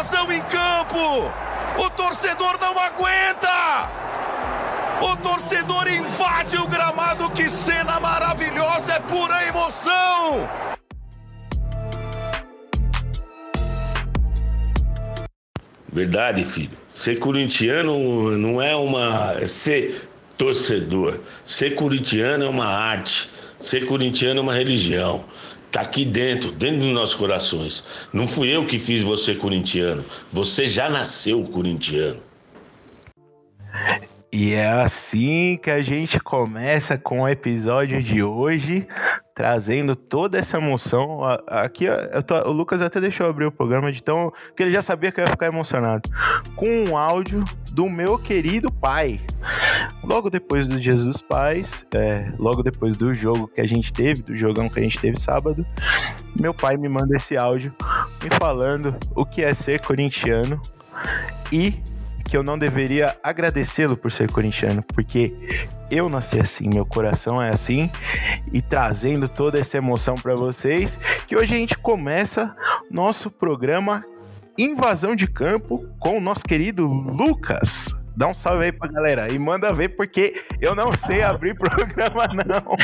invasão em campo! O torcedor não aguenta! O torcedor invade o gramado, que cena maravilhosa, é pura emoção! Verdade, filho. Ser corintiano não é uma. Ser torcedor. Ser corintiano é uma arte. Ser corintiano é uma religião. Tá aqui dentro, dentro dos nossos corações. Não fui eu que fiz você corintiano. Você já nasceu corintiano. E é assim que a gente começa com o episódio de hoje, trazendo toda essa emoção. Aqui tô, o Lucas até deixou abrir o programa de tão que ele já sabia que eu ia ficar emocionado. Com um áudio do meu querido pai. Logo depois do Dias dos Pais, é, logo depois do jogo que a gente teve, do jogão que a gente teve sábado, meu pai me manda esse áudio me falando o que é ser corintiano e que eu não deveria agradecê-lo por ser corintiano, porque eu nasci assim, meu coração é assim, e trazendo toda essa emoção para vocês, que hoje a gente começa nosso programa Invasão de Campo com o nosso querido Lucas. Dá um salve aí pra galera e manda ver, porque eu não sei abrir programa, não.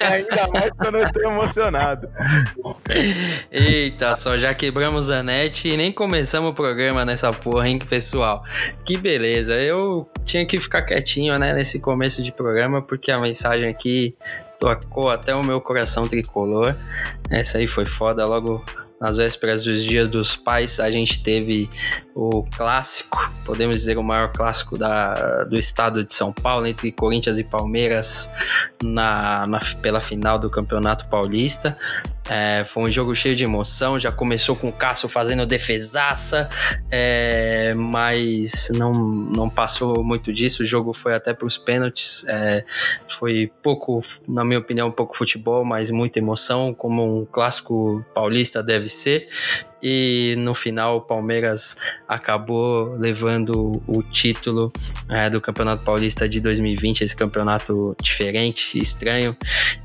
Ainda mais quando eu tô emocionado. Eita, só já quebramos a net e nem começamos o programa nessa porra, hein, pessoal? Que beleza. Eu tinha que ficar quietinho, né, nesse começo de programa, porque a mensagem aqui tocou até o meu coração tricolor. Essa aí foi foda, logo nas vésperas dos Dias dos Pais, a gente teve o clássico, podemos dizer o maior clássico da, do estado de São Paulo, entre Corinthians e Palmeiras, na, na pela final do Campeonato Paulista. É, foi um jogo cheio de emoção, já começou com o Cássio fazendo defesaça, é, mas não, não passou muito disso. O jogo foi até para os pênaltis. É, foi pouco, na minha opinião, pouco futebol, mas muita emoção, como um clássico paulista deve ser e no final o Palmeiras acabou levando o título é, do Campeonato Paulista de 2020, esse campeonato diferente, estranho.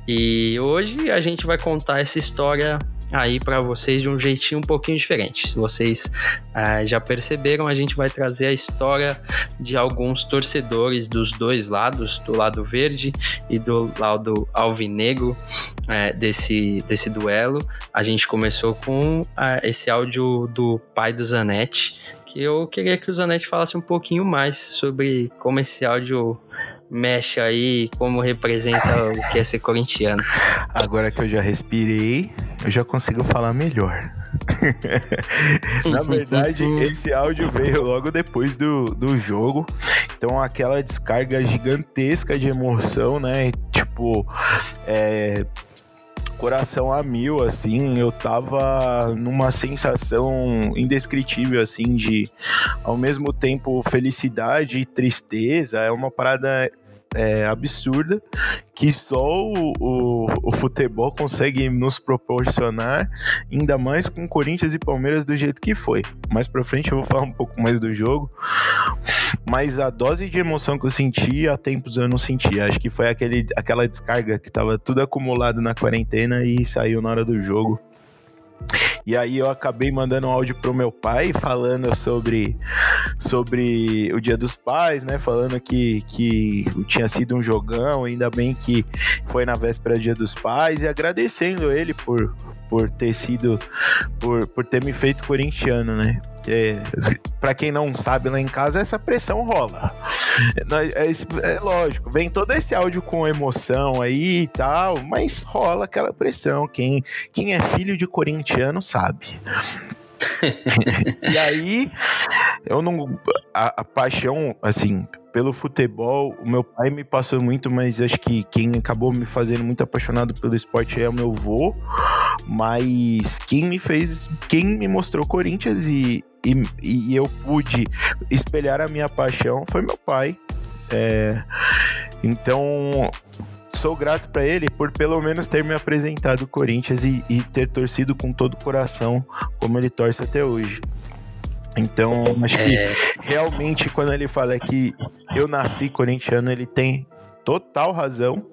E hoje a gente vai contar essa história aí para vocês de um jeitinho um pouquinho diferente. Se vocês uh, já perceberam, a gente vai trazer a história de alguns torcedores dos dois lados, do lado verde e do lado alvinegro uh, desse, desse duelo. A gente começou com uh, esse áudio do pai do Zanetti, que eu queria que o Zanetti falasse um pouquinho mais sobre como esse áudio mexe aí, como representa o que é ser corintiano. Agora que eu já respirei, eu já consigo falar melhor. Na verdade, esse áudio veio logo depois do, do jogo. Então, aquela descarga gigantesca de emoção, né? Tipo, é, coração a mil, assim, eu tava numa sensação indescritível, assim, de ao mesmo tempo felicidade e tristeza. É uma parada é, absurda que só o, o, o, futebol consegue nos proporcionar, ainda mais com Corinthians e Palmeiras do jeito que foi. Mais pra frente eu vou falar um pouco mais do jogo, mas a dose de emoção que eu senti há tempos eu não sentia. Acho que foi aquele, aquela descarga que tava tudo acumulado na quarentena e saiu na hora do jogo. E aí eu acabei mandando um áudio pro meu pai falando sobre, sobre o Dia dos Pais, né? Falando que, que tinha sido um jogão, ainda bem que foi na véspera do Dia dos Pais, e agradecendo ele por, por ter sido, por, por ter me feito corintiano, né? É, para quem não sabe lá em casa, essa pressão rola. É, é, é, lógico, vem todo esse áudio com emoção aí e tal, mas rola aquela pressão. Quem, quem é filho de corintiano sabe. e aí, eu não. A, a paixão, assim, pelo futebol, o meu pai me passou muito, mas acho que quem acabou me fazendo muito apaixonado pelo esporte é o meu avô. Mas quem me fez, quem me mostrou Corinthians e, e, e eu pude espelhar a minha paixão foi meu pai. É, então, sou grato para ele por pelo menos ter me apresentado o Corinthians e, e, ter torcido com todo o coração como ele torce até hoje. Então, acho que é... realmente quando ele fala que eu nasci corintiano, ele tem total razão.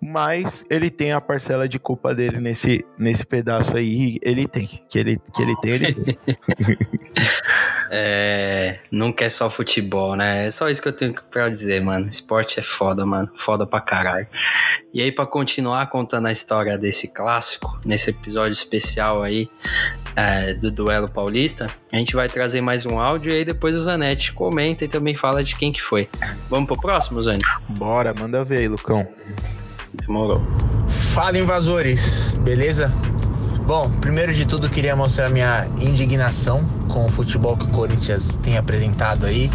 mas ele tem a parcela de culpa dele nesse, nesse pedaço aí. Ele tem. Que ele, que ele tem, ele tem. é, nunca é só futebol, né? É só isso que eu tenho pra dizer, mano. Esporte é foda, mano. Foda pra caralho. E aí, pra continuar contando a história desse clássico, nesse episódio especial aí é, do Duelo Paulista, a gente vai trazer mais um áudio e aí depois o Zanetti comenta e também fala de quem que foi. Vamos pro próximo, Zane? Bora, manda ver aí, Lucão. Demorou. Fala, invasores, beleza? Bom, primeiro de tudo queria mostrar minha indignação com o futebol que o Corinthians tem apresentado aí,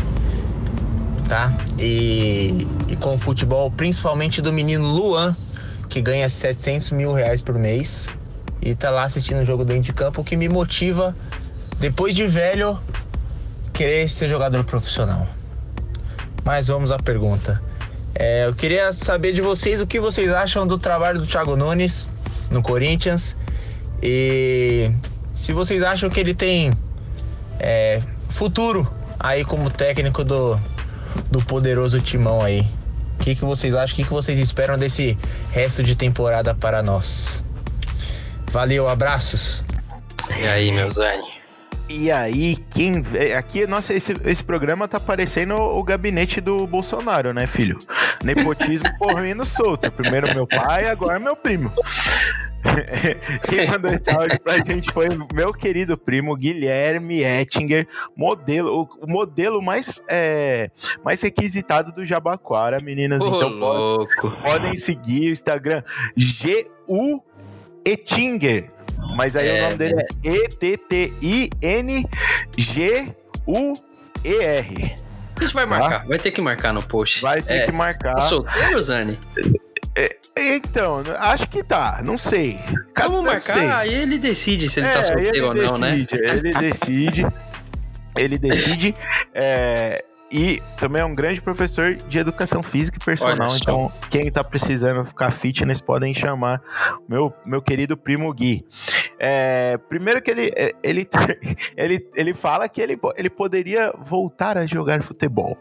tá? E, e com o futebol principalmente do menino Luan, que ganha 700 mil reais por mês e tá lá assistindo o jogo dentro de campo, o que me motiva, depois de velho, querer ser jogador profissional. Mas vamos à pergunta. É, eu queria saber de vocês o que vocês acham do trabalho do Thiago Nunes no Corinthians e se vocês acham que ele tem é, futuro aí como técnico do, do poderoso timão aí. O que, que vocês acham? O que, que vocês esperam desse resto de temporada para nós? Valeu, abraços. E aí, meu Zane? E aí, quem. Aqui, nossa, esse, esse programa tá parecendo o gabinete do Bolsonaro, né, filho? Nepotismo correndo solto. Primeiro meu pai, agora meu primo. Quem mandou esse áudio pra gente foi meu querido primo Guilherme Ettinger, modelo, o modelo mais, é, mais requisitado do Jabaquara, meninas. Ô, então louco. podem seguir o Instagram G-U Ettinger. Mas aí É, o nome dele é E-T-T-I-N-G-U-E-R. A gente vai marcar, vai ter que marcar no post. Vai ter é, que marcar. Tá solteiro, Zane? Então, acho que tá, não sei. Cada- Vamos marcar, sei. aí ele decide se ele É, tá solteiro ou não, né? decide, Ele decide. Ele decide. é, e também é um grande professor de educação física e personal. Então, quem tá precisando ficar fitness podem chamar meu, meu querido primo Gui. É, primeiro que ele, é, ele, ele, ele fala que ele, ele poderia voltar a jogar futebol.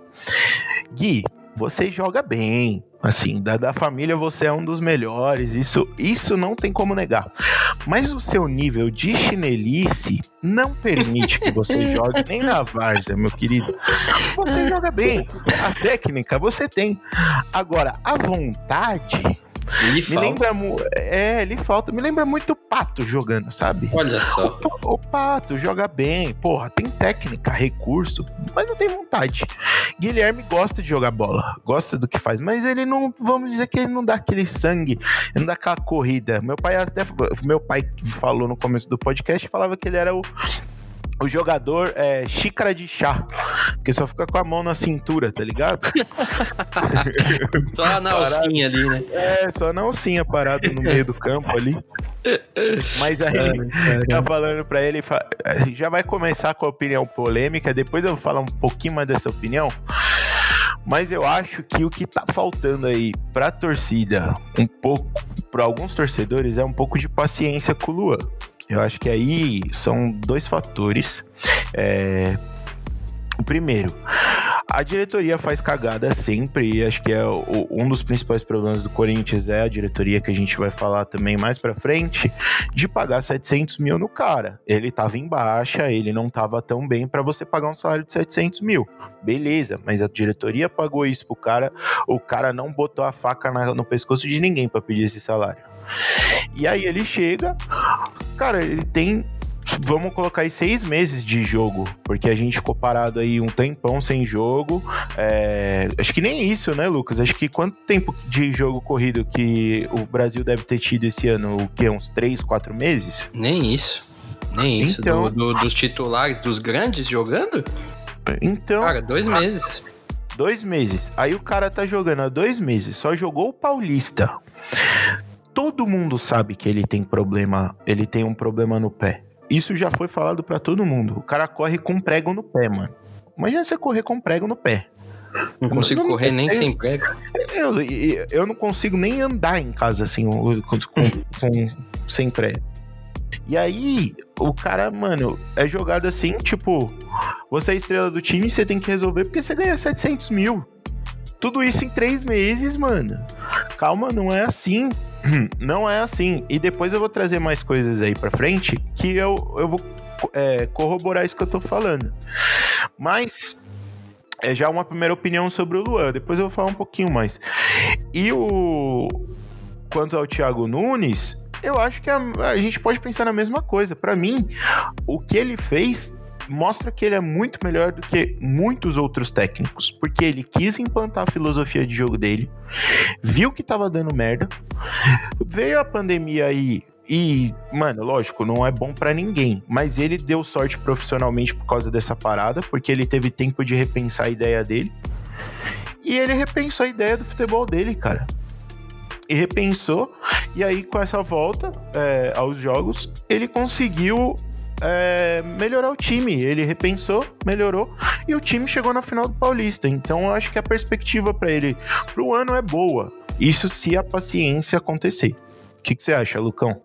Gui, você joga bem. Assim, da, da família você é um dos melhores, isso, isso não tem como negar. Mas o seu nível de chinelice não permite que você jogue nem na várzea, meu querido. Você joga bem, a técnica você tem. Agora, a vontade Ele me falta. lembra, é, ele falta, me lembra muito o Pato jogando, sabe? Olha só. O, o Pato joga bem, porra, tem técnica, recurso, mas não tem vontade. Guilherme gosta de jogar bola, gosta do que faz, mas ele não, vamos dizer que ele não dá aquele sangue, não dá aquela corrida. Meu pai até, meu pai falou no começo do podcast, falava que ele era o o jogador é xícara de chá, porque só fica com a mão na cintura, tá ligado? Só na alcinha ali, né? É, só na alcinha parado no meio do campo ali. Mas aí, tá falando pra ele, já vai começar com a opinião polêmica, depois eu vou falar um pouquinho mais dessa opinião. Mas eu acho que o que tá faltando aí pra torcida, um pouco, pra alguns torcedores, é um pouco de paciência com o Luan. Eu acho que aí são dois fatores. É, O primeiro, a diretoria faz cagada sempre, e acho que é o- um dos principais problemas do Corinthians é a diretoria que a gente vai falar também mais pra frente, de pagar 700 mil no cara. Ele tava em baixa, ele não tava tão bem pra você pagar um salário de 700 mil. Beleza, mas a diretoria pagou isso pro cara, o cara não botou a faca na- no pescoço de ninguém pra pedir esse salário. E aí ele chega, cara, ele tem vamos colocar aí seis meses de jogo, porque a gente ficou parado aí um tempão sem jogo. É, acho que nem isso, né, Lucas? Acho que quanto tempo de jogo corrido que o Brasil deve ter tido esse ano? O quê? Uns três, quatro meses? Nem isso. Nem isso. Então- Do- do- dos titulares, dos grandes jogando? Então, Cara, dois meses. dois meses. Aí o cara tá jogando há dois meses, só jogou o Paulista. Todo mundo sabe que ele tem problema, ele tem um problema no pé. Isso já foi falado pra todo mundo. O cara corre com prego no pé, mano. Imagina você correr com prego no pé. Não consigo não- correr nem eu- sem prego. Eu, eu- eu não consigo nem andar em casa assim, com, com- com- sem prego. E aí, o cara, mano, é jogado assim, tipo, você é estrela do time, você tem que resolver porque você ganha 700 mil. Tudo isso em três meses, mano. calma, não é assim. Não é assim. E depois eu vou trazer mais coisas aí pra frente que eu, eu vou é, corroborar isso que eu tô falando. Mas é já uma primeira opinião sobre o Luan. Depois eu vou falar um pouquinho mais. E o. Quanto ao Thiago Nunes, eu acho que a, a gente pode pensar na mesma coisa. Para mim, o que ele fez mostra que ele é muito melhor do que muitos outros técnicos, porque ele quis implantar a filosofia de jogo dele, viu que tava dando merda, veio a pandemia aí e, mano, lógico, não é bom para ninguém, mas ele deu sorte profissionalmente por causa dessa parada, porque ele teve tempo de repensar a ideia dele. E ele repensou a ideia do futebol dele, cara e repensou. E aí, com essa volta é, aos jogos, ele conseguiu é, melhorar o time. Ele repensou, melhorou e o time chegou na final do Paulista. Então eu acho que a perspectiva para ele pro ano é boa. Isso se a paciência acontecer. O que, que você acha, Lucão?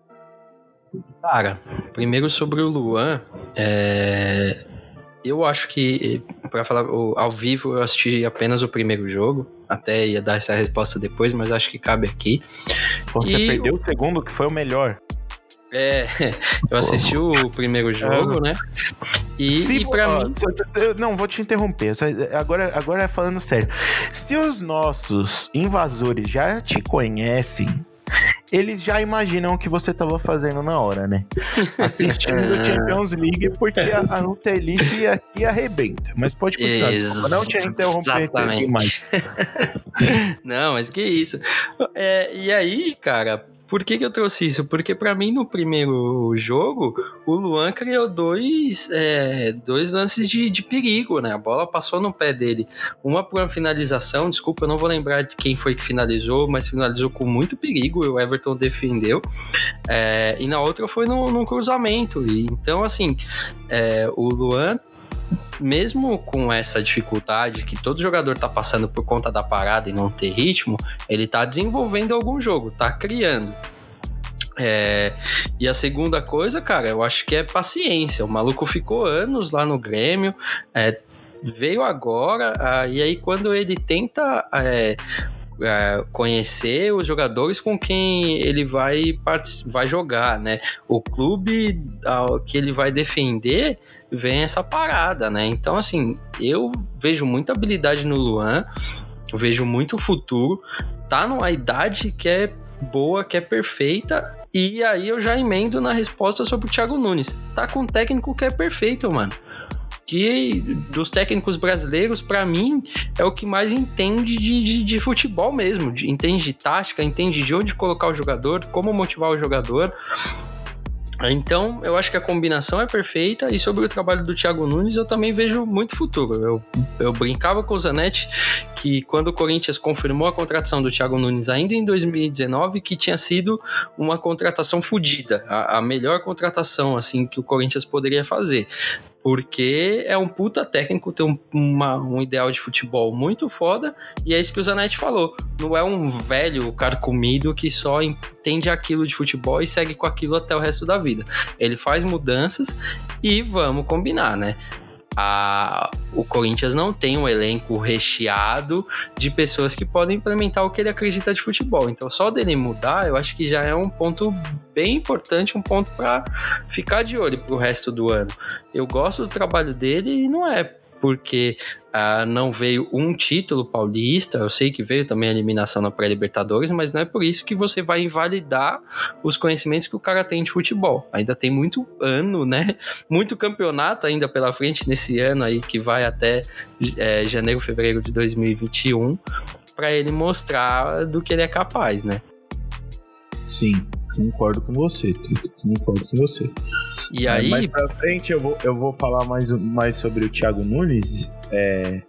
Cara, primeiro sobre o Luan, é... eu acho que, para falar ao vivo, eu assisti apenas o primeiro jogo. Até ia dar essa resposta depois, mas acho que cabe aqui. Você e... perdeu o segundo, que foi o melhor. É, eu assisti o primeiro jogo, né? E, Se, e pra ó, mim. Eu, não, vou te interromper. Agora, agora falando sério. Se os nossos invasores já te conhecem, eles já imaginam o que você estava fazendo na hora, né? Assistindo o Champions League, porque a, a Nutelice aqui arrebenta. Mas pode continuar, desculpa. Não te interromper mais. não, mas que isso. É, e aí, cara, por que, que eu trouxe isso? Porque para mim no primeiro jogo o Luan criou dois, é, dois lances de, de perigo, né? A bola passou no pé dele. Uma por uma finalização, desculpa, eu não vou lembrar de quem foi que finalizou, mas finalizou com muito perigo. O Everton defendeu. É, e na outra foi num, num cruzamento. E, então, assim, é, o Luan mesmo com essa dificuldade que todo jogador está passando por conta da parada e não ter ritmo, ele está desenvolvendo algum jogo, está criando. É, e a segunda coisa, cara, eu acho que é paciência. O maluco ficou anos lá no Grêmio, é, veio agora, e aí quando ele tenta é, é, conhecer os jogadores com quem ele vai, vai jogar, né? O clube que ele vai defender vem essa parada, né? Então, assim, eu vejo muita habilidade no Luan, vejo muito futuro, tá numa idade que é boa, que é perfeita, e aí eu já emendo na resposta sobre o Thiago Nunes. Tá com um técnico que é perfeito, mano. Que dos técnicos brasileiros, para mim, é o que mais entende de, de, de futebol mesmo. De, entende de tática, entende de onde colocar o jogador, como motivar o jogador. Então, eu acho que a combinação é perfeita e sobre o trabalho do Thiago Nunes eu também vejo muito futuro. Eu, eu brincava com o Zanetti que quando o Corinthians confirmou a contratação do Thiago Nunes ainda em 2019, que tinha sido uma contratação fodida, a, a melhor contratação assim que o Corinthians poderia fazer porque é um puta técnico, tem um, uma, um ideal de futebol muito foda, e é isso que o Zanetti falou. Não é um velho carcomido que só entende aquilo de futebol e segue com aquilo até o resto da vida. Ele faz mudanças e vamos combinar, né? A, o Corinthians não tem um elenco recheado de pessoas que podem implementar o que ele acredita de futebol. Então, só dele mudar, eu acho que já é um ponto bem importante, um ponto para ficar de olho para o resto do ano. Eu gosto do trabalho dele e não é porque ah, não veio um título paulista. Eu sei que veio também a eliminação na pré-Libertadores, mas não é por isso que você vai invalidar os conhecimentos que o cara tem de futebol. Ainda tem muito ano, né? Muito campeonato ainda pela frente nesse ano aí que vai até é, janeiro, fevereiro de 2021 para ele mostrar do que ele é capaz, né? Sim, concordo com você, concordo com você. E aí, mais pra frente eu vou, eu vou falar mais, mais sobre o Thiago Nunes, é,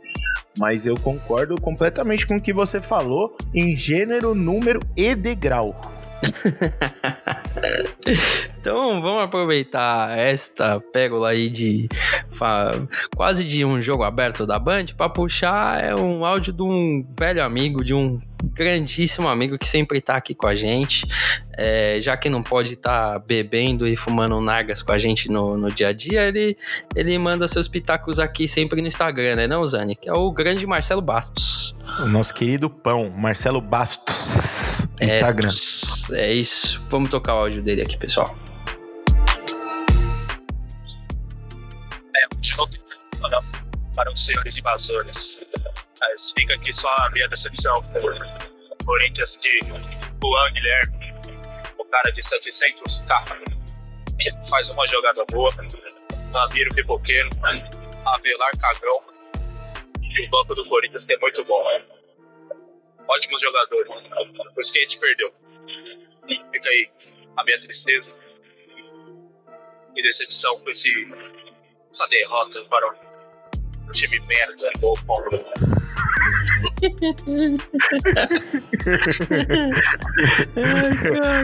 mas eu concordo completamente com o que você falou em gênero, número e degrau. Então vamos aproveitar esta pérola aí de quase de um jogo aberto da Band para puxar é um áudio de um velho amigo, de um grandíssimo amigo que sempre tá aqui com a gente. É, já que não pode estar tá bebendo e fumando nargas com a gente no, no dia a dia, ele, ele manda seus pitacos aqui sempre no Instagram, né, não, Zani? Que é o grande Marcelo Bastos. O nosso querido pão, Marcelo Bastos. É, Instagram. É, é isso. Vamos tocar o áudio dele aqui, pessoal. É, um show para os senhores invasores. Mas fica aqui só a minha decepção por Corinthians de Juan Guilherme, o cara de 700k. Faz uma jogada boa. Ramiro Pipoqueiro, Avelar Cagão. E o banco do Corinthians que é muito bom. Ótimos jogadores. Por isso que a gente perdeu. Fica aí a minha tristeza e decepção com esse, essa derrota para o time merda do Paulo.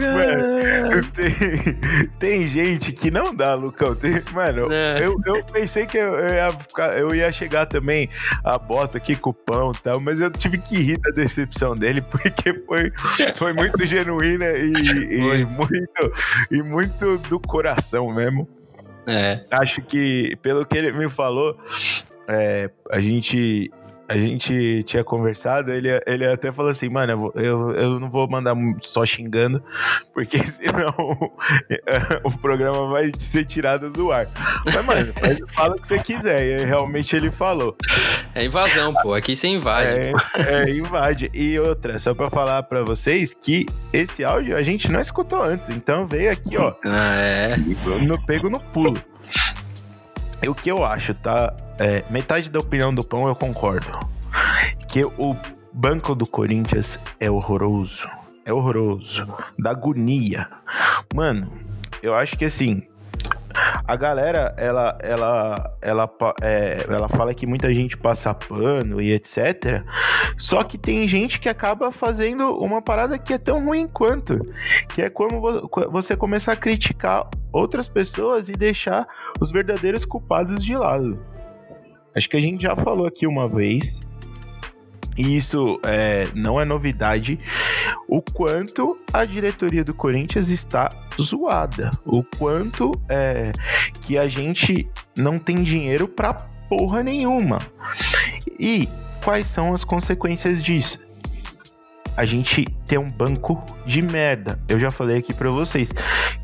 Mano, tem, tem, gente que não dá, Lucão. Tem, mano, é. eu, eu pensei que eu, eu, ia ficar, eu ia chegar também a bota aqui com o pão e tal, mas eu tive que rir da decepção dele, porque foi, foi muito genuína e, e muito, e muito do coração mesmo. É. Acho que, pelo que ele me falou, é, a gente a gente tinha conversado, ele, ele até falou assim, mano, eu, eu não vou mandar só xingando, porque senão o programa vai ser tirado do ar. Mas, mano, fala o que você quiser. E realmente ele falou. É invasão, pô. Aqui você invade. É, é, invade. E outra, só pra falar pra vocês que esse áudio a gente não escutou antes. Então veio aqui, ó. Ah, é. No pego no pulo. O que eu acho, tá? É, metade da opinião do pão eu concordo. Que o banco do Corinthians é horroroso. É horroroso. Da agonia. Mano, eu acho que assim, a galera, ela, ela, ela, é, ela fala que muita gente passa pano e etc. Só que tem gente que acaba fazendo uma parada que é tão ruim quanto. Que é como você começar a criticar outras pessoas e deixar os verdadeiros culpados de lado. Acho que a gente já falou aqui uma vez e isso é, não é novidade, o quanto a diretoria do Corinthians está zoada, o quanto é, que a gente não tem dinheiro para porra nenhuma. E quais são as consequências disso? a gente tem um banco de merda. Eu já falei aqui para vocês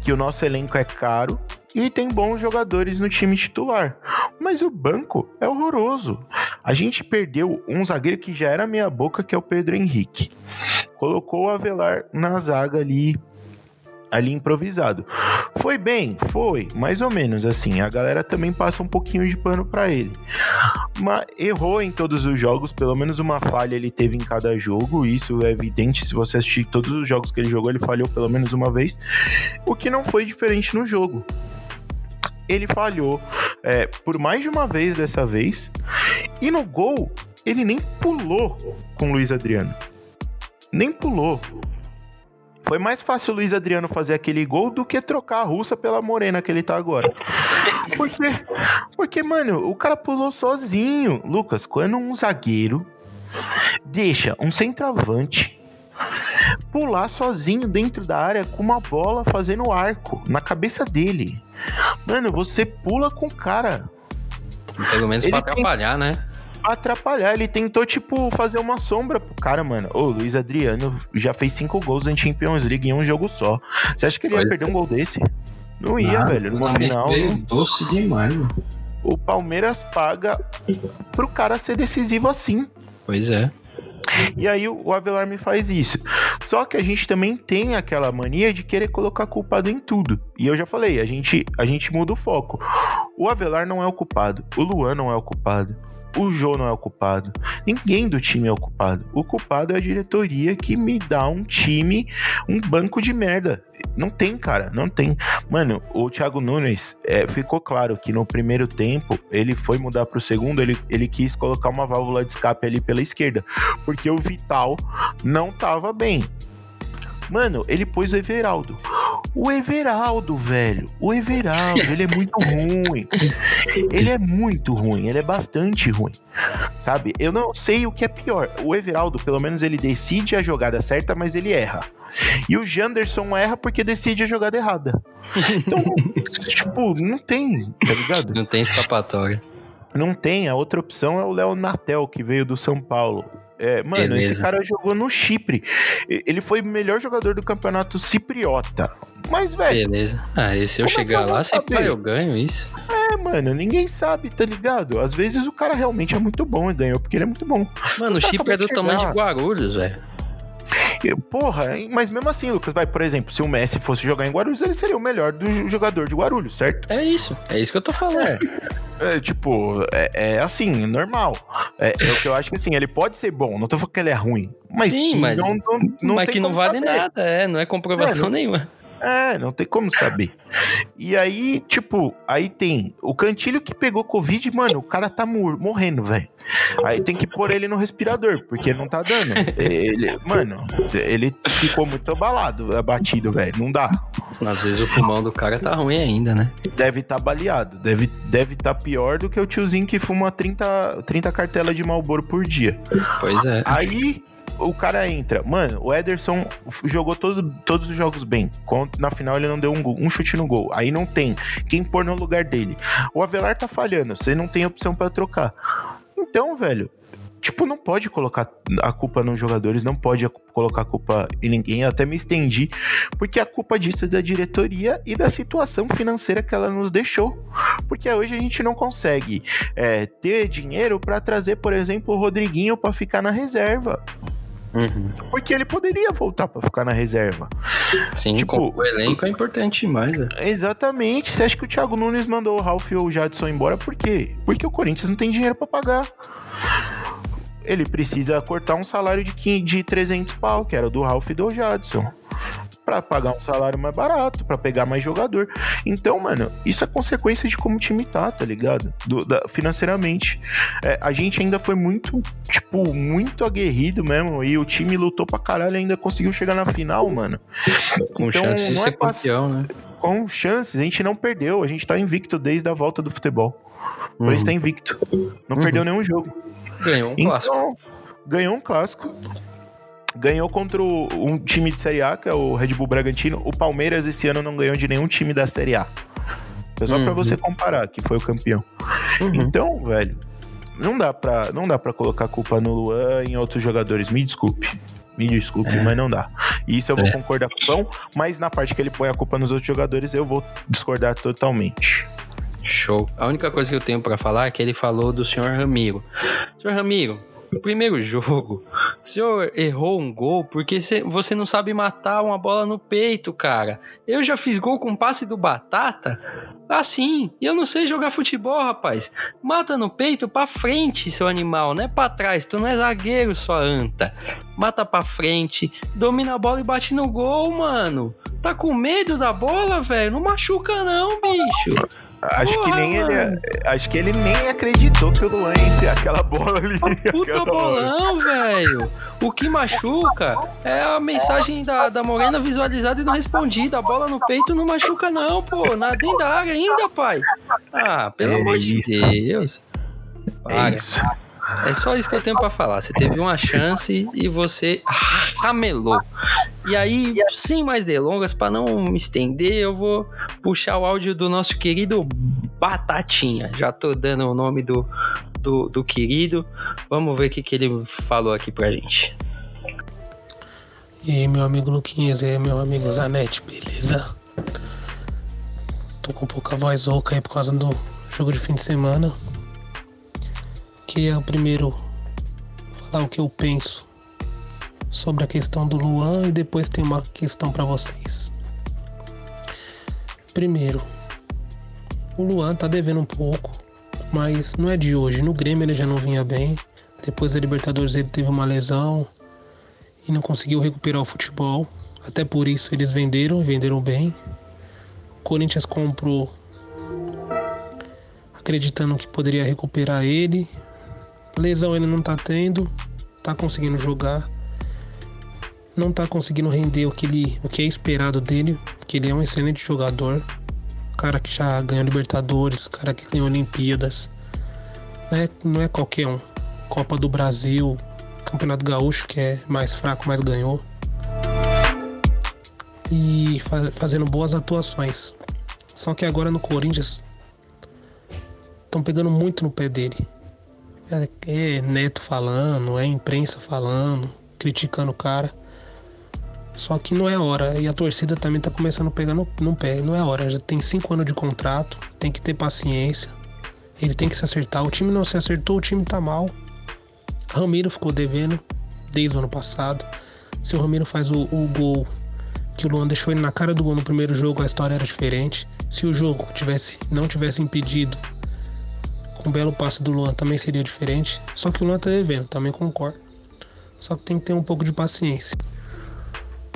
que o nosso elenco é caro e tem bons jogadores no time titular. Mas o banco é horroroso. A gente perdeu um zagueiro que já era meia boca, que é o Pedro Henrique. Colocou o Avelar na zaga ali ali improvisado. Foi bem, foi, mais ou menos assim. A galera também passa um pouquinho de pano para ele. Mas errou em todos os jogos, pelo menos uma falha ele teve em cada jogo. Isso é evidente se você assistir todos os jogos que ele jogou, ele falhou pelo menos uma vez. O que não foi diferente no jogo ele falhou é, por mais de uma vez dessa vez. E no gol, ele nem pulou com o Luiz Adriano. Nem pulou. Foi mais fácil o Luiz Adriano fazer aquele gol do que trocar a russa pela morena que ele tá agora. Porque, porque, mano, o cara pulou sozinho. Lucas, quando um zagueiro deixa um centroavante pular sozinho dentro da área com uma bola fazendo arco na cabeça dele. Mano, você pula com o cara. Pelo menos ele pra atrapalhar, tem... né? atrapalhar. Ele tentou, tipo, fazer uma sombra pro cara, mano. Ô, Luiz Adriano já fez cinco gols em Champions League em um jogo só. Você acha que ele ia perder um gol desse? Não ia, Nada, velho. No final. Doce demais, mano. O Palmeiras paga pro cara ser decisivo assim. Pois é. E aí o Avelar me faz isso. Só que a gente também tem aquela mania de querer colocar culpado em tudo. E eu já falei, a gente, a gente muda o foco. O Avelar não é o culpado, o Luan não é o culpado, o Jô não é o culpado. Ninguém do time é o culpado. O culpado é a diretoria que me dá um time, um banco de merda. Não tem, cara, não tem. Mano, o Thiago Nunes é, ficou claro que no primeiro tempo ele foi mudar pro segundo, ele, ele quis colocar uma válvula de escape ali pela esquerda, porque o Vital não tava bem. Mano, ele pôs o Everaldo. O Everaldo, velho. O Everaldo, ele é muito ruim. Ele é muito ruim, ele é bastante ruim. Sabe? Eu não sei o que é pior. O Everaldo, pelo menos, ele decide a jogada certa, mas ele erra. E o Janderson erra porque decide a jogada errada. Então, tipo, não tem, tá ligado? Não tem escapatória. Não tem. A outra opção é o Léo Natel, que veio do São Paulo. É, mano, Beleza. esse cara jogou no Chipre. Ele foi o melhor jogador do campeonato cipriota. Mas, velho, Beleza. Ah, e se eu é chegar eu vou lá, sempre eu ganho isso. é, mano, ninguém sabe, tá ligado? Às vezes o cara realmente é muito bom e ganhou porque ele é muito bom. Mano, o Tá, Chipre é do de tamanho de chegar. Guarulhos, velho. Porra, mas mesmo assim, Lucas, vai, por exemplo, se o Messi fosse jogar em Guarulhos, ele seria o melhor do jo- jogador de Guarulhos, certo? É isso. É isso que eu tô falando. É. É, tipo, é, é assim, normal. É, é o que eu acho que assim, ele pode ser bom, não tô falando que ele é ruim. Mas Sim, que mas- não, não, não Mas que não vale saber. nada, é. Não é comprovação É, não- nenhuma. É, não tem como saber. E aí, tipo, aí tem o Cantilho que pegou Covid, mano, o cara tá mor- morrendo, velho. Aí tem que pôr ele no respirador, porque não tá dando. Ele, mano, ele ficou muito abalado, abatido, velho. Não dá. Às vezes o pulmão do cara tá ruim ainda, né? Deve tá baleado. Deve deve tá pior do que o tiozinho que fuma 30, 30 cartelas de Malboro por dia. Pois é. Aí o cara entra. Mano, o Ederson jogou todo, todos os jogos bem. Na final ele não deu um, um chute no gol. Aí não tem quem pôr no lugar dele. O Avelar tá falhando. Você não tem opção pra trocar. Então, velho. Tipo, não pode colocar a culpa nos jogadores, não pode colocar a culpa em ninguém. Eu até me estendi, porque a culpa disso é da diretoria e da situação financeira que ela nos deixou. Porque hoje a gente não consegue é, ter dinheiro pra trazer, por exemplo, o Rodriguinho pra ficar na reserva. Uhum. Porque ele poderia voltar pra ficar na reserva. Sim, Tipo, o elenco é importante demais, velho. Exatamente. Você acha que o Thiago Nunes mandou o Ralf ou o Jadson embora por quê? Porque o Corinthians não tem dinheiro pra pagar. Ele precisa cortar um salário de, 15, de 300 pau, que era do Ralf e do Jadson. Pra pagar um salário mais barato, pra pegar mais jogador. Então, mano, isso é consequência de como o time tá, tá ligado? Do- da- financeiramente. É, a gente ainda foi muito, tipo, muito aguerrido mesmo. E o time lutou pra caralho e ainda conseguiu chegar na final, mano. Com Então, chance de não é ser fácil campeão, né? com chances. A gente não perdeu, a gente tá invicto desde a volta do futebol. O Corinthians tá invicto. Não Uhum. perdeu nenhum jogo. Ganhou um clássico. Então, ganhou um clássico. Ganhou contra o- um time de Série A, que é o Red Bull Bragantino. O Palmeiras esse ano não ganhou de nenhum time da Série A. É só pra Uhum. você comparar, que foi o campeão. Uhum. Então, velho, não dá pra, não dá pra colocar a culpa no Luan e em outros jogadores. Me desculpe. Me desculpe, É. mas não dá. E isso eu vou É. concordar com o Pão, mas na parte que ele põe a culpa nos outros jogadores, eu vou discordar totalmente. Show. A única coisa que eu tenho pra falar é que ele falou do senhor Ramiro. Senhor Ramiro, no primeiro jogo, o senhor errou um gol porque cê- você não sabe matar uma bola no peito, cara. Eu já fiz gol com passe do Batata. Assim, e eu não sei jogar futebol, rapaz. Mata no peito pra frente, seu animal, não é pra trás. Tu não é zagueiro, sua anta. Mata pra frente, domina a bola e bate no gol, mano. Tá com medo da bola, velho? Não machuca não, bicho. Acho que Porra, nem ele, mano. acho que ele nem acreditou que o Luan ia aquela bola ali. Puta bolão, velho. O que machuca é a mensagem da, da Morena visualizada e não respondida. A bola no peito não machuca, não, pô. Na dentro da área ainda, pai. Ah, pelo É amor de. Deus. É Para. isso. É só isso que eu tenho pra falar. Você teve uma chance e você ramelou. E aí, sem mais delongas, pra não me estender, eu vou puxar o áudio do nosso querido Batatinha. Já tô dando o nome do, do, do querido. Vamos ver o que, que ele falou aqui pra gente. E aí, meu amigo Luquinhas, e aí, meu amigo Zanetti, beleza? Tô com pouca voz rouca aí por causa do jogo de fim de semana. Queria primeiro falar o que eu penso sobre a questão do Luan e depois tem uma questão pra vocês. Primeiro, o Luan tá devendo um pouco, mas não é de hoje. No Grêmio ele já não vinha bem. Depois da Libertadores ele teve uma lesão e não conseguiu recuperar o futebol. Até por isso eles venderam e venderam bem. O Corinthians comprou acreditando que poderia recuperar ele. Lesão ele não tá tendo, tá conseguindo jogar. não tá conseguindo render o que, ele, o que é esperado dele, que ele é um excelente jogador, cara que já ganhou Libertadores, cara que ganhou Olimpíadas. Não é, não é qualquer um. Copa do Brasil, Campeonato Gaúcho, que é mais fraco, mas ganhou. E fa fazendo boas atuações. Só que agora no Corinthians estão pegando muito no pé dele. É, é Neto falando, é imprensa falando, criticando o cara. Só que não é hora. E a torcida também tá começando a pegar no, no pé. Não é hora. Já tem cinco anos de contrato. Tem que ter paciência. Ele tem que se acertar. O time não se acertou, o time tá mal. Ramiro ficou devendo desde o ano passado. Se o Ramiro faz o, o gol que o Luan deixou ele na cara do gol no primeiro jogo, a história era diferente. Se o jogo tivesse, não tivesse impedido, com o belo passe do Luan também seria diferente. Só que o Luan tá devendo, também concordo. Só que tem que ter um pouco de paciência.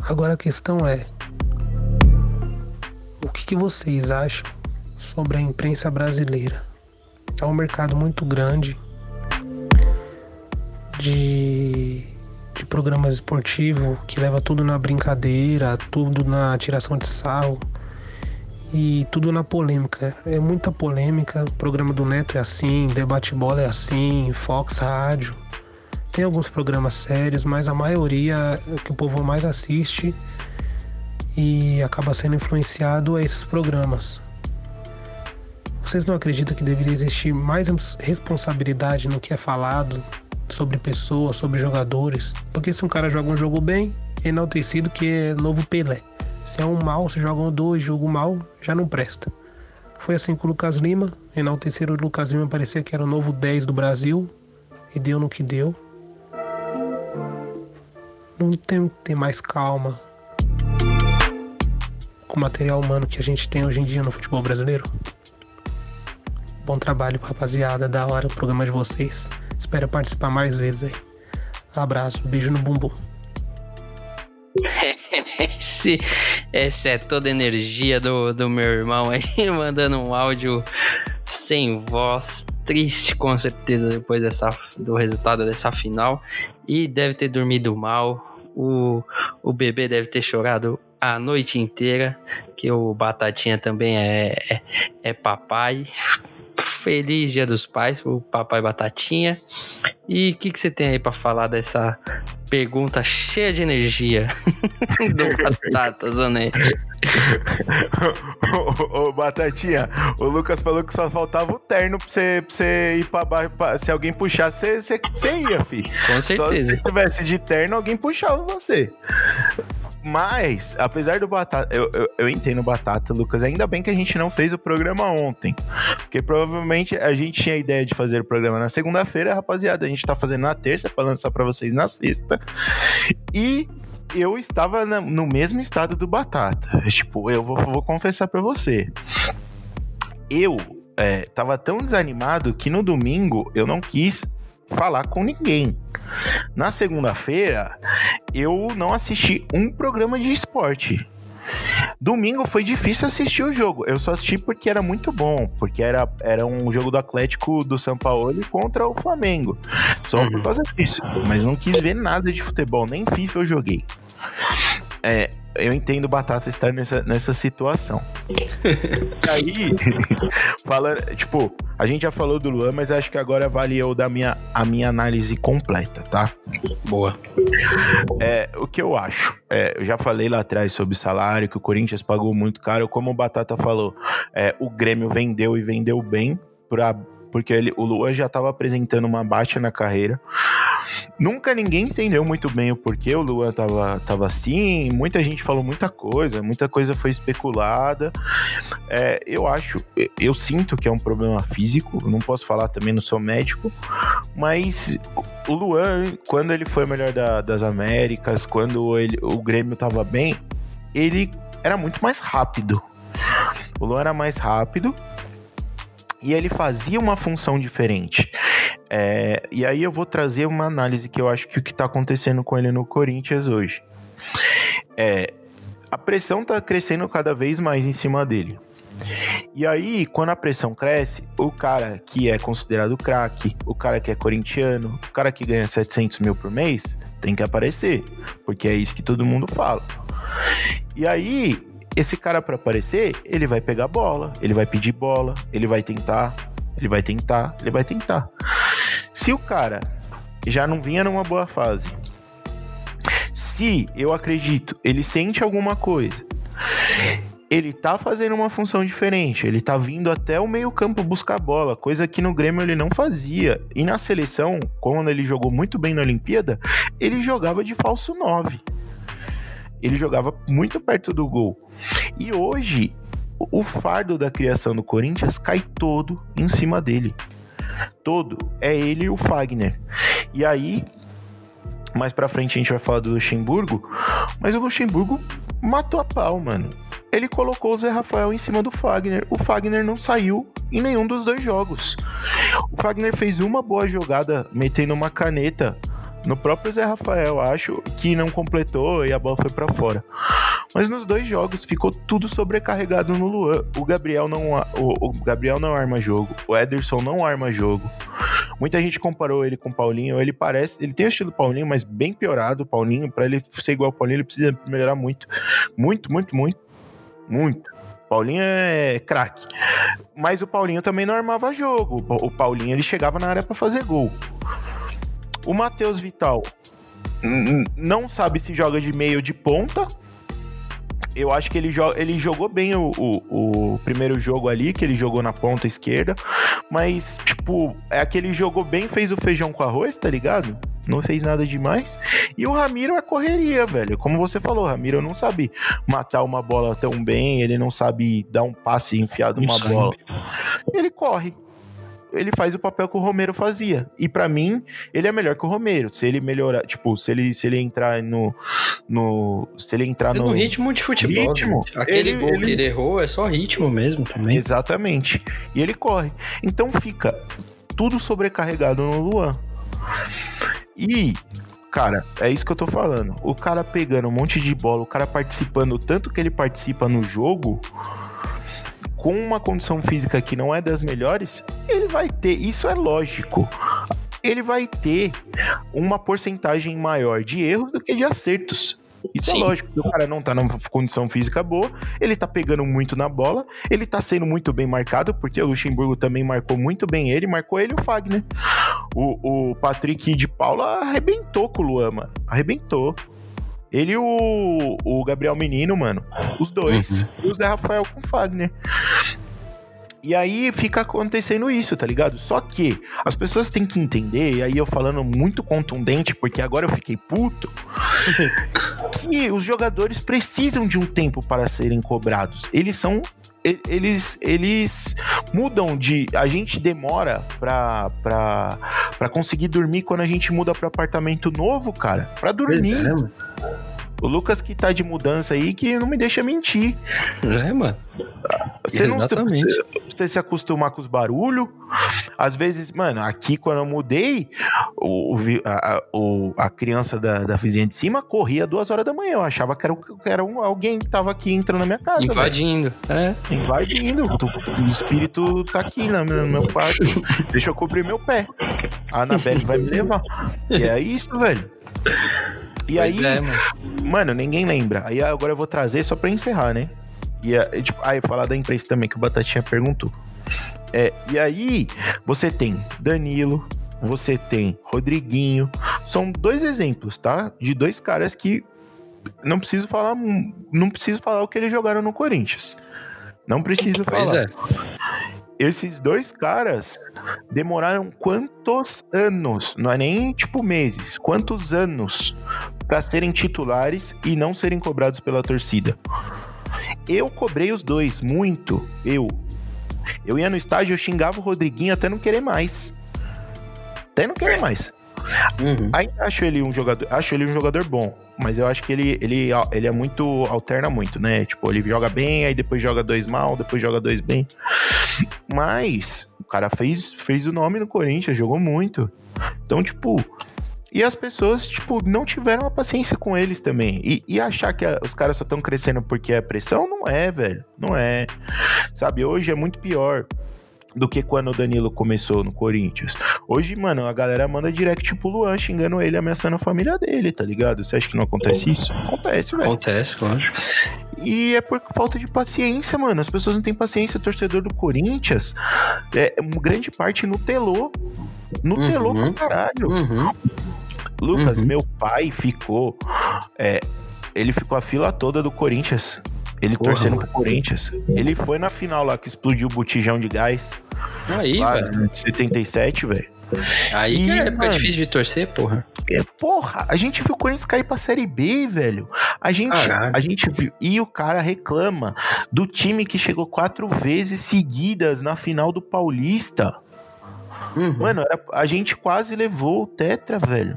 Agora a questão é: o que, que vocês acham sobre a imprensa brasileira? É um mercado muito grande de, de programas esportivos que leva tudo na brincadeira, tudo na tiração de sarro e tudo na polêmica. É muita polêmica. O programa do Neto é assim, Debate Bola é assim, Fox Rádio. Tem alguns programas sérios, mas a maioria é que o povo mais assiste e acaba sendo influenciado a esses programas. Vocês não acreditam que deveria existir mais responsabilidade no que é falado sobre pessoas, sobre jogadores? Porque se um cara joga um jogo bem, é enaltecido que é novo Pelé. Se é um mal, se jogam dois, jogo mal, já não presta. Foi assim com o Lucas Lima, enalteceram o Lucas Lima, parecia que era o novo 10 do Brasil, e deu no que deu não tem que ter mais calma com o material humano que a gente tem hoje em dia no futebol brasileiro. Bom trabalho, rapaziada. Da hora o programa de vocês. Espero participar mais vezes aí. Abraço, beijo no bumbum. Esse, essa é toda a energia do, do meu irmão aí, mandando um áudio sem voz, triste com certeza depois dessa, do resultado dessa final. E deve ter dormido mal. O, o bebê deve ter chorado a noite inteira. Que o Batatinha também é, é, é papai. Feliz Dia dos Pais pro Papai Batatinha. E o que, que você tem aí para falar dessa pergunta cheia de energia do Batata Zanetti? ô, ô, Batatinha, o Lucas falou que só faltava o terno pra você, pra você ir pra baixo. Se alguém puxar, você, você, você ia, fi. Com certeza. Só se tivesse de terno, alguém puxava você. Mas, apesar do Batata, eu, eu, eu, entendo Batata, Lucas. Ainda bem que a gente não fez o programa ontem. Porque provavelmente a gente tinha a ideia de fazer o programa na segunda-feira, rapaziada. A gente tá fazendo na terça para lançar para vocês na sexta. E eu estava no mesmo estado do Batata. Tipo, eu vou, vou confessar para você. Eu é, tava tão desanimado que no domingo eu não quis falar com ninguém. Na segunda-feira, eu não assisti um programa de esporte. Domingo foi difícil assistir o jogo. Eu só assisti porque era muito bom, porque era, era um jogo do Atlético do São Paulo contra o Flamengo. Só uhum. por causa disso. Mas não quis ver nada de futebol, nem FIFA eu joguei. É, eu entendo Batata estar nessa, nessa situação. aí, fala, tipo, a gente já falou do Luan, mas acho que agora vale eu dar minha, a minha análise completa, tá? Boa. É, o que eu acho? É, eu já falei lá atrás sobre salário, que o Corinthians pagou muito caro. Como o Batata falou, é, o Grêmio vendeu e vendeu bem pra porque ele, o Luan já estava apresentando uma baixa na carreira. Nunca ninguém entendeu muito bem o porquê o Luan tava, tava assim. Muita gente falou muita coisa, muita coisa foi especulada. É, eu acho, eu sinto que é um problema físico. Não posso falar também, não sou médico, mas o Luan, quando ele foi melhor da, das Américas, quando ele, o Grêmio tava bem, ele era muito mais rápido. O Luan era mais rápido e ele fazia uma função diferente. É, e aí eu vou trazer uma análise que eu acho que o que está acontecendo com ele no Corinthians hoje. É, a pressão está crescendo cada vez mais em cima dele. E aí, quando a pressão cresce, o cara que é considerado craque, o cara que é corintiano, o cara que ganha 700 mil por mês, tem que aparecer, porque é isso que todo mundo fala. E aí, esse cara para aparecer, ele vai pegar bola, ele vai pedir bola, ele vai tentar, ele vai tentar, ele vai tentar. Se o cara já não vinha numa boa fase, se eu acredito, ele sente alguma coisa, ele tá fazendo uma função diferente, ele tá vindo até o meio-campo buscar bola, coisa que no Grêmio ele não fazia. E na seleção, quando ele jogou muito bem na Olimpíada, ele jogava de falso 9. Ele jogava muito perto do gol. E hoje, o fardo da criação do Corinthians cai todo em cima dele. Todo. É ele e o Fagner. E aí, mais pra frente a gente vai falar do Luxemburgo, mas o Luxemburgo matou a pau, mano. Ele colocou o Zé Rafael em cima do Fagner. O Fagner não saiu em nenhum dos dois jogos. O Fagner fez uma boa jogada metendo uma caneta no próprio Zé Rafael, acho, que não completou e a bola foi para fora. Mas nos dois jogos ficou tudo sobrecarregado no Luan. O Gabriel não, o, o Gabriel não arma jogo, o Ederson não arma jogo. Muita gente comparou ele com o Paulinho. Ele parece, ele tem o estilo Paulinho, mas bem piorado. O Paulinho, para ele ser igual ao Paulinho, ele precisa melhorar muito, muito, muito, muito, muito. Paulinho é craque. Mas o Paulinho também não armava jogo. O Paulinho ele chegava na área para fazer gol. O Matheus Vital não sabe se joga de meio ou de ponta. Eu acho que ele, jo ele jogou bem o, o, o, primeiro jogo ali, que ele jogou na ponta esquerda. Mas, tipo, é aquele jogou bem, fez o feijão com arroz, tá ligado? Não fez nada demais. E o Ramiro é correria, velho. Como você falou, o Ramiro não sabe matar uma bola tão bem, ele não sabe dar um passe enfiado numa bola. Ele corre ele faz o papel que o Romero fazia. E para mim, ele é melhor que o Romero. Se ele melhorar, tipo, se ele, se ele entrar no. no se ele entrar no. No ritmo de futebol. Ritmo, né? Aquele ele, gol ele... que ele errou é só ritmo mesmo também. Exatamente. E ele corre. Então fica tudo sobrecarregado no Luan. E cara, é isso que eu tô falando. O cara pegando um monte de bola, o cara participando tanto que ele participa no jogo, com uma condição física que não é das melhores, ele vai ter, isso é lógico. Ele vai ter uma porcentagem maior de erros do que de acertos. Isso é Sim. é lógico, o cara não tá numa condição física boa, ele tá pegando muito na bola, ele tá sendo muito bem marcado, porque o Luxemburgo também marcou muito bem ele, marcou ele e o Fagner. O, o Patrick de Paula arrebentou com o Luan, mano. Arrebentou. Ele e o, o Gabriel Menino, mano. Os dois. Uhum. E o Zé Rafael com o Fagner. E aí fica acontecendo isso, tá ligado? Só que as pessoas têm que entender, e aí eu falando muito contundente, porque agora eu fiquei puto, que os jogadores precisam de um tempo para serem cobrados. Eles são eles, eles mudam de. A gente demora pra, pra, pra conseguir dormir quando a gente muda pra apartamento novo, cara. Pra dormir. É, o Lucas que tá de mudança aí que não me deixa mentir. É, mano. Você Exatamente. não você, você se acostumar com os barulhos. Às vezes, mano, aqui quando eu mudei, o, a, o, a criança da, da vizinha de cima corria duas horas da manhã. Eu achava que era, que era um, alguém que tava aqui entrando na minha casa. Invadindo. Véio. É. Invadindo. O, espírito tá aqui no meu, no meu quarto. Deixa eu cobrir meu pé. A Anabelle vai me levar. E é isso, velho. E aí, é, mano. mano. ninguém lembra. Aí agora eu vou trazer só pra encerrar, né? E tipo, aí falar da imprensa também, que o Batatinha perguntou. É, e aí, você tem Danilo, você tem Rodriguinho. São dois exemplos, tá? De dois caras que não preciso falar, não preciso falar o que eles jogaram no Corinthians. Não preciso pois falar. É esses dois caras demoraram quantos anos, não é nem tipo meses, quantos anos para serem titulares e não serem cobrados pela torcida. Eu cobrei os dois muito, eu. Eu ia no estádio, eu xingava o Rodriguinho até não querer mais. Até não querer mais. Uhum. Ainda acho ele um jogador, acho ele um jogador bom, mas eu acho que ele, ele, ele é muito alterna muito, né? Tipo, ele joga bem, aí depois joga dois mal, depois joga dois bem. Mas o cara fez, fez o nome no Corinthians, jogou muito. Então, tipo, e as pessoas, tipo, não tiveram a paciência com eles também. E, e achar que a, os caras só estão crescendo porque é pressão, não é, velho. Não é. Sabe, hoje é muito pior. Do que quando o Danilo começou no Corinthians. Hoje, mano, a galera manda direct pro Luan xingando ele, ameaçando a família dele, tá ligado? Você acha que não acontece isso? Acontece, velho. Acontece, lógico. E é por falta de paciência, mano. As pessoas não têm paciência. O torcedor do Corinthians, é, uma grande parte nutelou. Nutelou Uhum. pra caralho. Uhum. Lucas, Uhum. meu pai ficou. é, ele ficou a fila toda do Corinthians. Ele Porra, torcendo mano. pro Corinthians. Ele foi na final lá que explodiu o botijão de gás. Aí, velho. em 77, velho. Aí que Ih, é época mano. difícil de torcer, porra. É, porra, a gente viu o Corinthians cair pra Série B, velho. A gente, a gente viu. E o cara reclama do time que chegou quatro vezes seguidas na final do Paulista. Uhum. Mano, era- a gente quase levou o Tetra, velho.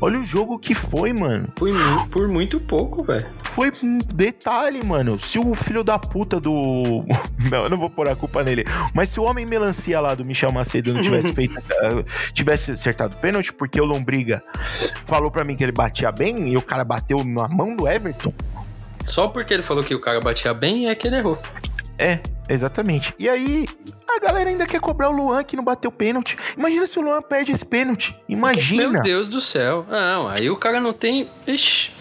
Olha o jogo que foi, mano. Mu- por muito pouco, velho. Foi um detalhe, mano. Se o filho da puta do. Não, eu não vou pôr a culpa nele. Mas se o homem melancia lá do Michel Macedo não tivesse feito. eh, tivesse acertado o pênalti, porque o Lombriga falou pra mim que ele batia bem e o cara bateu na mão do Everton. Só porque ele falou que o cara batia bem é que ele errou. É, exatamente. E aí, a galera ainda quer cobrar o Luan que não bateu pênalti. Imagina se o Luan perde esse pênalti. Imagina. Meu Deus do céu. Não, aí o cara não tem. Ixi.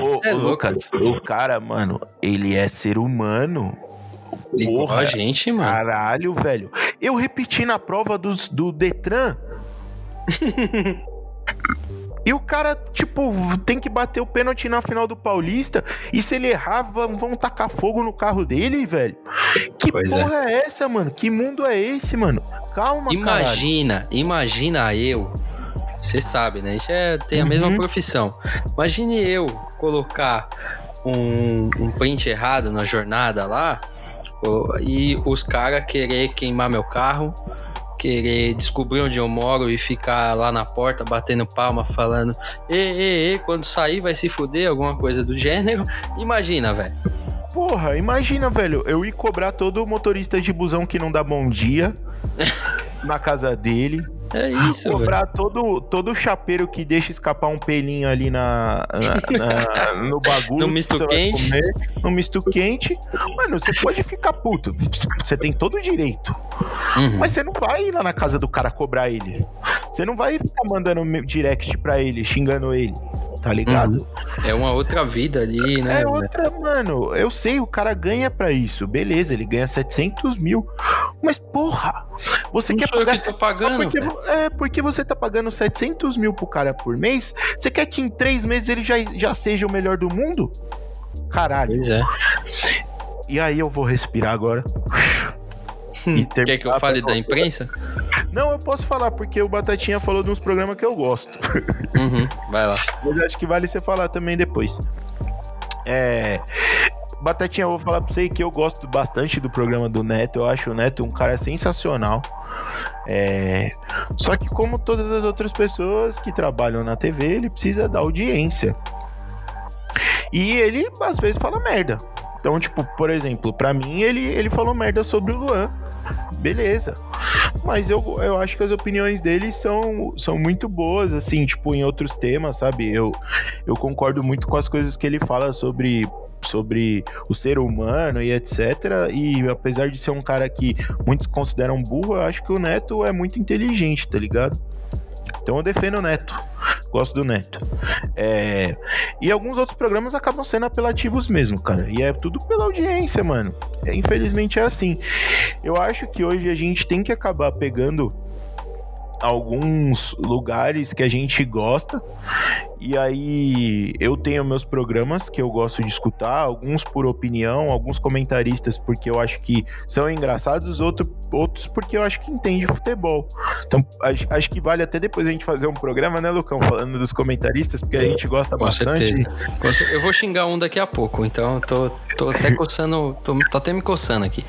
Ô, É ô. Lucas, o cara, mano, ele é ser humano. Porra. a gente, mano. Caralho, velho. Eu repeti na prova dos, do Detran. e o cara, tipo, tem que bater o pênalti na final do Paulista. E se ele errar, vão, vão tacar fogo no carro dele, velho. Que Pois é. porra é. essa, mano? Que mundo é esse, mano? Calma, caralho. Imagina, imagina eu. Você sabe, né? A gente é- tem a Uhum. mesma profissão. Imagine eu colocar um, um print errado na jornada lá e os caras querer queimar meu carro, querer descobrir onde eu moro e ficar lá na porta batendo palma falando: Ê, ê, ê, quando sair vai se fuder, alguma coisa do gênero. Imagina, velho. Porra, imagina, velho, eu ir cobrar todo motorista de busão que não dá bom dia na casa dele. É isso, velho. cobrar todo, todo chapeiro que deixa escapar um pelinho ali na, na- na- no bagulho. No misto que quente. comer, no misto quente. Mano, você pode ficar puto. Você tem todo o direito. Uhum. Mas você não vai ir lá na casa do cara cobrar ele. Você não vai ficar mandando direct pra ele, xingando ele. Tá ligado? É uma outra vida ali, né? É outra, mano. Eu sei, o cara ganha pra isso. Beleza, ele ganha 700 mil. Mas, porra, você Não quer pagar. que pagando, Porque, é, porque você tá pagando 700 mil pro cara por mês. Você quer que em três meses ele já, já seja o melhor do mundo? Caralho. Pois é. E aí eu vou respirar agora. E Quer que eu fale da imprensa? Não, eu posso falar, porque o Batatinha falou de uns programas que eu gosto. Uhum, vai lá. Mas eu acho que vale você falar também depois. É. Batatinha, eu vou falar pra você que eu gosto bastante do programa do Neto. Eu acho o Neto um cara sensacional. É... Só que, como todas as outras pessoas que trabalham na TV, ele precisa da audiência. E ele, às vezes, fala merda. Então, tipo, por exemplo, pra mim, ele, ele falou merda sobre o Luan. Beleza. Mas eu, eu acho que as opiniões dele são, são muito boas, assim, tipo, em outros temas, sabe? Eu, eu concordo muito com as coisas que ele fala sobre sobre o ser humano e etc. E apesar de ser um cara que muitos consideram burro, eu acho que o Neto é muito inteligente, tá ligado? Então eu defendo o Neto. Gosto do Neto. É, E alguns outros programas acabam sendo apelativos mesmo, cara. E é tudo pela audiência, mano. É, Infelizmente é assim. Eu acho que hoje a gente tem que acabar pegando alguns lugares que a gente gosta. E aí eu tenho meus programas que eu gosto de escutar, alguns por opinião, alguns comentaristas porque eu acho que são engraçados, outro, outros porque eu acho que entende futebol. Então acho, acho que vale até depois a gente fazer um programa, né, Lucão, falando dos comentaristas, porque a gente gosta Com bastante. certeza. Eu vou xingar um daqui a pouco, então eu tô, tô até coçando. Tô, tô até me coçando aqui.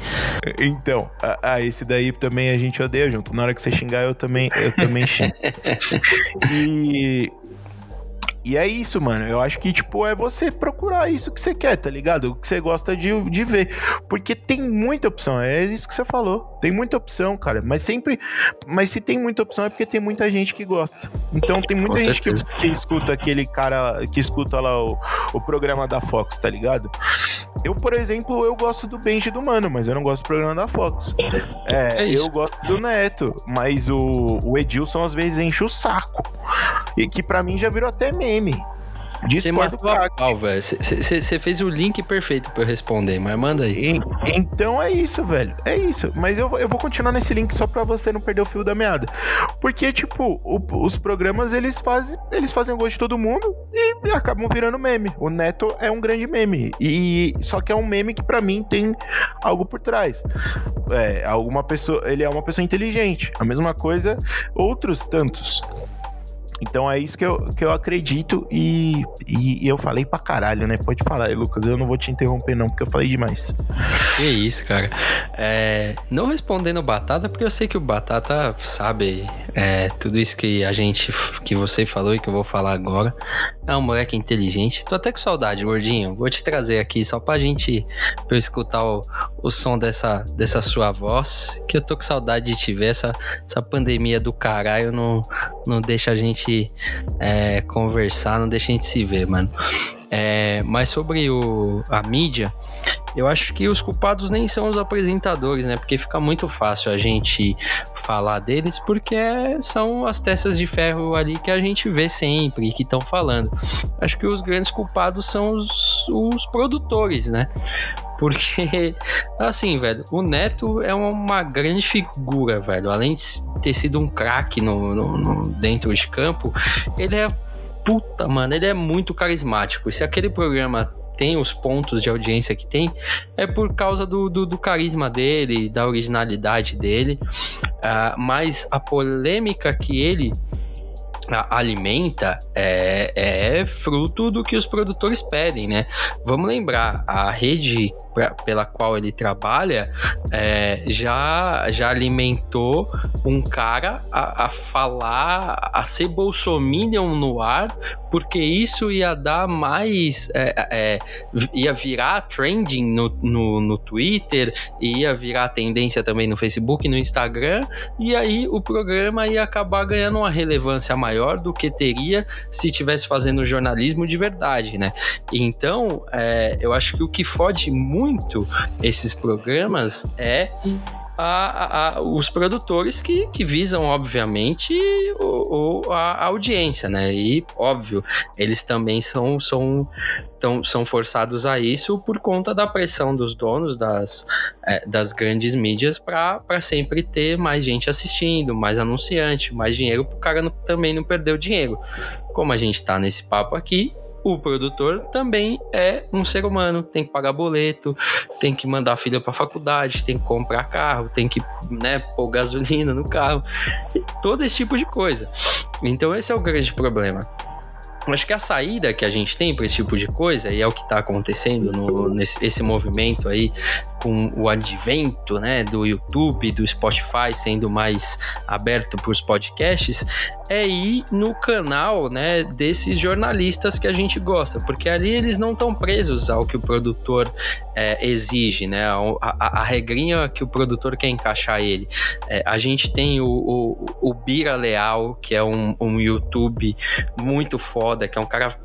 Então, ah, ah, esse daí também a gente odeia junto. Na hora que você xingar, eu também, eu também xingo. e. E é isso, mano. Eu acho que, tipo, é você procurar isso que você quer, tá ligado? O que você gosta de, de ver. Porque tem muita opção. É isso que você falou. Tem muita opção, cara. Mas sempre. Mas se tem muita opção é porque tem muita gente que gosta. Então tem muita Com gente que, que escuta aquele cara. Que escuta lá o, o programa da Fox, tá ligado? Eu, por exemplo, eu gosto do Benji do Mano, mas eu não gosto do programa da Fox. É, É eu gosto do Neto, mas o, o Edilson às vezes enche o saco. E que pra mim já virou até meme. Você Discordo matou a pau, velho. Você fez o link perfeito pra eu responder, mas manda aí. En- Então é isso, velho. É isso. Mas eu, vou- eu vou continuar nesse link só pra você não perder o fio da meada. Porque, tipo, o- os programas, eles fazem, eles fazem o gosto de todo mundo e acabam virando meme. O Neto é um grande meme. E só que é um meme que pra mim tem algo por trás. É, alguma pessoa, ele é uma pessoa inteligente. A mesma coisa outros tantos. Então é isso que eu, que eu acredito e, e, eu falei pra caralho, né? Pode falar aí, Lucas. Eu não vou te interromper, não, porque eu falei demais. Que isso, cara. É, não respondendo o Batata, porque eu sei que o Batata sabe é, tudo isso que a gente, que você falou e que eu vou falar agora. É um moleque inteligente. Tô até com saudade, gordinho. Vou te trazer aqui só pra gente, pra eu escutar o, o som dessa, dessa sua voz. Que eu tô com saudade de te ver. Essa, essa pandemia do caralho não, não deixa a gente é, conversar, não deixa a gente se ver, mano. É, mas sobre o, a mídia, eu acho que os culpados nem são os apresentadores, né? Porque fica muito fácil a gente falar deles, porque são as testas de ferro ali que a gente vê sempre e que estão falando. Acho que os grandes culpados são os, os produtores, né? Porque, assim, velho, o Neto é uma grande figura, velho. Além de ter sido um craque no, no- no- dentro de campo, ele é. Puta, mano, ele é muito carismático. Se aquele programa tem os pontos de audiência que tem, é por causa do, do, do carisma dele, da originalidade dele. Ah, mas a polêmica que ele alimenta é, é fruto do que os produtores pedem, né? Vamos lembrar, a rede pra- pela qual ele trabalha é, já, já alimentou um cara a, a falar, a ser bolsominion no ar, porque isso ia dar mais. é, é, vi- ia virar trending no, no, no Twitter, ia virar tendência também no Facebook, no Instagram, e aí o programa ia acabar ganhando uma relevância maior do que teria se tivesse fazendo jornalismo de verdade, né? Então, é, eu acho que o que fode muito esses programas é a- a- os produtores que, que visam, obviamente, o, o- a audiência, né? E, óbvio, eles também são, são, tão, são forçados a isso por conta da pressão dos donos das, é, das grandes mídias para sempre ter mais gente assistindo, mais anunciante, mais dinheiro para o cara não- também não perder o dinheiro. Como a gente está nesse papo aqui, o produtor também é um ser humano, tem que pagar boleto, tem que mandar a filha para faculdade, tem que comprar carro, tem que né, pôr gasolina no carro, todo esse tipo de coisa. Então esse é o grande problema. Acho que a saída que a gente tem para esse tipo de coisa, e é o que está acontecendo no, nesse esse movimento aí, com o advento né, do YouTube, do Spotify sendo mais aberto para os podcasts, é ir no canal né, desses jornalistas que a gente gosta, porque ali eles não estão presos ao que o produtor é, exige, né, a, a- a regrinha que o produtor quer encaixar ele. É, a gente tem o, o, o Bira Leal, que é um, um YouTube muito foda, que é um cara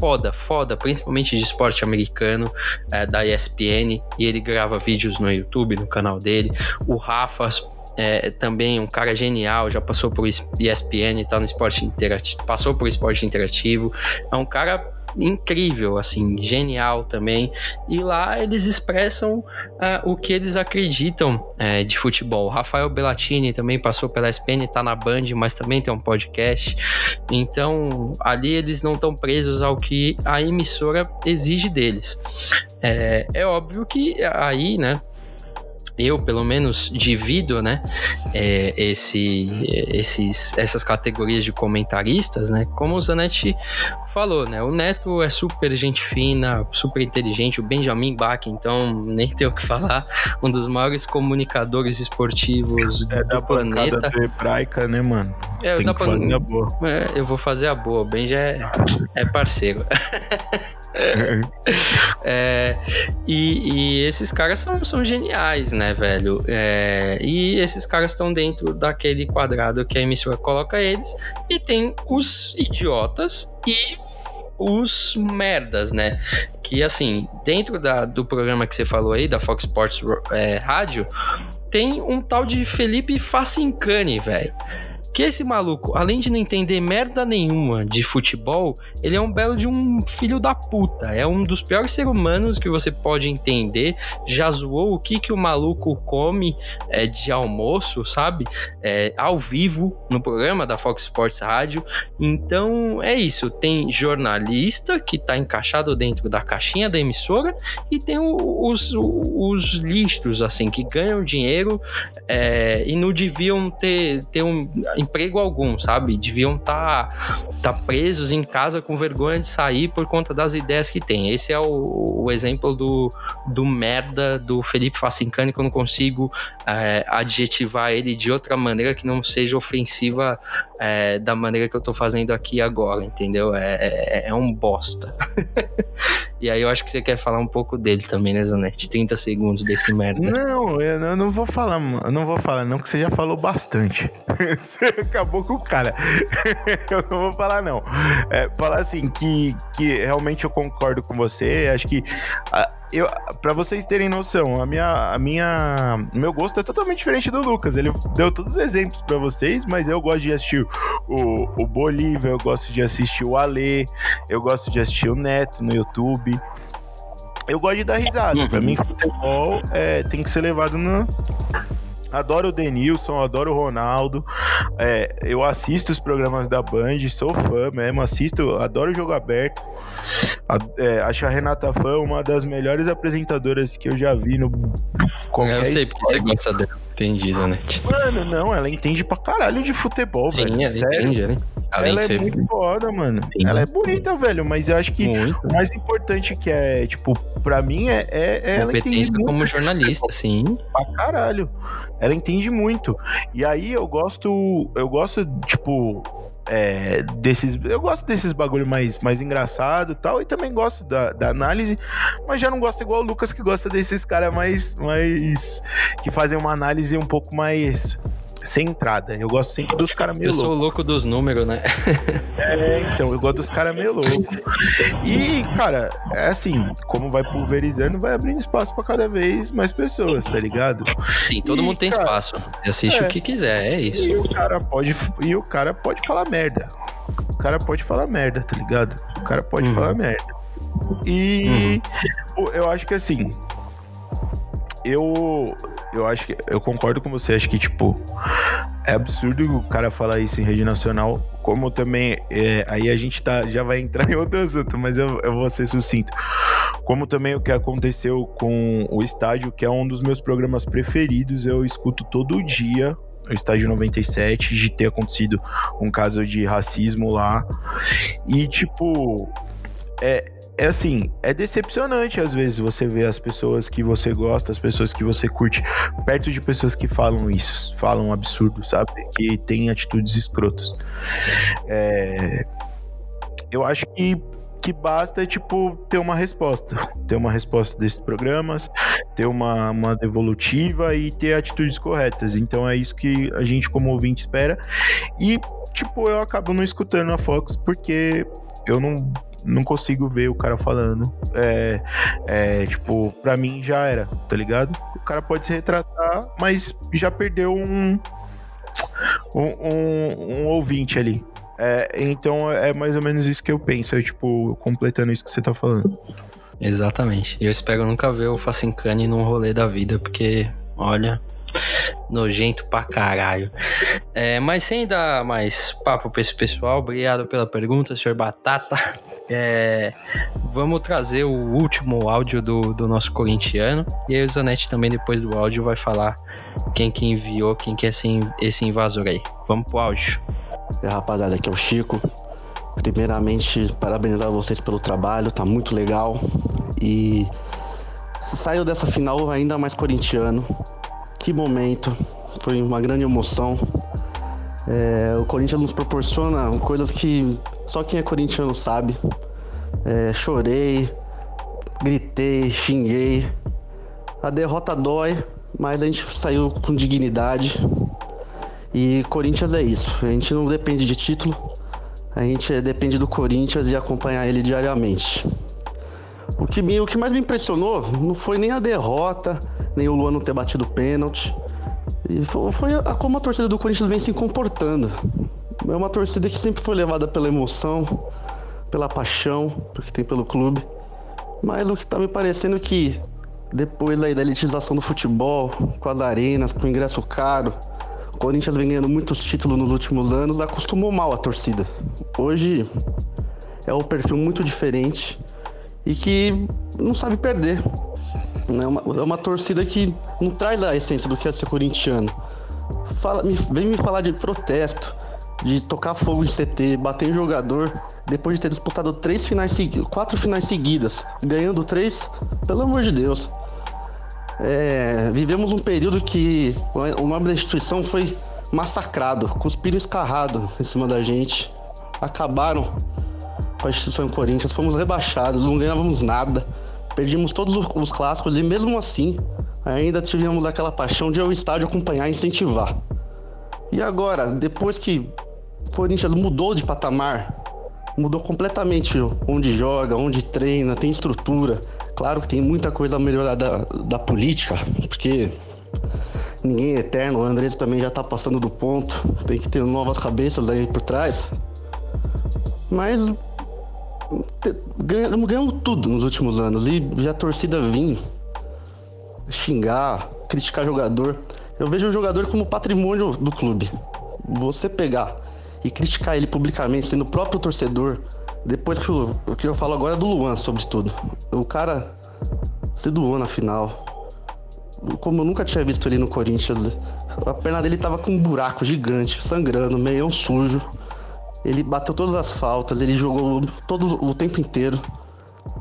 foda, foda, principalmente de esporte americano, é, da ESPN, e ele grava vídeos no YouTube, no canal dele. O Rafa é também um cara genial, já passou por ESPN, tá no esporte interativo, passou por esporte interativo. É um cara incrível, assim, genial também. E lá eles expressam ah, o que eles acreditam eh, de futebol. Rafael Bellatini também passou pela ESPN, tá na Band, mas também tem um podcast. Então, ali eles não estão presos ao que a emissora exige deles. É, é óbvio que aí, né? Eu, pelo menos, divido, né, é, esse, esses, essas categorias de comentaristas, né, como o Zanetti falou, né, o Neto é super gente fina, super inteligente, o Benjamin Bach, então, nem tem o que falar, um dos maiores comunicadores esportivos É da do planeta. bancada hebraica, né, mano? É, Tem que pra- fazer a boa. é, eu vou fazer a boa, o Ben já é, é parceiro. É, e, e esses caras são, são geniais, né, velho? É, e esses caras estão dentro daquele quadrado que a emissora coloca eles. E tem os idiotas e os merdas, né? Que assim, dentro da, do programa que você falou aí, da Fox Sports é, Rádio, tem um tal de Felipe Facincani, velho que esse maluco, além de não entender merda nenhuma de futebol, ele é um belo de um filho da puta. É um dos piores seres humanos que você pode entender. Já zoou o que, que o maluco come é, de almoço, sabe? É, ao vivo no programa da Fox Sports Rádio. Então é isso. Tem jornalista que tá encaixado dentro da caixinha da emissora e tem os, os lixos, assim, que ganham dinheiro é, e não deviam ter, ter um emprego algum, sabe? Deviam estar tá, tá presos em casa com vergonha de sair por conta das ideias que tem. Esse é o, o exemplo do, do merda do Felipe Facincani, que eu não consigo é, adjetivar ele de outra maneira que não seja ofensiva é, da maneira que eu tô fazendo aqui agora, entendeu? É, é, é um bosta. e aí eu acho que você quer falar um pouco dele também, né, Zanetti? 30 segundos desse merda. Não, eu não vou falar, eu não vou falar, não, que você já falou bastante. você acabou com o cara. eu não vou falar, não. É, falar assim, que, que realmente eu concordo com você. Acho que. Eu, para vocês terem noção, a minha, a minha, meu gosto é totalmente diferente do Lucas. Ele deu todos os exemplos para vocês, mas eu gosto de assistir o, o Bolívia, eu gosto de assistir o Ale, eu gosto de assistir o Neto no YouTube. Eu gosto de dar risada. Para mim, futebol é, tem que ser levado no, Adoro o Denilson, adoro o Ronaldo. É, eu assisto os programas da Band, sou fã mesmo, assisto, adoro o jogo aberto. É, acho a Renata Fã uma das melhores apresentadoras que eu já vi no. Eu sei porque você gosta dela. Entendi, Zanetti. Mano, não, ela entende pra caralho de futebol, Sim, velho. Sim, ela Sério. entende, né? Além ela é muito foda, mano. Sim. Ela é bonita, velho, mas eu acho que muito. o mais importante que é, tipo, pra mim é, é, é ela entende como jornalista, sim. Pra caralho. Ela entende muito. E aí eu gosto, eu gosto, tipo, é, desses. Eu gosto desses bagulho mais, mais engraçado e tal. E também gosto da, da análise. Mas já não gosto igual o Lucas, que gosta desses caras mais, mais. que fazem uma análise um pouco mais sem entrada. Eu gosto sempre dos caras meio loucos. Eu sou louco dos números, né? é, então, eu gosto dos caras meio loucos. E, cara, é assim, como vai pulverizando, vai abrindo espaço para cada vez mais pessoas, tá ligado? Sim, todo e, mundo tem cara, espaço. Assiste é, o que quiser, é isso. E o cara pode, e o cara pode falar merda. O cara pode falar merda, tá ligado? O cara pode uhum. falar merda. E uhum. eu acho que assim, eu eu acho que eu concordo com você, acho que tipo é absurdo o cara falar isso em rede nacional, como também é, aí a gente tá já vai entrar em outro assunto, mas eu, eu vou ser sucinto. Como também o que aconteceu com o estádio, que é um dos meus programas preferidos, eu escuto todo dia o estádio 97 de ter acontecido um caso de racismo lá. E tipo, é, é assim, é decepcionante às vezes você ver as pessoas que você gosta, as pessoas que você curte, perto de pessoas que falam isso, falam absurdo, sabe? Que têm atitudes escrotas. É... Eu acho que que basta, tipo, ter uma resposta. Ter uma resposta desses programas, ter uma, uma devolutiva e ter atitudes corretas. Então é isso que a gente, como ouvinte, espera. E, tipo, eu acabo não escutando a Fox porque eu não não consigo ver o cara falando. É, é, tipo, pra mim já era, tá ligado? O cara pode se retratar, mas já perdeu um, um, um, um ouvinte ali. É, então é mais ou menos isso que eu penso, é tipo, completando isso que você tá falando. Exatamente. Eu espero nunca ver o Facincani num rolê da vida, porque, olha, Nojento pra caralho. É, mas sem dar mais papo pra esse pessoal, obrigado pela pergunta, senhor Batata. É, vamos trazer o último áudio do, do nosso corintiano. E aí o Zanetti também, depois do áudio, vai falar quem que enviou, quem que é esse, esse invasor aí. Vamos pro áudio. É, rapaziada, aqui é o Chico. Primeiramente, parabenizar vocês pelo trabalho, tá muito legal. E saiu dessa final ainda mais corintiano. Que momento, foi uma grande emoção. É, o Corinthians nos proporciona coisas que só quem é corintiano sabe. É, chorei, gritei, xinguei. A derrota dói, mas a gente saiu com dignidade. E Corinthians é isso. A gente não depende de título. A gente depende do Corinthians e acompanhar ele diariamente. O que, me, o que mais me impressionou não foi nem a derrota, nem o Luan não ter batido pênalti. E foi, foi a, como a torcida do Corinthians vem se comportando. É uma torcida que sempre foi levada pela emoção, pela paixão que tem pelo clube. Mas o que tá me parecendo é que depois aí da elitização do futebol, com as arenas, com o ingresso caro, o Corinthians vem ganhando muitos títulos nos últimos anos, acostumou mal a torcida. Hoje é um perfil muito diferente e que não sabe perder. É uma, uma torcida que não traz a essência do que é ser corintiano. Fala, me, vem me falar de protesto, de tocar fogo em CT, bater em jogador, depois de ter disputado três finais seguidas, quatro finais seguidas, ganhando três, pelo amor de Deus. É, vivemos um período que o nome da instituição foi massacrado, cuspiram escarrado em cima da gente, acabaram com a instituição Corinthians, fomos rebaixados, não ganhávamos nada, perdimos todos os clássicos e mesmo assim ainda tivemos aquela paixão de ir ao estádio acompanhar e incentivar. E agora, depois que o Corinthians mudou de patamar, mudou completamente onde joga, onde treina, tem estrutura. Claro que tem muita coisa a melhorar da, da política, porque ninguém é eterno. O Andrés também já tá passando do ponto, tem que ter novas cabeças aí por trás. Mas ganhamos, ganhamos tudo nos últimos anos e a torcida vinha xingar, criticar jogador. Eu vejo o jogador como patrimônio do clube. Você pegar e criticar ele publicamente, sendo o próprio torcedor, depois que o que eu falo agora é do Luan, sobre tudo. O cara se doou na final. Como eu nunca tinha visto ele no Corinthians, a perna dele tava com um buraco gigante, sangrando, meio sujo. Ele bateu todas as faltas, ele jogou todo o tempo inteiro.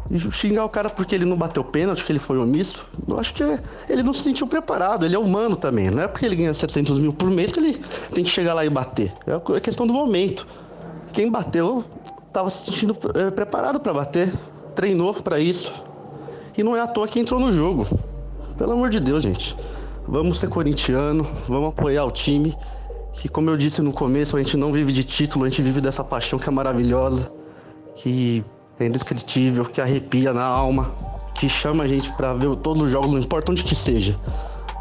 E xingar o cara porque ele não bateu pênalti, que ele foi omisso, eu acho que é, ele não se sentiu preparado, ele é humano também. Não é porque ele ganha 700 mil por mês que ele tem que chegar lá e bater. É questão do momento. Quem bateu estava se sentindo é, preparado para bater, treinou para isso. E não é à toa que entrou no jogo. Pelo amor de Deus, gente. Vamos ser corintiano, vamos apoiar o time. Que, como eu disse no começo, a gente não vive de título, a gente vive dessa paixão que é maravilhosa. Que é indescritível, que arrepia na alma, que chama a gente para ver todos os jogos, não importa onde que seja.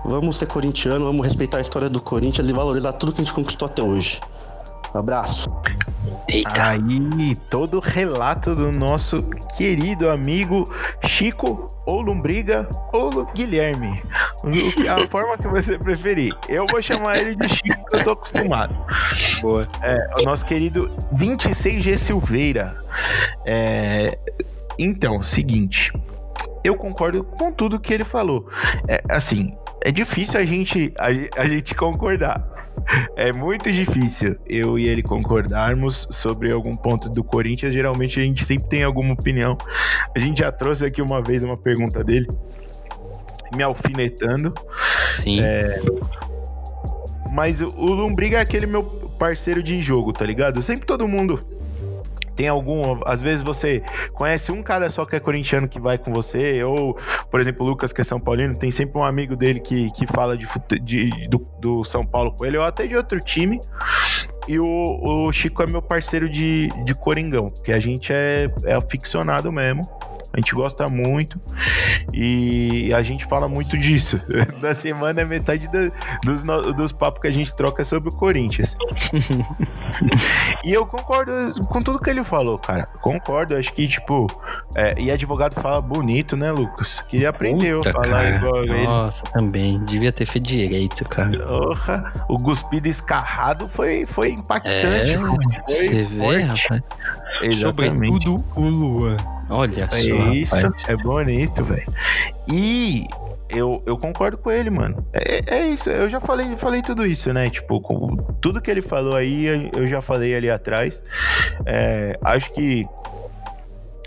Vamos ser corintiano, vamos respeitar a história do Corinthians e valorizar tudo que a gente conquistou até hoje. Abraço. Eita. Aí, todo o relato do nosso querido amigo Chico ou Lombriga ou Guilherme. A forma que você preferir. Eu vou chamar ele de Chico, que eu tô acostumado. Boa. É, o nosso querido 26G Silveira. É, então, seguinte. Eu concordo com tudo que ele falou. É, assim, é difícil a gente, a, a gente concordar. É muito difícil eu e ele concordarmos sobre algum ponto do Corinthians. Geralmente a gente sempre tem alguma opinião. A gente já trouxe aqui uma vez uma pergunta dele, me alfinetando. Sim. É... Mas o Lombriga é aquele meu parceiro de jogo, tá ligado? Sempre todo mundo tem algum. Às vezes você conhece um cara só que é corintiano que vai com você, ou, por exemplo, o Lucas, que é São Paulino, tem sempre um amigo dele que, que fala de, de do, do São Paulo com ele, ou até de outro time. E o, o Chico é meu parceiro de, de Coringão, que a gente é, é aficionado mesmo. A gente gosta muito e a gente fala muito disso. Na semana é metade do, dos, dos papos que a gente troca sobre o Corinthians. e eu concordo com tudo que ele falou, cara. Concordo. Acho que, tipo, é, e advogado fala bonito, né, Lucas? Queria aprender Puta, a falar cara. igual ele. Nossa, também. Devia ter feito direito, cara. Porra, o cuspido escarrado foi, foi impactante. É, você vê, rapaz. Exatamente. Sobretudo o Luan. Olha é só. Isso, rapaz. é bonito, velho. E eu, eu concordo com ele, mano. É, é isso, eu já falei, falei tudo isso, né? Tipo, com, tudo que ele falou aí, eu já falei ali atrás. É, acho que,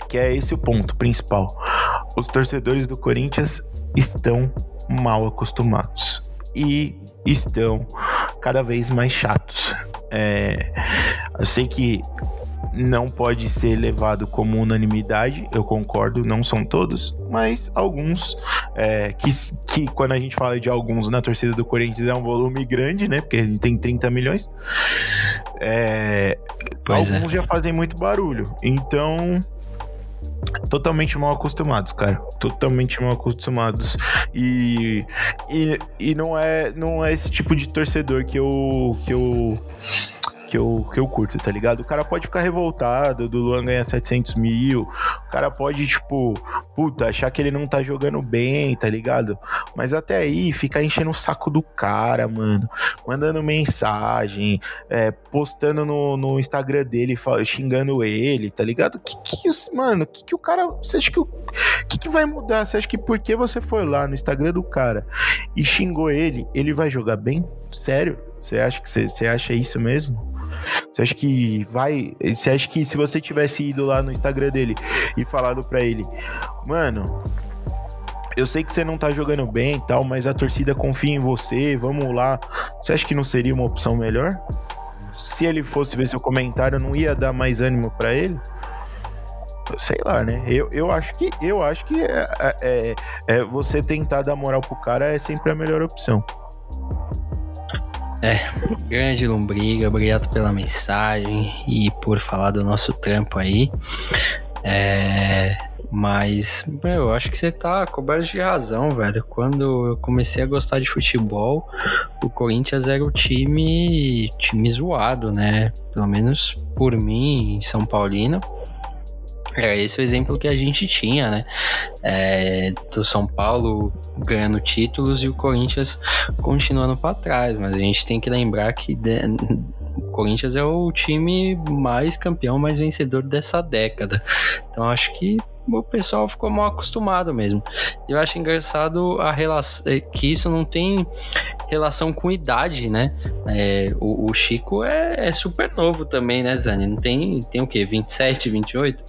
que é esse o ponto principal. Os torcedores do Corinthians estão mal acostumados. E estão cada vez mais chatos. É, eu sei que não pode ser levado como unanimidade, eu concordo, não são todos, mas alguns, é, que, que quando a gente fala de alguns na torcida do Corinthians é um volume grande, né? Porque tem 30 milhões. É, é. Alguns já fazem muito barulho. Então, totalmente mal acostumados, cara. Totalmente mal acostumados. E, e, e não, é, não é esse tipo de torcedor que eu. Que eu que eu, que eu curto, tá ligado? O cara pode ficar revoltado do Luan ganhar 700 mil, o cara pode, tipo, puta, achar que ele não tá jogando bem, tá ligado? Mas até aí, ficar enchendo o saco do cara, mano, mandando mensagem, é, postando no, no Instagram dele, xingando ele, tá ligado? Que, que, mano, que, que o cara, você acha que o que, que vai mudar? Você acha que porque você foi lá no Instagram do cara e xingou ele, ele vai jogar bem? Sério? Você acha que você, acha isso mesmo? Você acha que vai. Você acha que se você tivesse ido lá no Instagram dele e falado pra ele, mano, eu sei que você não tá jogando bem e tal, mas a torcida confia em você, vamos lá. Você acha que não seria uma opção melhor? Se ele fosse ver seu comentário, não ia dar mais ânimo para ele? Sei lá, né? Eu, eu acho que eu acho que é, é, é, é você tentar dar moral pro cara é sempre a melhor opção. É, grande Lombriga, obrigado pela mensagem e por falar do nosso trampo aí. É, mas, eu acho que você tá coberto de razão, velho. Quando eu comecei a gostar de futebol, o Corinthians era o time, time zoado, né? Pelo menos por mim, em São Paulino. Era esse o exemplo que a gente tinha, né? É, do São Paulo ganhando títulos e o Corinthians continuando para trás. Mas a gente tem que lembrar que de, o Corinthians é o time mais campeão, mais vencedor dessa década. Então acho que o pessoal ficou mal acostumado mesmo. Eu acho engraçado a relação é, que isso não tem relação com idade, né? É, o, o, Chico é, é, super novo também, né, Zani? Não tem, tem o quê? 27, 28?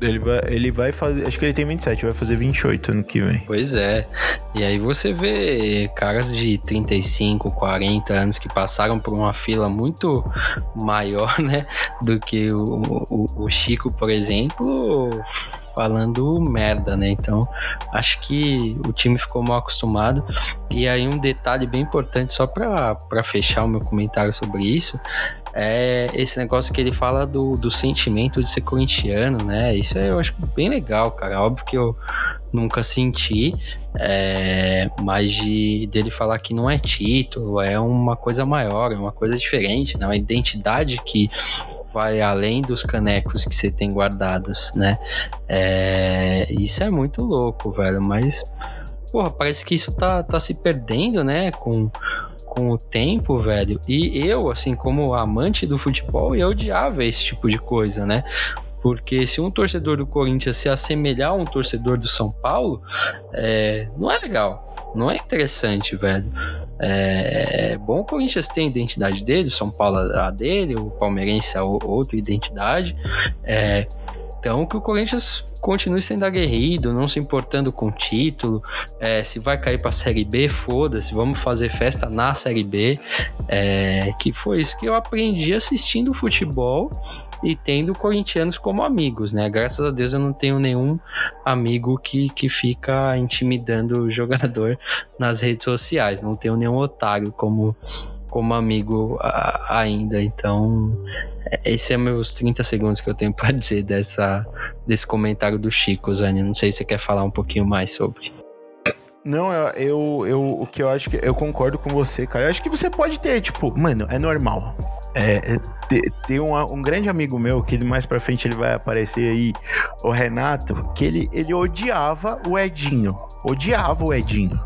Ele vai, ele vai fazer. Acho que ele tem 27, vai fazer 28 ano que vem. Pois é. E aí você vê caras de 35, 40 anos que passaram por uma fila muito maior, né? Do que o, o, o Chico, por exemplo, falando merda, né? Então, acho que o time ficou mal acostumado. E aí, um detalhe bem importante, só para fechar o meu comentário sobre isso, é esse negócio que ele fala do, do sentimento de ser corintiano, né? Isso eu acho bem legal, cara. Óbvio que eu nunca senti, é, mas de dele falar que não é título, é uma coisa maior, é uma coisa diferente, né? uma identidade que vai além dos canecos que você tem guardados, né? É, isso é muito louco, velho, mas porra, parece que isso tá, tá se perdendo, né? Com, com o tempo, velho. E eu, assim, como amante do futebol, eu odiava esse tipo de coisa, né? Porque se um torcedor do Corinthians se assemelhar a um torcedor do São Paulo, é, não é legal. Não é interessante, velho. É, é bom o Corinthians tem a identidade dele, o São Paulo a dele, o Palmeirense a outra identidade. É, então que o Corinthians continue sendo aguerrido, não se importando com o título. É, se vai cair para a Série B, foda-se, vamos fazer festa na Série B. É, que foi isso que eu aprendi assistindo futebol e tendo corintianos como amigos, né? Graças a Deus eu não tenho nenhum amigo que, que fica intimidando o jogador nas redes sociais, não tenho nenhum otário como como amigo a, ainda. Então, esse é meus 30 segundos que eu tenho para dizer dessa, desse comentário do Chico, Zani. Não sei se você quer falar um pouquinho mais sobre. Não, eu, eu, o que eu acho que eu concordo com você, cara. Eu acho que você pode ter, tipo, mano, é normal. É, tem um, um, grande amigo meu que mais pra frente ele vai aparecer aí, o Renato, que ele, ele odiava o Edinho. Odiava o Edinho.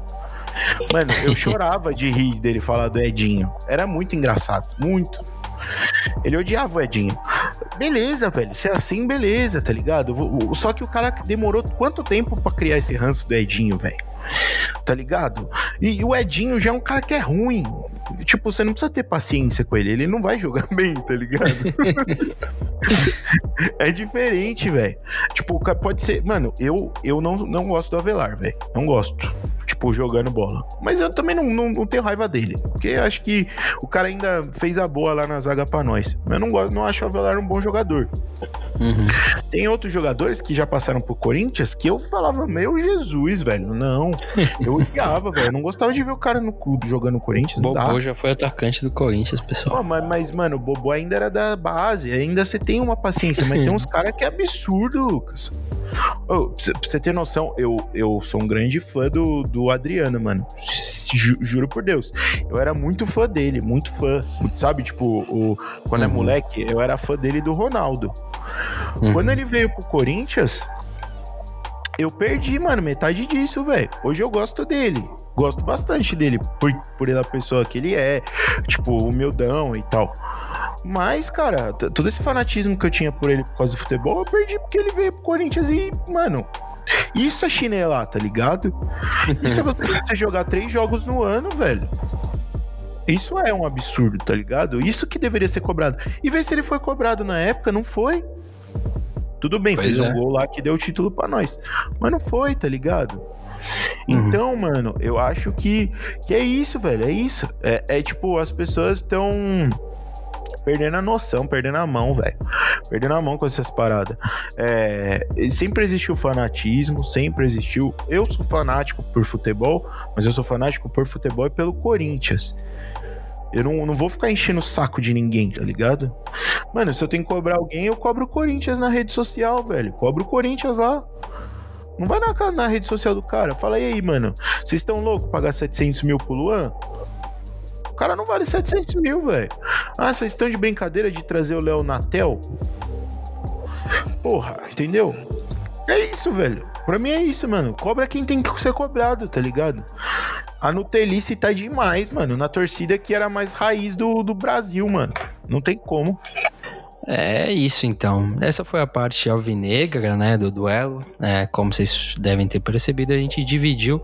Mano, eu chorava de rir dele falar do Edinho. Era muito engraçado, muito. Ele odiava o Edinho. Beleza, velho. Se é assim, beleza, tá ligado? Só que o cara demorou quanto tempo para criar esse ranço do Edinho, velho? Tá ligado? E, e, o Edinho já é um cara que é ruim. Tipo, você não precisa ter paciência com ele. Ele não vai jogar bem, tá ligado? é diferente, velho. Tipo, pode ser. Mano, eu, eu não, não gosto do Avelar, velho. Não gosto. Tipo, jogando bola. Mas eu também não, não, não, tenho raiva dele. Porque acho que o cara ainda fez a boa lá na zaga pra nós. Mas eu não, gosto, não acho o Avelar um bom jogador. Uhum. Tem outros jogadores que já passaram por Corinthians que eu falava, meu Jesus, velho, não. Eu odiava, velho. Eu não gostava de ver o cara no jogando no Corinthians. Bobo já foi atacante do Corinthians, pessoal. Oh, mas, mas, mano, o Bobo ainda era da base. Ainda você tem uma paciência, mas tem uns caras que é absurdo, Lucas. Oh, pra você ter noção, eu, eu sou um grande fã do, do Adriano, mano. Juro por Deus. Eu era muito fã dele, muito fã. Sabe, tipo, o, quando é uhum. é moleque, eu era fã dele do Ronaldo. Uhum. Quando ele veio pro Corinthians, eu perdi, mano, metade disso, velho. Hoje eu gosto dele. Gosto bastante dele por, por ele a pessoa que ele é, tipo, humildão e tal. Mas, cara, todo esse fanatismo que eu tinha por ele por causa do futebol, eu perdi porque ele veio pro Corinthians e, mano, isso é chinelar, tá ligado? Isso é você jogar três jogos no ano, velho. Isso é um absurdo, tá ligado? Isso que deveria ser cobrado. E ver se ele foi cobrado na época, não foi. Tudo bem, pois fez é. um gol lá que deu o título para nós. Mas não foi, tá ligado? Uhum. Então, mano, eu acho que, que é isso, velho. É isso. É, é tipo, as pessoas estão perdendo a noção, perdendo a mão, velho. Perdendo a mão com essas paradas. É, sempre existiu fanatismo, sempre existiu. Eu sou fanático por futebol, mas eu sou fanático por futebol e pelo Corinthians. Eu não, não vou ficar enchendo o saco de ninguém, tá ligado? Mano, se eu tenho que cobrar alguém, eu cobro o Corinthians na rede social, velho. Cobro o Corinthians lá. Não vai na, na rede social do cara. Fala aí, mano. Vocês estão loucos pagar 700 mil pro Luan? O cara não vale 700 mil, velho. Ah, vocês estão de brincadeira de trazer o Léo Natel? Porra, entendeu? É isso, velho. Pra mim é isso, mano. Cobra quem tem que ser cobrado, tá ligado? A Nutelice tá demais, mano. Na torcida que era mais raiz do, do Brasil, mano. Não tem como. É isso então. Essa foi a parte alvinegra, né, do duelo. É, como vocês devem ter percebido, a gente dividiu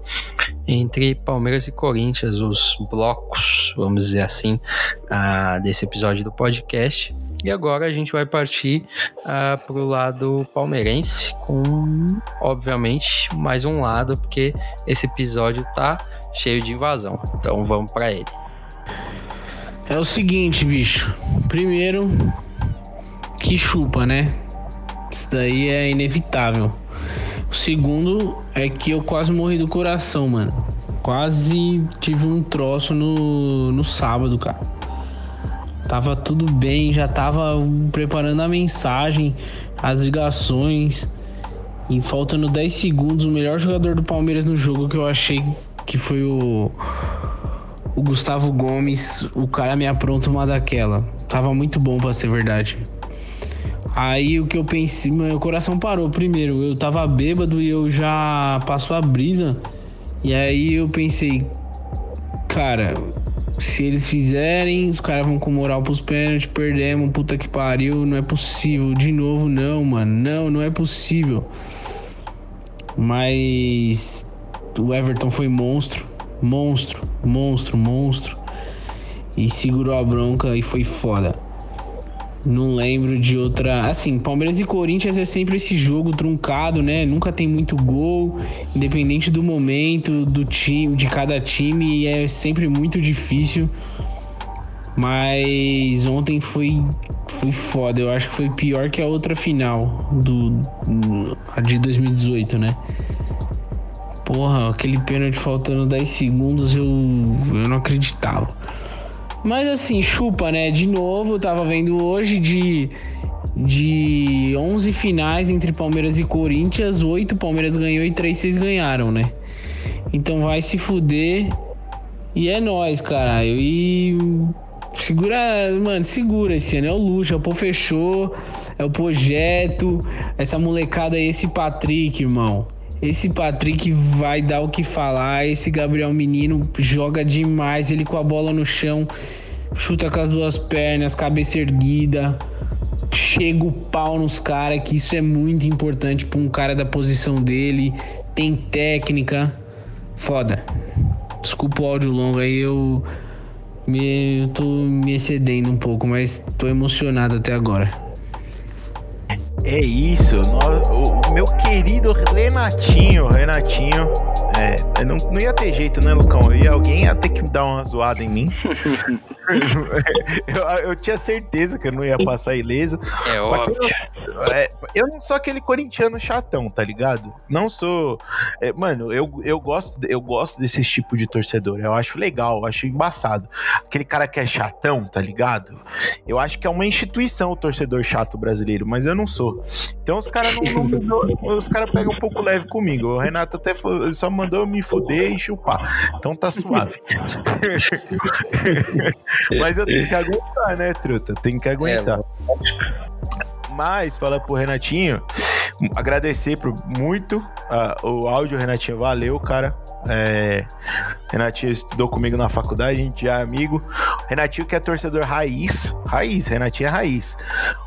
entre Palmeiras e Corinthians os blocos, vamos dizer assim, uh, desse episódio do podcast. E agora a gente vai partir uh, pro lado palmeirense, com, obviamente, mais um lado, porque esse episódio tá cheio de invasão. Então vamos para ele. É o seguinte, bicho. Primeiro, que chupa, né? Isso daí é inevitável. O segundo é que eu quase morri do coração, mano. Quase tive um troço no, no sábado, cara. Tava tudo bem, já tava preparando a mensagem, as ligações. E faltando 10 segundos, o melhor jogador do Palmeiras no jogo que eu achei que foi o, o Gustavo Gomes. O cara me apronta uma daquela. Tava muito bom para ser verdade. Aí o que eu pensei, meu coração parou. Primeiro, eu tava bêbado e eu já passou a brisa. E aí eu pensei, cara, se eles fizerem, os caras vão com moral pros pênaltis, perdemos, puta que pariu, não é possível. De novo, não, mano, não, não é possível. Mas o Everton foi monstro, monstro, monstro, monstro. E segurou a bronca e foi foda. Não lembro de outra. Assim, Palmeiras e Corinthians é sempre esse jogo truncado, né? Nunca tem muito gol, independente do momento do time, de cada time, e é sempre muito difícil. Mas ontem foi foi foda. Eu acho que foi pior que a outra final do a de 2018, né? Porra, aquele pênalti faltando 10 segundos, eu, eu não acreditava. Mas assim, chupa, né? De novo, eu tava vendo hoje de, de 11 finais entre Palmeiras e Corinthians, 8 Palmeiras ganhou e 3 vocês ganharam, né? Então vai se fuder. E é nós, caralho. E segura, mano, segura esse ano. É o luxo, é o pô fechou, é o projeto, essa molecada aí, esse Patrick, irmão. Esse Patrick vai dar o que falar. Esse Gabriel Menino joga demais. Ele com a bola no chão, chuta com as duas pernas, cabeça erguida. Chega o pau nos caras, que isso é muito importante para um cara da posição dele. Tem técnica. Foda. Desculpa o áudio longo aí, eu, me, eu tô me excedendo um pouco, mas tô emocionado até agora. É isso, o meu querido Renatinho, Renatinho, É, não, não ia ter jeito, né, Lucão? E alguém ia ter que dar uma zoada em mim. eu, eu, tinha certeza que eu não ia passar ileso. É óbvio. Eu, é, eu, não sou aquele corintiano chatão, tá ligado? Não sou. É, mano, eu, eu, gosto, eu gosto desse tipo de torcedor. Eu acho legal, eu acho embaçado. Aquele cara que é chatão, tá ligado? Eu acho que é uma instituição o torcedor chato brasileiro, mas eu não sou. Então os caras não, não, não, os caras pegam um pouco leve comigo. O Renato até só mandou eu me fuder e chupar. Então tá suave. Mas eu tenho que aguentar, né, truta? Tem que aguentar. É, Mas, fala pro Renatinho, agradecer por muito uh, o áudio, Renatinho. Valeu, cara. É, Renatinho estudou comigo na faculdade, a gente já é amigo. Renatinho que é torcedor raiz. Raiz, Renatinho é raiz.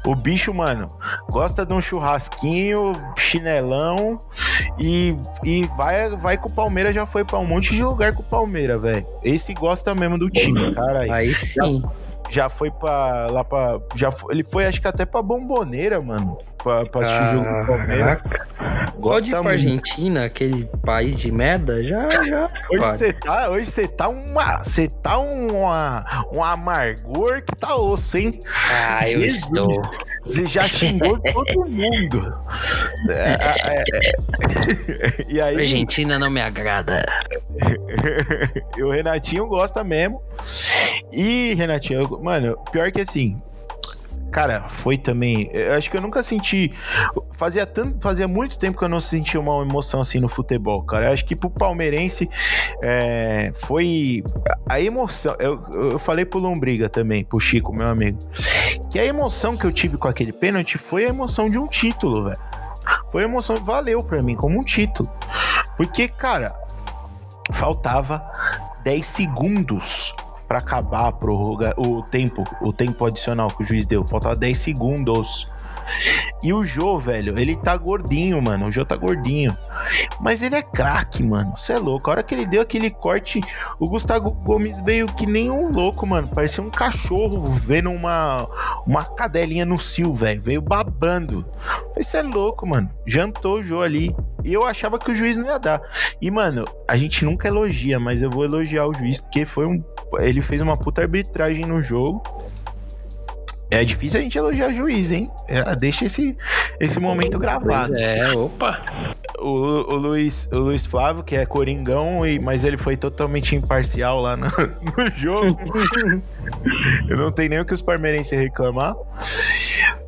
O bicho, mano, gosta de um churrasquinho, chinelão e, e vai, vai com o Palmeiras, já foi pra um monte de lugar com o Palmeiras, velho. Esse gosta mesmo do time, cara. Aí sim. Já foi pra, lá pra. Já foi, ele foi, acho que até pra Bomboneira, mano. Pra, pra assistir o jogo do Palmeiras. Só de ir pra Argentina, aquele país de merda, já, já. Hoje você tá, hoje você tá uma, você tá uma, um amargor que tá osso, hein? Ah, eu Jesus, estou. Você já xingou todo mundo. É, é, é. e aí, Argentina não me agrada. e o Renatinho gosta mesmo. E Renatinho, mano, pior que assim, Cara, foi também. Eu acho que eu nunca senti. Fazia tanto, fazia muito tempo que eu não sentia uma emoção assim no futebol, cara. Eu acho que pro palmeirense é, foi a emoção. Eu, eu falei pro Lombriga também, pro Chico, meu amigo, que a emoção que eu tive com aquele pênalti foi a emoção de um título, velho. Foi a emoção valeu para mim como um título. Porque, cara, faltava 10 segundos para acabar a prorroga, o tempo, o tempo adicional que o juiz deu. Faltava 10 segundos. E o Jô, velho, ele tá gordinho, mano. O Jô tá gordinho. Mas ele é craque, mano. Você é louco. A hora que ele deu aquele corte, o Gustavo Gomes veio que nem um louco, mano. Parecia um cachorro vendo uma, uma cadelinha no cio, velho. Veio babando. Você é louco, mano. Jantou o Jô ali. E eu achava que o juiz não ia dar. E, mano, a gente nunca elogia, mas eu vou elogiar o juiz, porque foi um ele fez uma puta arbitragem no jogo. É difícil a gente elogiar o juiz, hein? É, deixa esse, esse momento gravado. Pois é, opa. O, o, Luiz, o Luiz Flávio, que é coringão, e, mas ele foi totalmente imparcial lá no, no jogo. Eu não tenho nem o que os palmeirenses reclamar.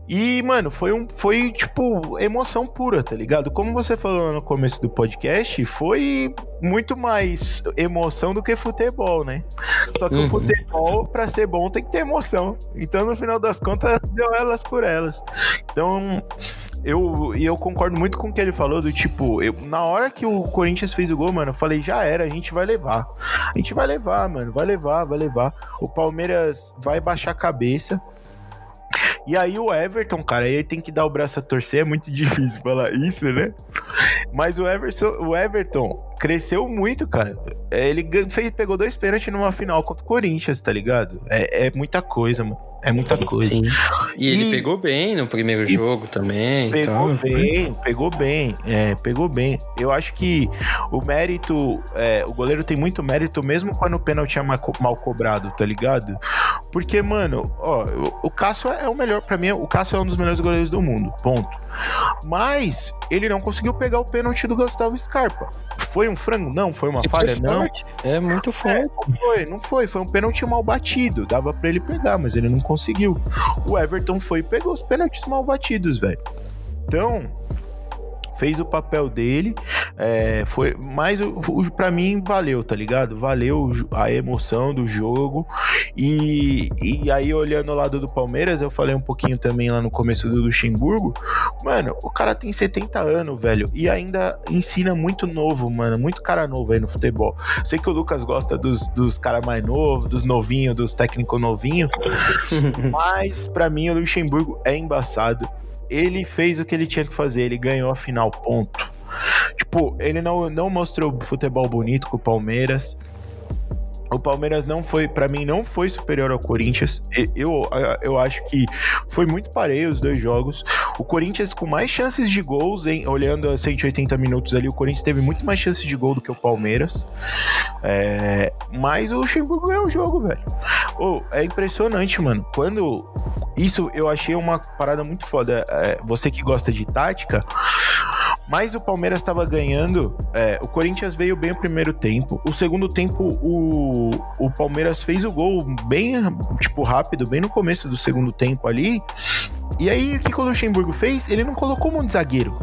E, mano, foi um. Foi, tipo, emoção pura, tá ligado? Como você falou no começo do podcast, foi muito mais emoção do que futebol, né? Só que uhum. o futebol, pra ser bom, tem que ter emoção. Então, no final das contas, deu elas por elas. Então, eu, e eu concordo muito com o que ele falou, do tipo, eu, na hora que o Corinthians fez o gol, mano, eu falei, já era, a gente vai levar. A gente vai levar, mano, vai levar, vai levar. O Palmeiras vai baixar a cabeça. E aí o Everton, cara, aí tem que dar o braço a torcer, é muito difícil falar isso, né? Mas o Everton, o Everton cresceu muito, cara. Ele fez, pegou dois pênaltis numa final contra o Corinthians, tá ligado? É, é muita coisa, mano. É muita coisa. Sim. E ele e... pegou bem no primeiro jogo também. Pegou então. bem, pegou bem, é, pegou bem. Eu acho que o mérito, é, o goleiro tem muito mérito mesmo quando o pênalti é mal cobrado, tá ligado? Porque, mano, ó, o Cássio é o melhor, para mim, o Cássio é um dos melhores goleiros do mundo, ponto. Mas ele não conseguiu pegar o pênalti do Gustavo Scarpa. Foi um frango? Não. Foi uma e falha? Foi não. É muito forte. É, não foi, não foi. Foi um pênalti mal batido. Dava para ele pegar, mas ele não conseguiu. O Everton foi e pegou os pênaltis mal batidos, velho. Então, fez o papel dele, é, foi mais para mim valeu, tá ligado? Valeu a emoção do jogo e, e aí olhando o lado do Palmeiras, eu falei um pouquinho também lá no começo do Luxemburgo, mano, o cara tem 70 anos, velho, e ainda ensina muito novo, mano, muito cara novo aí no futebol. Sei que o Lucas gosta dos, dos caras mais novos, dos novinhos, dos técnicos novinhos, mas para mim o Luxemburgo é embaçado ele fez o que ele tinha que fazer, ele ganhou a final, ponto. Tipo, ele não, não mostrou futebol bonito com o Palmeiras. O Palmeiras não foi, para mim, não foi superior ao Corinthians. Eu, eu acho que foi muito pareio os dois jogos. O Corinthians com mais chances de gols, hein? olhando a 180 minutos ali, o Corinthians teve muito mais chances de gol do que o Palmeiras. É, mas o Luxemburgo ganhou o jogo, velho. Oh, é impressionante, mano. Quando. Isso eu achei uma parada muito foda. É, você que gosta de tática. Mas o Palmeiras estava ganhando. É, o Corinthians veio bem o primeiro tempo. O segundo tempo, o, o Palmeiras fez o gol bem, tipo, rápido, bem no começo do segundo tempo ali. E aí, o que o Luxemburgo fez? Ele não colocou um monte de zagueiro.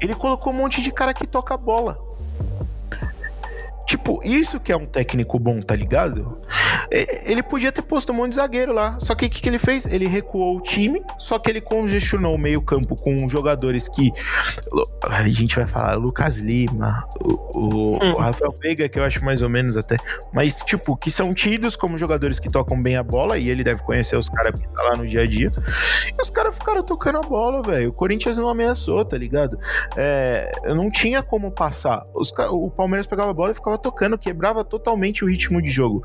Ele colocou um monte de cara que toca a bola. Tipo, isso que é um técnico bom, tá ligado? Ele podia ter posto um monte de zagueiro lá. Só que o que, que, ele fez? Ele recuou o time, só que ele congestionou o meio-campo com jogadores que. A gente vai falar Lucas Lima, o, o, hum. o, Rafael Veiga, que eu acho mais ou menos até. Mas, tipo, que são tidos como jogadores que tocam bem a bola, e ele deve conhecer os caras que tá lá no dia a dia. E os caras ficaram tocando a bola, velho. O Corinthians não ameaçou, tá ligado? É, não tinha como passar. Os, o Palmeiras pegava a bola e ficava tava tocando, quebrava totalmente o ritmo de jogo.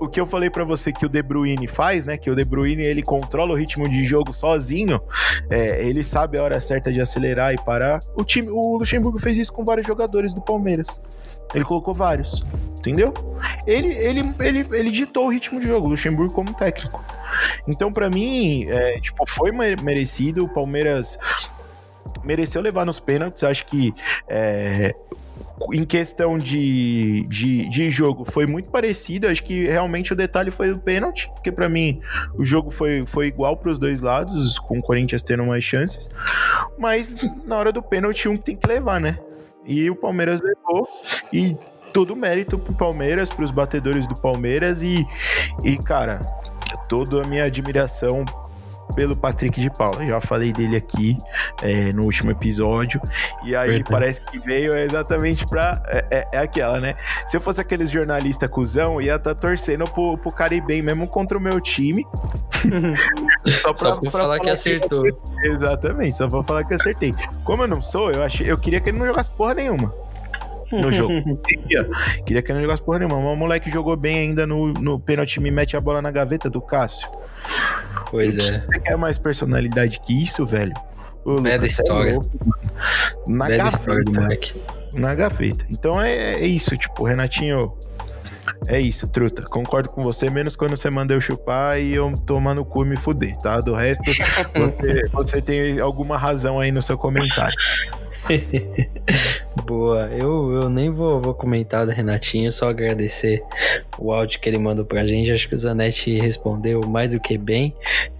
O que eu falei para você que o De Bruyne faz, né? Que o De Bruyne ele controla o ritmo de jogo sozinho. É, ele sabe a hora certa de acelerar e parar. O time, o Luxemburgo fez isso com vários jogadores do Palmeiras. Ele colocou vários, entendeu? Ele, ele, ele, ele ditou o ritmo de jogo, Luxemburgo como técnico. Então, para mim, é, tipo, foi merecido. O Palmeiras mereceu levar nos pênaltis. Acho que é, em questão de, de, de, jogo, foi muito parecido. Acho que realmente o detalhe foi o pênalti, porque para mim o jogo foi, foi igual para os dois lados, com o Corinthians tendo mais chances. Mas na hora do pênalti, um tem que levar, né? E o Palmeiras levou. E todo mérito pro Palmeiras, pros batedores do Palmeiras. E, e cara, toda a minha admiração pelo Patrick de Paula. Já falei dele aqui é, no último episódio. E aí Verdade. parece que veio exatamente pra. É, é, é, aquela, né? Se eu fosse aqueles jornalista cuzão, ia estar tá torcendo pro, pro Caribem mesmo contra o meu time. só pra, só pra, pra falar, falar, que acertou. Que... Exatamente, só pra falar que acertei. Como eu não sou, eu, achei, eu queria que ele não jogasse porra nenhuma no jogo. queria, queria que ele não jogasse porra nenhuma. Mas o moleque jogou bem ainda no, no pênalti, me mete a bola na gaveta do Cássio. Pois é. Você quer mais personalidade que isso, velho? Ô, Lucas, é história. É na Bela gaveta. Na gaveta. Então é, é isso, tipo, Renatinho. É isso, truta. Concordo com você, menos quando você manda eu chupar e eu tomar no cu e me fuder, tá? Do resto, você, você tem alguma razão aí no seu comentário. Boa, eu, eu nem vou, vou comentar do Renatinho, só agradecer o áudio que ele mandou pra gente. Acho que o Zanetti respondeu mais do que bem.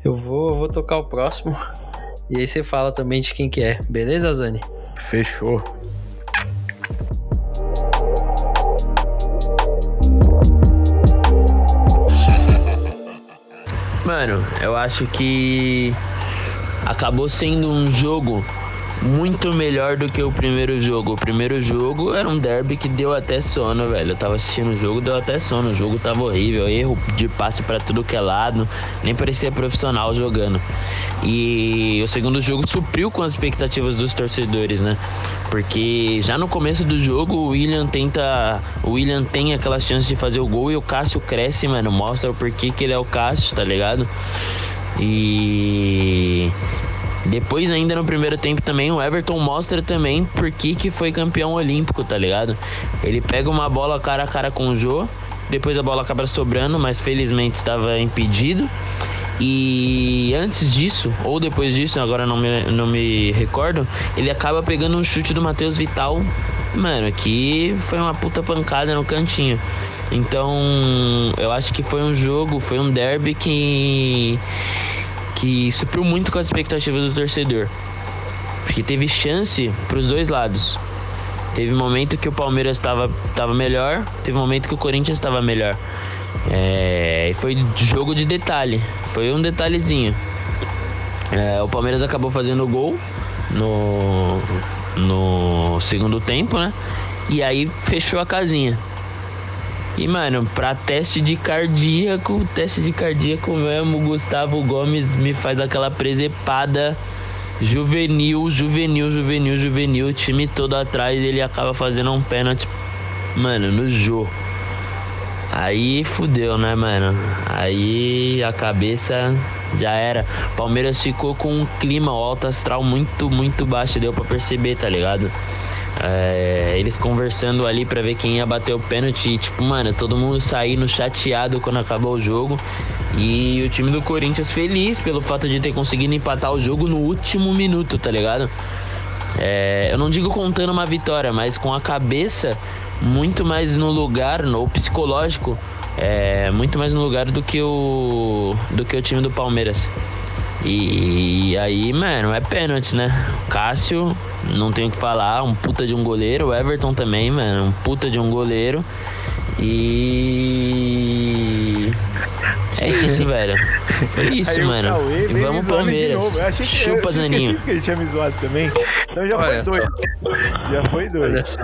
Eu vou, vou tocar o próximo. E aí você fala também de quem que é, beleza, Zani? Fechou. Mano, eu acho que acabou sendo um jogo muito melhor do que o primeiro jogo. O primeiro jogo era um derby que deu até sono, velho. Eu tava assistindo o jogo, deu até sono. O jogo tava horrível, erro de passe para tudo que é lado, nem parecia profissional jogando. E o segundo jogo supriu com as expectativas dos torcedores, né? Porque já no começo do jogo o William tenta, o William tem aquela chance de fazer o gol e o Cássio cresce, mano, mostra o porquê que ele é o Cássio, tá ligado? E depois, ainda no primeiro tempo também, o Everton mostra também por que, que foi campeão olímpico, tá ligado? Ele pega uma bola cara a cara com o Jô, depois a bola acaba sobrando, mas felizmente estava impedido. E antes disso, ou depois disso, agora não me, não me recordo, ele acaba pegando um chute do Matheus Vital, mano, que foi uma puta pancada no cantinho. Então, eu acho que foi um jogo, foi um derby que que supriu muito com as expectativas do torcedor. Porque teve chance para os dois lados. Teve momento que o Palmeiras estava tava melhor, teve momento que o Corinthians estava melhor. É, foi jogo de detalhe, foi um detalhezinho. É, o Palmeiras acabou fazendo gol no, no segundo tempo, né? E aí fechou a casinha. E, mano, pra teste de cardíaco, teste de cardíaco mesmo, Gustavo Gomes me faz aquela presepada juvenil, juvenil, juvenil, juvenil, time todo atrás, ele acaba fazendo um pênalti, mano, no Jô. Aí fudeu, né, mano? Aí a cabeça já era. Palmeiras ficou com um clima, o alto astral muito, muito baixo, deu pra perceber, tá ligado? É, eles conversando ali para ver quem ia bater o pênalti. E, tipo, mano, todo mundo saindo chateado quando acabou o jogo. E o time do Corinthians feliz pelo fato de ter conseguido empatar o jogo no último minuto, tá ligado? É, eu não digo contando uma vitória, mas com a cabeça muito mais no lugar, no psicológico, é, muito mais no lugar do que o do que o time do Palmeiras. E, aí, mano, é pênalti, né? Cássio, não tenho o que falar, um puta de um goleiro. O Everton também, mano, um puta de um goleiro. E. É isso, velho. É isso, Aí Mano. Cauê E vamos Palmeiras. novo. Eu achei que Chupa, eu tinha Zaninho. que ele tinha me zoado também. Então já Olha foi dois. Já foi Olha dois. só.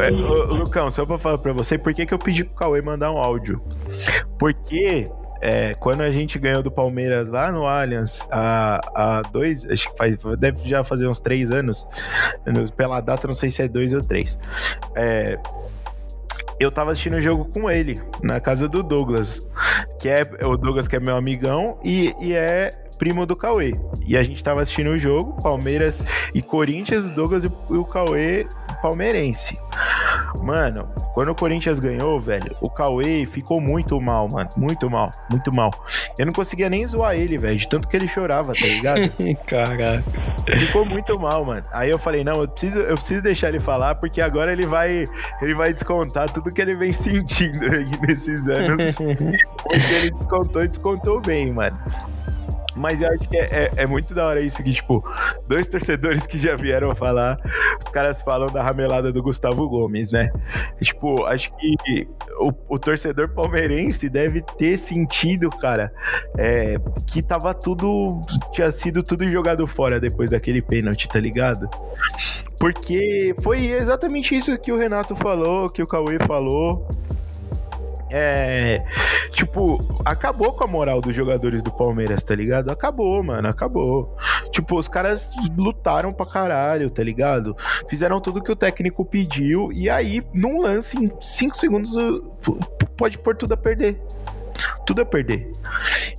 É, ô, Lucão, só pra falar pra você, por que, que eu pedi pro Cauê mandar um áudio? Porque é, quando a gente ganhou do Palmeiras lá no Allianz, há, há dois, acho que faz, deve já fazer uns três anos, pela data não sei se é dois ou três. É, eu tava assistindo o jogo com ele, na casa do Douglas, que é o Douglas que é meu amigão e, e é primo do Cauê. E a gente tava assistindo o jogo, Palmeiras e Corinthians, o Douglas e o Cauê palmeirense. Mano, quando o Corinthians ganhou, velho, o Cauê ficou muito mal, mano. Muito mal, muito mal. Eu não conseguia nem zoar ele, velho, de tanto que ele chorava, tá ligado? Caraca. Ficou muito mal, mano. Aí eu falei, não, eu preciso, eu preciso deixar ele falar, porque agora ele vai, ele vai descontar tudo que ele vem sentindo aí nesses anos. porque ele descontou e descontou bem, mano. Mas eu acho que é, é- é muito da hora isso que, tipo, dois torcedores que já vieram falar, os caras falam da ramelada do Gustavo Gomes, né? Tipo, acho que o, o torcedor palmeirense deve ter sentido, cara, é, que tava tudo. Tinha sido tudo jogado fora depois daquele pênalti, tá ligado? Porque foi exatamente isso que o Renato falou, que o Cauê falou. É. Tipo, acabou com a moral dos jogadores do Palmeiras, tá ligado? Acabou, mano, acabou. Tipo, os caras lutaram pra caralho, tá ligado? Fizeram tudo que o técnico pediu e aí, num lance, em 5 segundos, pode pôr tudo a perder. Tudo a perder.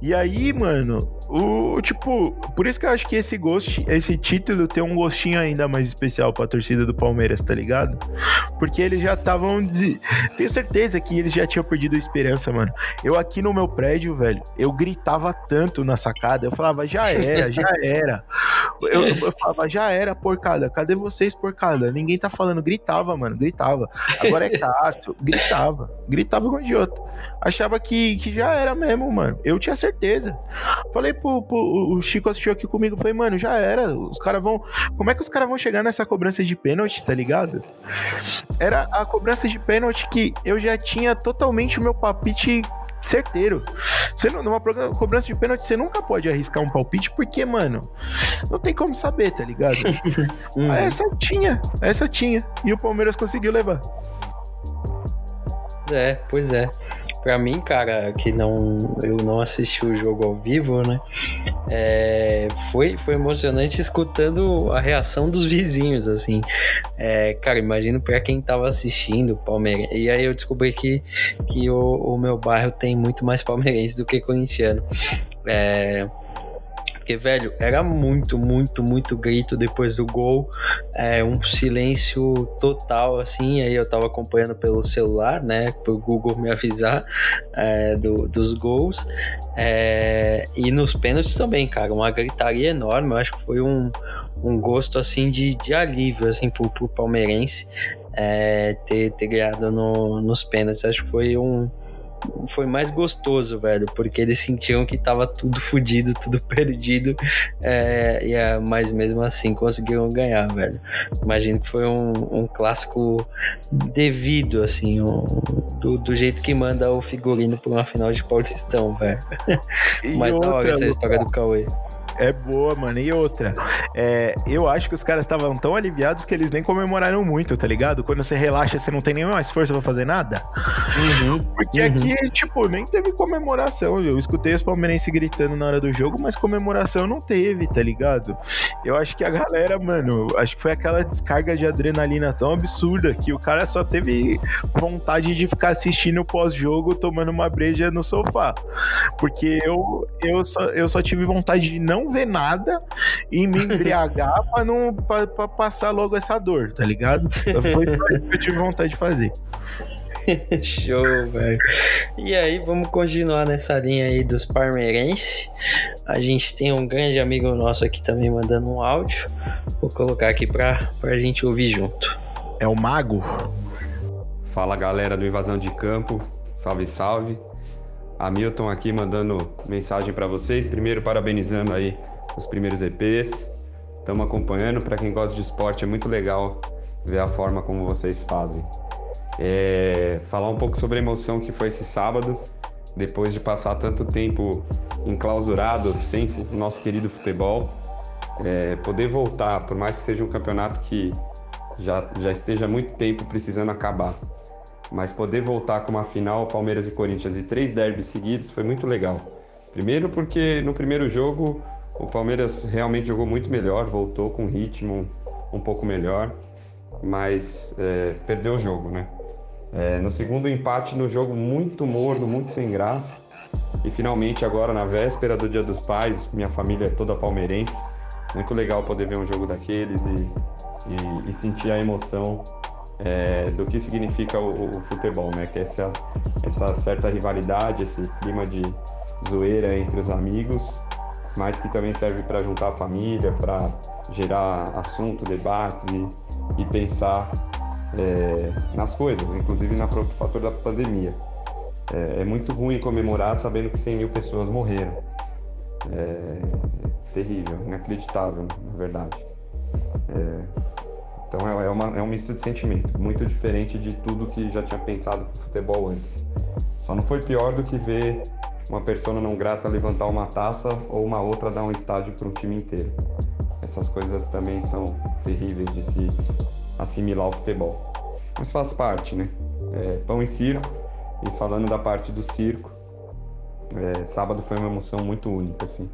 E aí, mano, o tipo, por isso que eu acho que esse gosto, esse título tem um gostinho ainda mais especial pra torcida do Palmeiras, tá ligado? Porque eles já estavam. desi- Tenho certeza que eles já tinham perdido a esperança, mano. Eu aqui no meu prédio, velho, eu gritava tanto na sacada, eu falava, já era, já era. Eu, eu falava, já era, porcada, cadê vocês, porcada? Ninguém tá falando, gritava, mano, gritava. Agora é Cássio, gritava, gritava igual idiota. Achava que, que já era mesmo, mano. Eu tinha certeza. Falei pro, pro o Chico assistiu aqui comigo, falei, mano, já era. Os caras vão. Como é que os caras vão chegar nessa cobrança de pênalti, tá ligado? Era a cobrança de pênalti que eu já tinha totalmente o meu palpite certeiro. Você não, numa cobrança de pênalti, você nunca pode arriscar um palpite, porque, mano, não tem como saber, tá ligado? Hum. Ah, Essa tinha, essa tinha. E o Palmeiras conseguiu levar. É, pois é. Pra mim, cara, que não eu não assisti o jogo ao vivo, né? é, foi, foi emocionante escutando a reação dos vizinhos, assim. É, cara, imagino pra quem tava assistindo Palmeiras. E aí eu descobri que, que o, o meu bairro tem muito mais palmeirense do que corintiano. É. Porque, velho, era muito, muito, muito grito depois do gol. É, um silêncio total, assim. Aí eu tava acompanhando pelo celular, né? Pro Google me avisar é, do- dos gols. É, e nos pênaltis também, cara. Uma gritaria enorme. Eu acho que foi um, um gosto, assim, de, de alívio, assim, pro, pro palmeirense. é, ter, ter ganhado no- nos pênaltis. Acho que foi um foi mais gostoso, velho, porque eles sentiam que tava tudo fodido, tudo perdido, é, e, é, mas mesmo assim conseguiram ganhar, velho. Imagino que foi um, um clássico devido, assim, um- do, do jeito que manda o figurino pra uma final de Paulistão, velho. Mas da hora essa história do Cauê. É boa, mano. E outra, é, eu acho que os caras estavam tão aliviados que eles nem comemoraram muito, tá ligado? Quando você relaxa, você não tem nem mais força pra fazer nada. Porque Uhum. aqui, tipo, nem teve comemoração. Eu escutei os palmeirenses gritando na hora do jogo, mas comemoração não teve, tá ligado? eu acho que a galera, mano, acho que foi aquela descarga de adrenalina tão absurda que o cara só teve vontade de ficar assistindo o pós-jogo tomando uma breja no sofá. Porque eu, eu, só, eu só tive vontade de não ver nada e me embriagar pra, não, pra, pra passar logo essa dor, tá ligado? Foi isso que eu tive vontade de fazer. Show, velho. E aí, vamos continuar nessa linha aí dos parmeirenses. A gente tem um grande amigo nosso aqui também mandando um áudio. Vou colocar aqui pra, pra gente ouvir junto. É o Mago? Fala galera do Invasão de Campo, salve, salve. Hamilton aqui mandando mensagem para vocês. Primeiro, parabenizando aí os primeiros EPs. Estamos acompanhando. Para quem gosta de esporte, é muito legal ver a forma como vocês fazem. É, falar um pouco sobre a emoção que foi esse sábado, depois de passar tanto tempo enclausurado sem o nosso querido futebol. É, poder voltar, por mais que seja um campeonato que já, já esteja muito tempo precisando acabar, mas poder voltar com uma final Palmeiras e Corinthians e três derbys seguidos foi muito legal. Primeiro porque no primeiro jogo o Palmeiras realmente jogou muito melhor, voltou com ritmo um pouco melhor, mas é, perdeu o jogo, né? É, no segundo empate, no jogo muito morno, muito sem graça. E finalmente, agora na véspera do Dia dos Pais, minha família é toda palmeirense. Muito legal poder ver um jogo daqueles e, e, e sentir a emoção é, do que significa o, o, futebol, né? Que é essa, essa certa rivalidade, esse clima de zoeira entre os amigos, mas que também serve para juntar a família, para gerar assunto, debates e, e pensar é, nas coisas, inclusive na próprio fator da pandemia. É, é, muito ruim comemorar sabendo que 100 mil pessoas morreram. É, terrível, inacreditável, na verdade. Então é, é, uma, é um misto de sentimento, muito diferente de tudo que já tinha pensado com futebol antes. Só não foi pior do que ver uma pessoa não grata levantar uma taça ou uma outra dar um estádio para um time inteiro. Essas coisas também são terríveis de se assimilar ao futebol. Mas faz parte, né? É, pão e circo. E falando da parte do circo, é, sábado foi uma emoção muito única, assim.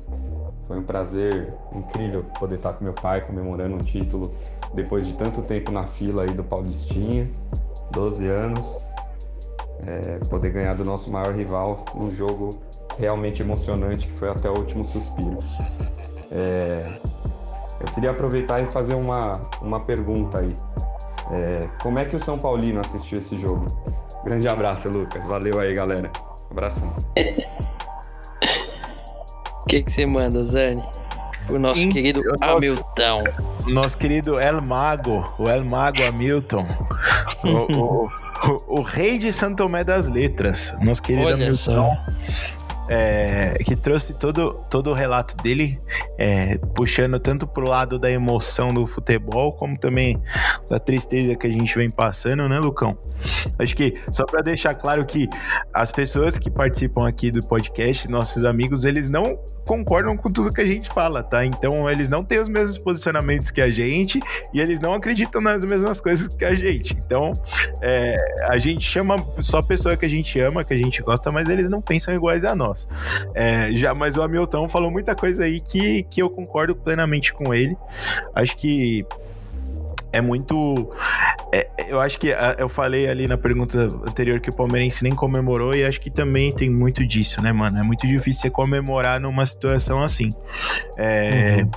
Foi um prazer incrível poder estar com meu pai comemorando um título depois de tanto tempo na fila aí do Paulistinha, 12 anos. É, poder ganhar do nosso maior rival num jogo realmente emocionante que foi até o último suspiro. É, eu queria aproveitar e fazer uma, uma pergunta aí. É, como é que o São Paulino assistiu esse jogo? Grande abraço, Lucas. Valeu aí, galera. Abração. O que, que você manda, Zane? O nosso querido Hamilton. Nosso querido El Mago, o El Mago Hamilton. o, o, o, o, rei de Santo Tomé das Letras. Nosso querido Olha Hamilton. Só é, que trouxe todo, todo o relato dele, é, puxando tanto pro lado da emoção do futebol, como também da tristeza que a gente vem passando, né, Lucão? Acho que, só para deixar claro que as pessoas que participam aqui do podcast, nossos amigos, eles não concordam com tudo que a gente fala, tá? Então eles não têm os mesmos posicionamentos que a gente e eles não acreditam nas mesmas coisas que a gente. Então é, a gente chama só a pessoa que a gente ama, que a gente gosta, mas eles não pensam iguais a nós. É, já, mas o Hamilton falou muita coisa aí que, que eu concordo plenamente com ele. Acho que é muito. É, eu acho que eu falei ali na pergunta anterior que o Palmeirense nem comemorou, e acho que também tem muito disso, né, mano? É muito difícil você comemorar numa situação assim. É. Uhum.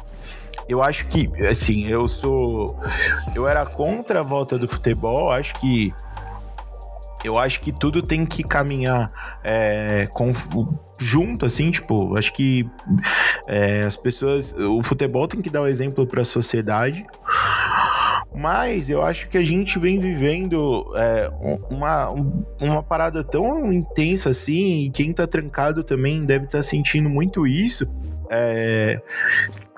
Eu acho que, assim, eu sou. Eu era contra a volta do futebol, acho que eu acho que tudo tem que caminhar é, com, junto, assim, tipo, acho que é, as pessoas, o futebol tem que dar o um exemplo para a sociedade. Mas eu acho que a gente vem vivendo é, uma, uma parada tão intensa assim, e quem tá trancado também deve estar tá sentindo muito isso. É,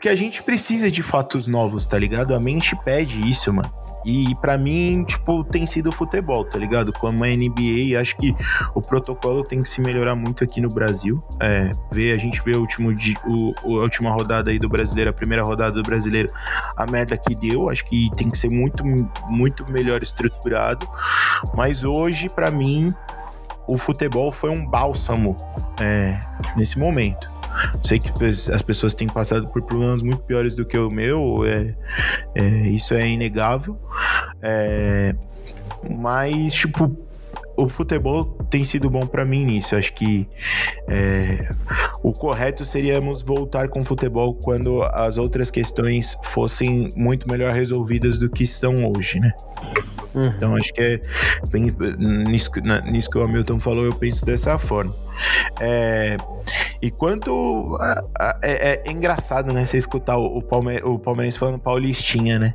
que a gente precisa de fatos novos, tá ligado? A mente pede isso, mano. E para mim, tipo, tem sido o futebol, tá ligado? Como a NBA, acho que o protocolo tem que se melhorar muito aqui no Brasil. É, a gente vê o último, o, a última rodada aí do brasileiro, a primeira rodada do brasileiro, a merda que deu. Acho que tem que ser muito, muito melhor estruturado. Mas hoje, para mim, o futebol foi um bálsamo é, nesse momento. Sei que as pessoas têm passado por problemas muito piores do que o meu, é, é isso é inegável. É, mas, tipo, o futebol tem sido bom para mim nisso. Acho que é, o correto seríamos voltar com o futebol quando as outras questões fossem muito melhor resolvidas do que são hoje, né? Uhum. Então acho que é nisso, nisso que o Hamilton falou, eu penso dessa forma. É, e quanto. É, é, engraçado, né? Você escutar o, o, Palme, o Palmeirense falando Paulistinha, né?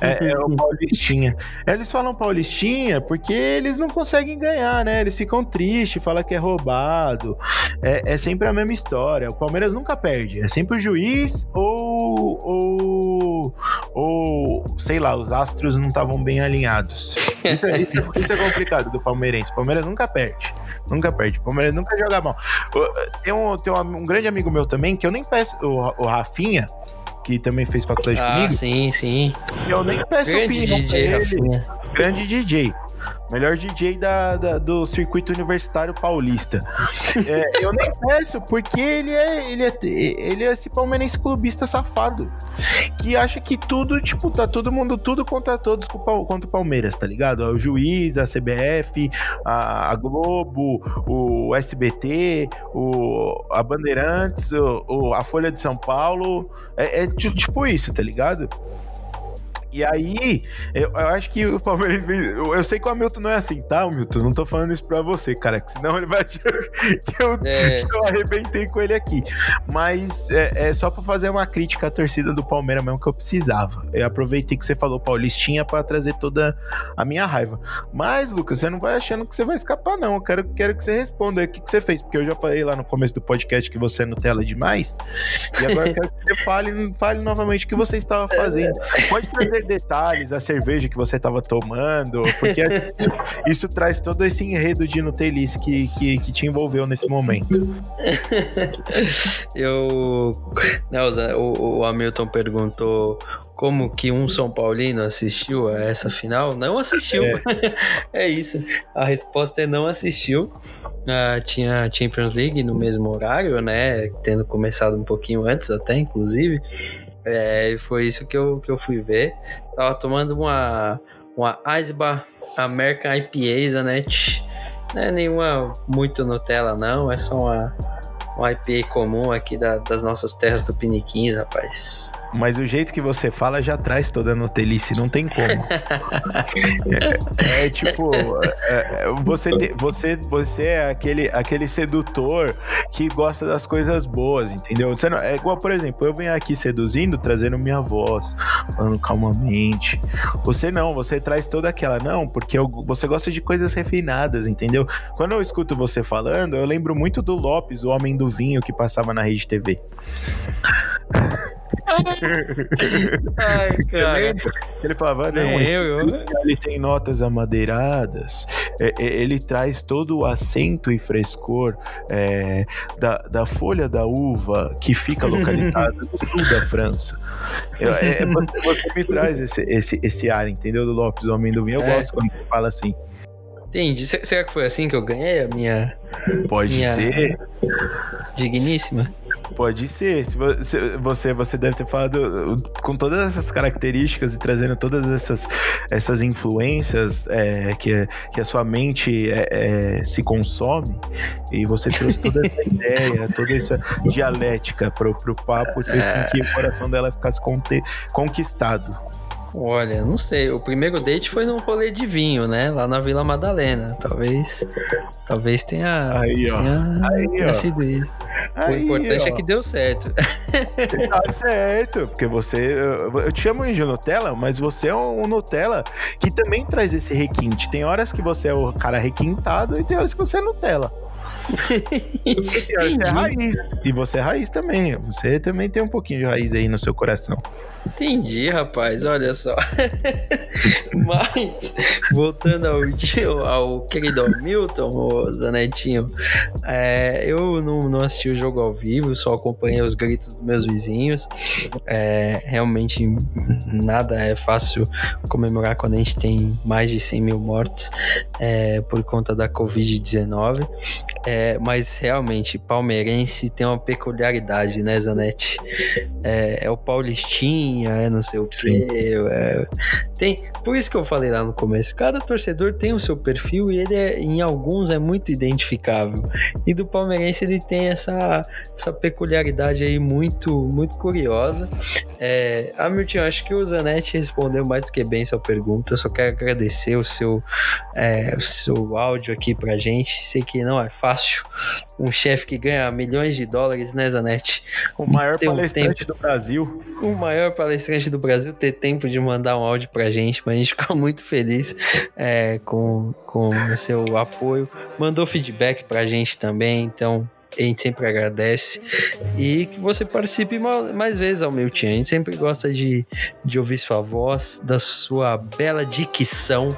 É, é, o Paulistinha. Eles falam Paulistinha porque eles não conseguem ganhar, né? Eles ficam tristes, falam que é roubado. É, é sempre a mesma história. O Palmeiras nunca perde. É sempre o juiz ou. ou, ou sei lá, os astros não estavam bem alinhados. Isso é, isso é complicado do Palmeirense. O Palmeiras nunca perde. Nunca perde. O Palmeiras nunca joga mal. Tem um, tem um, um grande amigo meu também, que eu nem peço, o, o Rafinha, que também fez faculdade ah, comigo. sim, sim. Eu nem peço grande opinião DJ. Rafinha. Grande DJ. Melhor DJ da, da, do circuito universitário paulista. É, eu nem peço, porque ele é, ele, é, ele é esse palmeirense clubista safado. Que acha que tudo, tipo, tá todo mundo, tudo contra todos contra o Palmeiras, tá ligado? O juiz, a CBF, a, a Globo, o SBT, o, a Bandeirantes, o, o, a Folha de São Paulo. É, é tipo isso, tá ligado? E aí, eu, eu, acho que o Palmeiras. Eu, eu, sei que o Hamilton não é assim, tá, Hamilton? Não tô falando isso pra você, cara, que senão ele vai achar que eu, é. que eu arrebentei com ele aqui. Mas é, é, só pra fazer uma crítica à torcida do Palmeiras mesmo que eu precisava. Eu aproveitei que você falou Paulistinha pra trazer toda a minha raiva. Mas, Lucas, você não vai achando que você vai escapar, não. Eu quero, quero que você responda aí o que, que você fez, porque eu já falei lá no começo do podcast que você é Nutella demais. E agora eu quero que você fale, fale novamente o que você estava fazendo. Pode trazer detalhes, a cerveja que você estava tomando, porque isso, isso, traz todo esse enredo de Nutelice que, que, que te envolveu nesse momento. Eu. Não, o, o Hamilton perguntou como que um São Paulino assistiu a essa final? Não assistiu. É, é isso. A resposta é não assistiu. Uh, tinha Champions League no mesmo horário, né? Tendo começado um pouquinho antes, até inclusive. É, foi isso que eu, que eu fui ver. Tava tomando uma, uma Eisbach American IPA, Zanet. Não é nenhuma muito Nutella, não. É só uma, uma IPA comum aqui da, das nossas terras do Piniquins, rapaz. Mas o jeito que você fala já traz toda a Nutelice, não tem como. é, é, tipo, é, é, você, te, você, você é aquele, aquele sedutor que gosta das coisas boas, entendeu? Você não, é igual, por exemplo, eu venho aqui seduzindo, trazendo minha voz, falando calmamente. Você não, você traz toda aquela, não, porque eu, você gosta de coisas refinadas, entendeu? Quando eu escuto você falando, eu lembro muito do Lopes, o homem do vinho que passava na rede TV. Ai, cara. Ele falava, não, é, esse eu, eu... ele tem notas amadeiradas, é, é, ele traz todo o acento e frescor é, da, da folha da uva que fica localizada no sul da França. É, é, você, me traz esse, esse, esse ar, entendeu? Do Lopes, Homem do Vinho. Eu gosto quando você fala assim. Entendi. Será que foi assim que eu ganhei a minha. Pode minha ser. Digníssima? Pode ser. Se você, você deve ter falado com todas essas características e trazendo todas essas, essas influências é, que, que a sua mente é, é, se consome, e você trouxe toda essa ideia, toda essa dialética pro, pro papo e fez com que o coração dela ficasse conquistado. Olha, não sei. O primeiro date foi num rolê de vinho, né? Lá na Vila Madalena. Talvez. Talvez tenha. Aí, ó. Tenha, aí, tenha ó. sido isso. Aí, o importante é ó. é que deu certo. Tá certo. Porque você. Eu, eu te chamo de Nutella, mas você é um Nutella que também traz esse requinte. Tem horas que você é o cara requintado e tem horas que você é Nutella. Você é raiz. E você é raiz também. Você também tem um pouquinho de raiz aí no seu coração. Entendi, rapaz. Olha só. Mas, voltando ao, ao querido Milton, o Zanetinho, é, eu não, não assisti o jogo ao vivo, só acompanhei os gritos dos meus vizinhos. É, realmente, nada é fácil comemorar quando a gente tem mais de 100 mil mortes é, por conta da Covid-19. É, mas realmente, palmeirense tem uma peculiaridade, né, Zanetti? É, é o Paulistinha, é não sei o quê. É, tem, por isso que eu falei lá no começo, cada torcedor tem o seu perfil e ele é, em alguns é muito identificável. E do palmeirense ele tem essa, essa peculiaridade aí muito, muito curiosa. É, Hamilton, acho que o Zanetti respondeu mais do que bem sua pergunta. Eu só quero agradecer o seu, é, o seu áudio aqui pra gente. Sei que não é fácil. Um chefe que ganha milhões de dólares, né, Zanetti? O maior Ter um palestrante tempo- do Brasil. o maior palestrante do Brasil ter tempo de mandar um áudio pra gente, mas a gente fica muito feliz é, com, com o seu apoio. Mandou feedback pra gente também, então a gente sempre agradece. E que você participe ma- mais vezes, Almilton. A gente sempre gosta de, de ouvir sua voz, da sua bela dicção.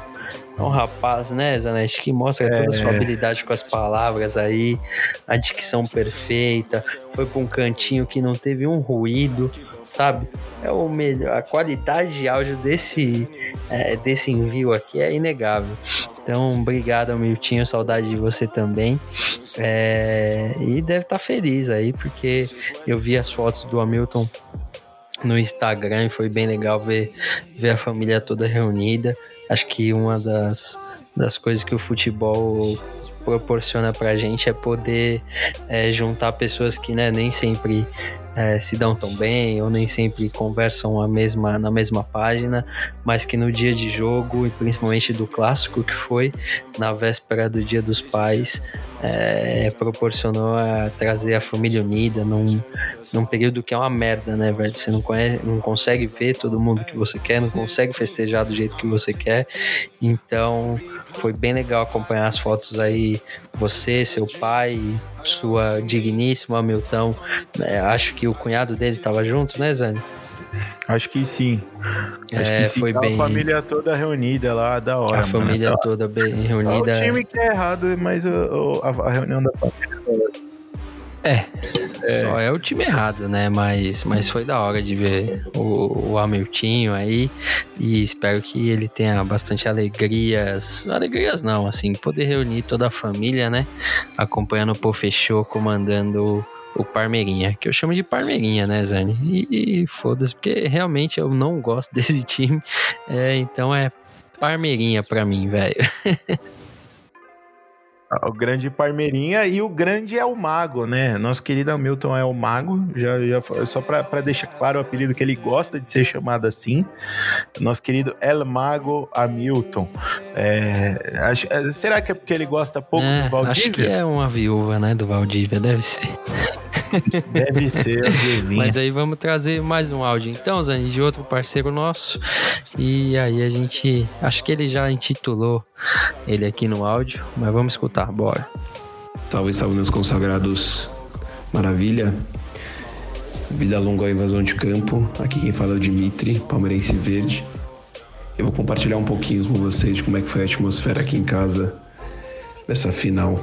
É um rapaz, né, Zanetti, que mostra toda a sua É. habilidade com as palavras aí, a dicção perfeita, foi pra um cantinho que não teve um ruído, sabe? É o melhor, a qualidade de áudio desse, é, desse envio aqui é inegável. Então, obrigado, Miltinho, saudade de você também. É, e deve estar feliz aí, porque eu vi as fotos do Hamilton no Instagram e foi bem legal ver, ver a família toda reunida. Acho que uma das, das coisas que o futebol proporciona pra gente é poder é, juntar pessoas que né, nem sempre é, se dão tão bem ou nem sempre conversam a mesma, na mesma página, mas que no dia de jogo e principalmente do clássico que foi na véspera do Dia dos Pais é, proporcionou a trazer a família unida num, num período que é uma merda, né, velho? Você não, conhece, não consegue ver todo mundo que você quer, não consegue festejar do jeito que você quer. Então foi bem legal acompanhar as fotos aí, você, seu pai, sua digníssima Milton. né? Acho que o cunhado dele tava junto, né, Zane? Acho que sim. Acho É, que sim. foi Tá bem- A família toda reunida lá, da hora. a mano. família Da- toda bem Só reunida. o time que é errado, mas o- o- a, reunião da família. É, só é o time errado, né? Mas, mas foi da hora de ver o, o Hamiltinho aí e espero que ele tenha bastante alegrias. Alegrias não, assim, poder reunir toda a família, né? Acompanhando o Pô Fechou, comandando o Parmeirinha, que eu chamo de Parmeirinha, né, Zane? E, e foda-se, porque realmente eu não gosto desse time, é, então é Parmeirinha pra mim, velho. O grande Parmeirinha e o grande é o Mago, né? Nosso querido Hamilton é o Mago. Já, já, só pra, pra deixar claro o apelido que ele gosta de ser chamado assim. Nosso querido El Mago Hamilton. É, acho- é, será que é porque ele gosta pouco É, do Valdívia? acho que é uma viúva, né, do Valdívia, deve ser. Deve ser a viuvinha. Mas aí vamos trazer mais um áudio então, Zani, de outro parceiro nosso. E aí a gente. Acho que ele já intitulou ele aqui no áudio, mas vamos escutar, bora. Salve, salve, meus consagrados. Maravilha. Vida longa à invasão de campo. Aqui quem fala é o Dimitri, palmeirense verde. Eu vou compartilhar um pouquinho com vocês de como é que foi a atmosfera aqui em casa nessa final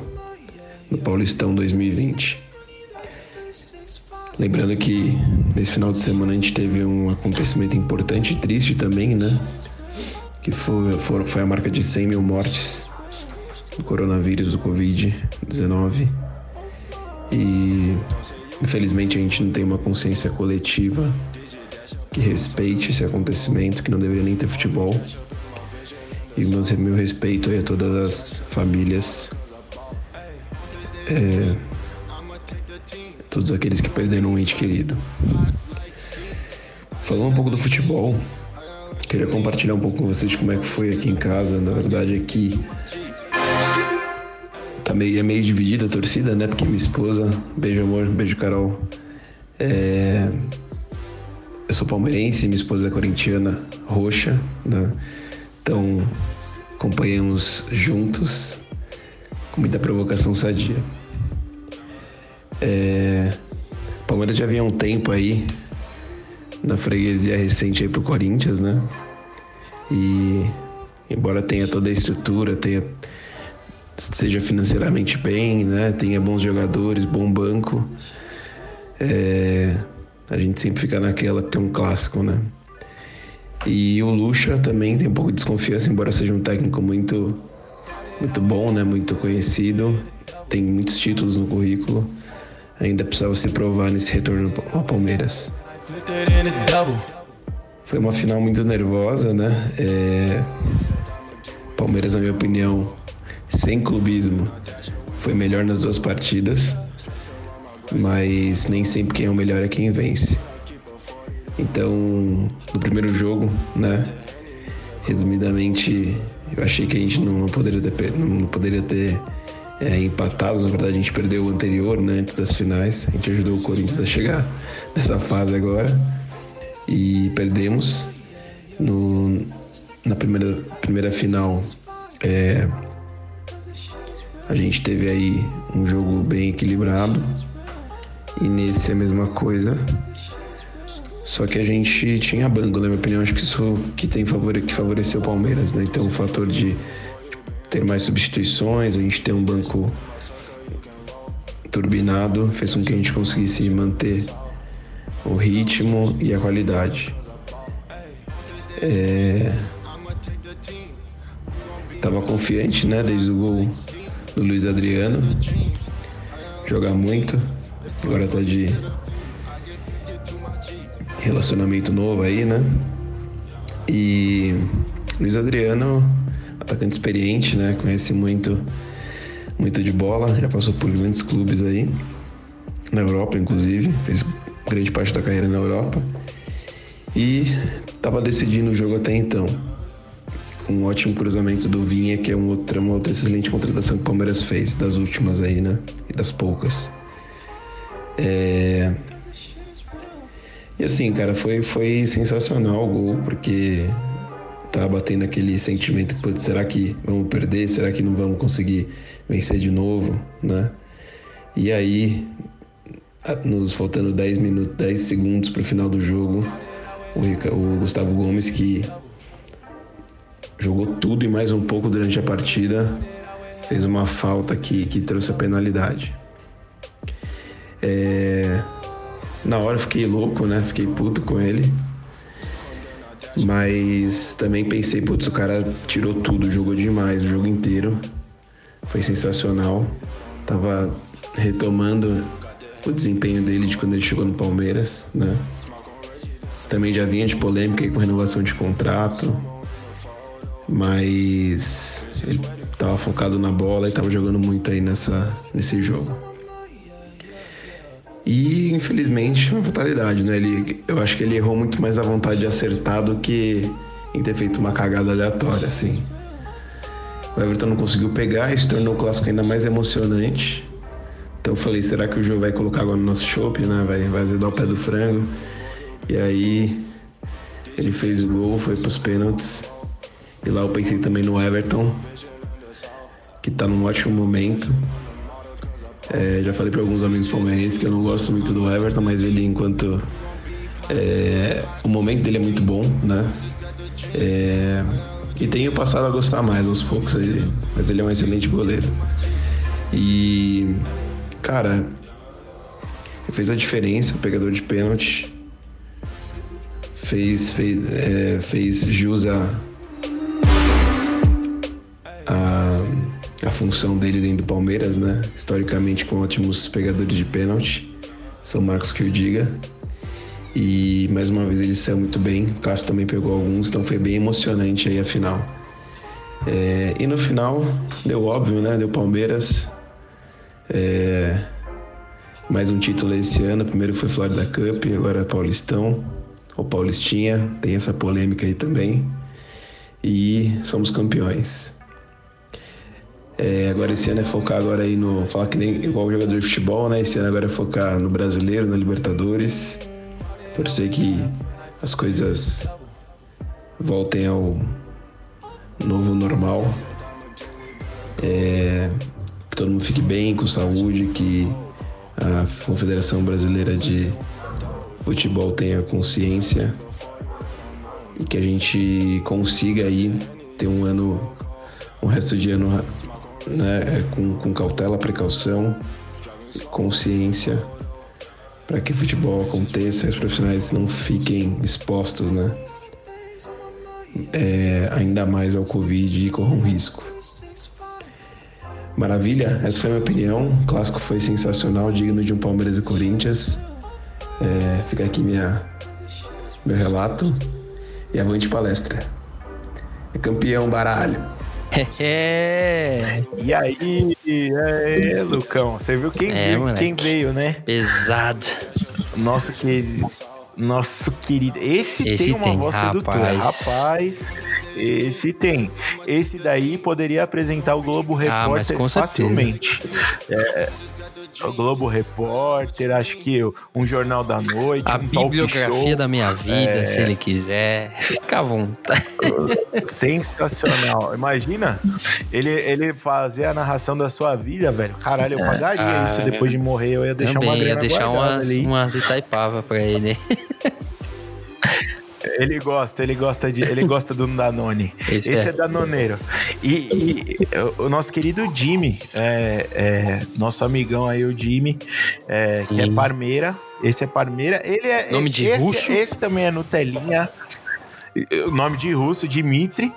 do Paulistão 2020. Lembrando que nesse final de semana a gente teve um acontecimento importante e triste também, né? Que foi, foi, foi a marca de 100 mil mortes do coronavírus, do Covid-19. E infelizmente a gente não tem uma consciência coletiva que respeite esse acontecimento, que não deveria nem ter futebol. E meu, meu respeito aí a todas as famílias, é, todos aqueles que perderam um ente querido. Falando um pouco do futebol, queria compartilhar um pouco com vocês como é que foi aqui em casa. Na verdade, aqui tá meio, é meio dividida a torcida, né? Porque minha esposa, beijo amor, beijo Carol. É, eu sou palmeirense, minha esposa é corintiana roxa, né? Então acompanhamos juntos com muita provocação sadia. É, Palmeiras já há um tempo aí na freguesia recente aí pro Corinthians, né? E embora tenha toda a estrutura, tenha seja financeiramente bem, né? Tenha bons jogadores, bom banco. É, a gente sempre fica naquela que é um clássico, né? E o Lucha também tem um pouco de desconfiança, embora seja um técnico muito, muito bom, né? Muito conhecido. tem muitos títulos no currículo, ainda precisava se provar nesse retorno ao Palmeiras. Foi uma final muito nervosa, né? É... Palmeiras, na minha opinião, sem clubismo, foi melhor nas duas partidas, mas nem sempre quem é o melhor é quem vence. Então, no primeiro jogo, né? Resumidamente, eu achei que a gente não poderia ter, não poderia ter é, empatado. Na verdade, a gente perdeu o anterior, né? Antes das finais. A gente ajudou o Corinthians a chegar nessa fase agora. E perdemos. No, na primeira, primeira final, é, a gente teve aí um jogo bem equilibrado. E nesse é a mesma coisa. Só que a gente tinha banco, na minha opinião, acho que isso que tem favore, que favoreceu o Palmeiras, né? Então o fator de ter mais substituições, a gente ter um banco turbinado, fez com que a gente conseguisse manter o ritmo e a qualidade. É... Tava confiante, né? Desde o gol do Luiz Adriano. Jogar muito. Agora tá de relacionamento novo aí, né? E Luiz Adriano, atacante experiente, né? Conhece muito, muito de bola, já passou por grandes clubes aí, na Europa, inclusive, fez grande parte da carreira na Europa. E estava decidindo o jogo até então. Um ótimo cruzamento do Vinha, que é um outro, uma outra excelente contratação que o Palmeiras fez, das últimas aí, né? E das poucas. É, e assim, cara, foi, foi sensacional o gol, porque tá batendo aquele sentimento, putz, será que vamos perder? Será que não vamos conseguir vencer de novo, né? E aí, nos faltando 10 minutos, 10 segundos para o final do jogo, o Gustavo Gomes que jogou tudo e mais um pouco durante a partida, fez uma falta que, que trouxe a penalidade. É, na hora eu fiquei louco, né? Fiquei puto com ele. Mas também pensei, putz, o cara tirou tudo, jogou demais o jogo inteiro. Foi sensacional. Tava retomando o desempenho dele de quando ele chegou no Palmeiras, né? Também já vinha de polêmica com renovação de contrato. Mas ele tava focado na bola e tava jogando muito aí nessa, nesse jogo. E infelizmente uma fatalidade, né? Ele, eu acho que ele errou muito mais a vontade de acertar do que em ter feito uma cagada aleatória, assim. O Everton não conseguiu pegar se tornou o clássico ainda mais emocionante. Então eu falei, será que o jogo vai colocar agora no nosso chopp, né? Vai, vai azedar o pé do frango. E aí ele fez o gol, foi pros pênaltis. E lá eu pensei também no Everton, que tá num ótimo momento. É, já falei para alguns amigos palmeirenses que eu não gosto muito do Everton, mas ele, enquanto. É, o momento dele é muito bom, né? É, e tenho passado a gostar mais aos poucos, ele, mas ele é um excelente goleiro. E. Cara. Fez a diferença, pegador de pênalti. Fez, fez, é, fez jus a, a a função dele dentro do Palmeiras, né? Historicamente com ótimos pegadores de pênalti. São Marcos que o diga. E mais uma vez ele saiu muito bem. O Cássio também pegou alguns, então foi bem emocionante aí a final. É, e no final, deu óbvio, né? Deu Palmeiras. É, mais um título esse ano. Primeiro foi Florida Cup, agora Paulistão. Ou Paulistinha, tem essa polêmica aí também. E somos campeões. É, agora esse ano é focar agora aí no. Falar que nem igual jogador de futebol, né? Esse ano agora é focar no brasileiro, na Libertadores. Torcer que as coisas voltem ao novo normal. É, que todo mundo fique bem, com saúde, que a Confederação Brasileira de Futebol tenha consciência e que a gente consiga aí ter um ano, um resto de ano né, é com, com cautela, precaução, consciência, para que o futebol aconteça e os profissionais não fiquem expostos, né? É, ainda mais ao Covid e corram risco. Maravilha, essa foi a minha opinião. O clássico foi sensacional, digno de um Palmeiras e Corinthians. É, fica aqui minha, meu relato e avante palestra. É campeão, baralho. É. E aí, é, Lucão, você viu quem, é, viu, quem veio, né? Pesado. Nosso querido. Nosso querido. Esse, esse tem uma tem, voz rapaz. sedutora. Rapaz. Esse tem. Esse daí poderia apresentar o Globo ah, Repórter facilmente. É, o Globo Repórter, acho que um Jornal da Noite, a um bibliografia da minha vida, é... se ele quiser. Fica à vontade. Sensacional. Imagina ele, ele fazer a narração da sua vida, velho. Caralho, eu é. pagaria ah, isso depois de morrer. Eu ia deixar uma grana ia deixar umas, ali. umas Itaipava pra ele. Ele gosta, ele gosta de, ele gosta do Danone. Esse, Esse é. é Danoneiro. E, e, o nosso querido Jimmy, é, é, nosso amigão aí, o Jimmy, é, que é Parmeira. Esse é Parmeira. Ele é. Nome de esse, russo? Esse também é Nutelinha. O nome de russo, Dimitri.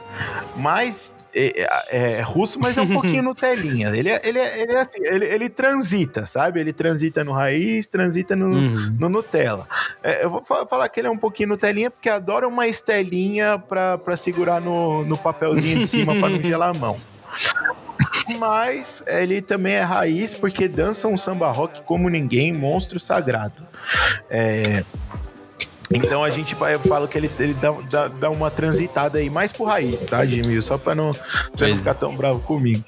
Mas é, é, é, russo, mas é um pouquinho Nutelinha. Ele, é, ele, é, ele é assim, ele, ele transita, sabe? Ele transita no raiz, transita no, uhum. no Nutella. É, eu vou falar que ele é um pouquinho Nutelinha porque adora uma estelinha pra, pra segurar no, no papelzinho de cima pra não gelar a mão. Mas ele também é raiz porque dança um samba rock como ninguém, monstro sagrado. É, então a gente vai, eu falo que ele, ele dá, dá, dá, uma transitada aí mais pro raiz, tá, Jimmy? Só pra não, pra não ficar tão bravo comigo.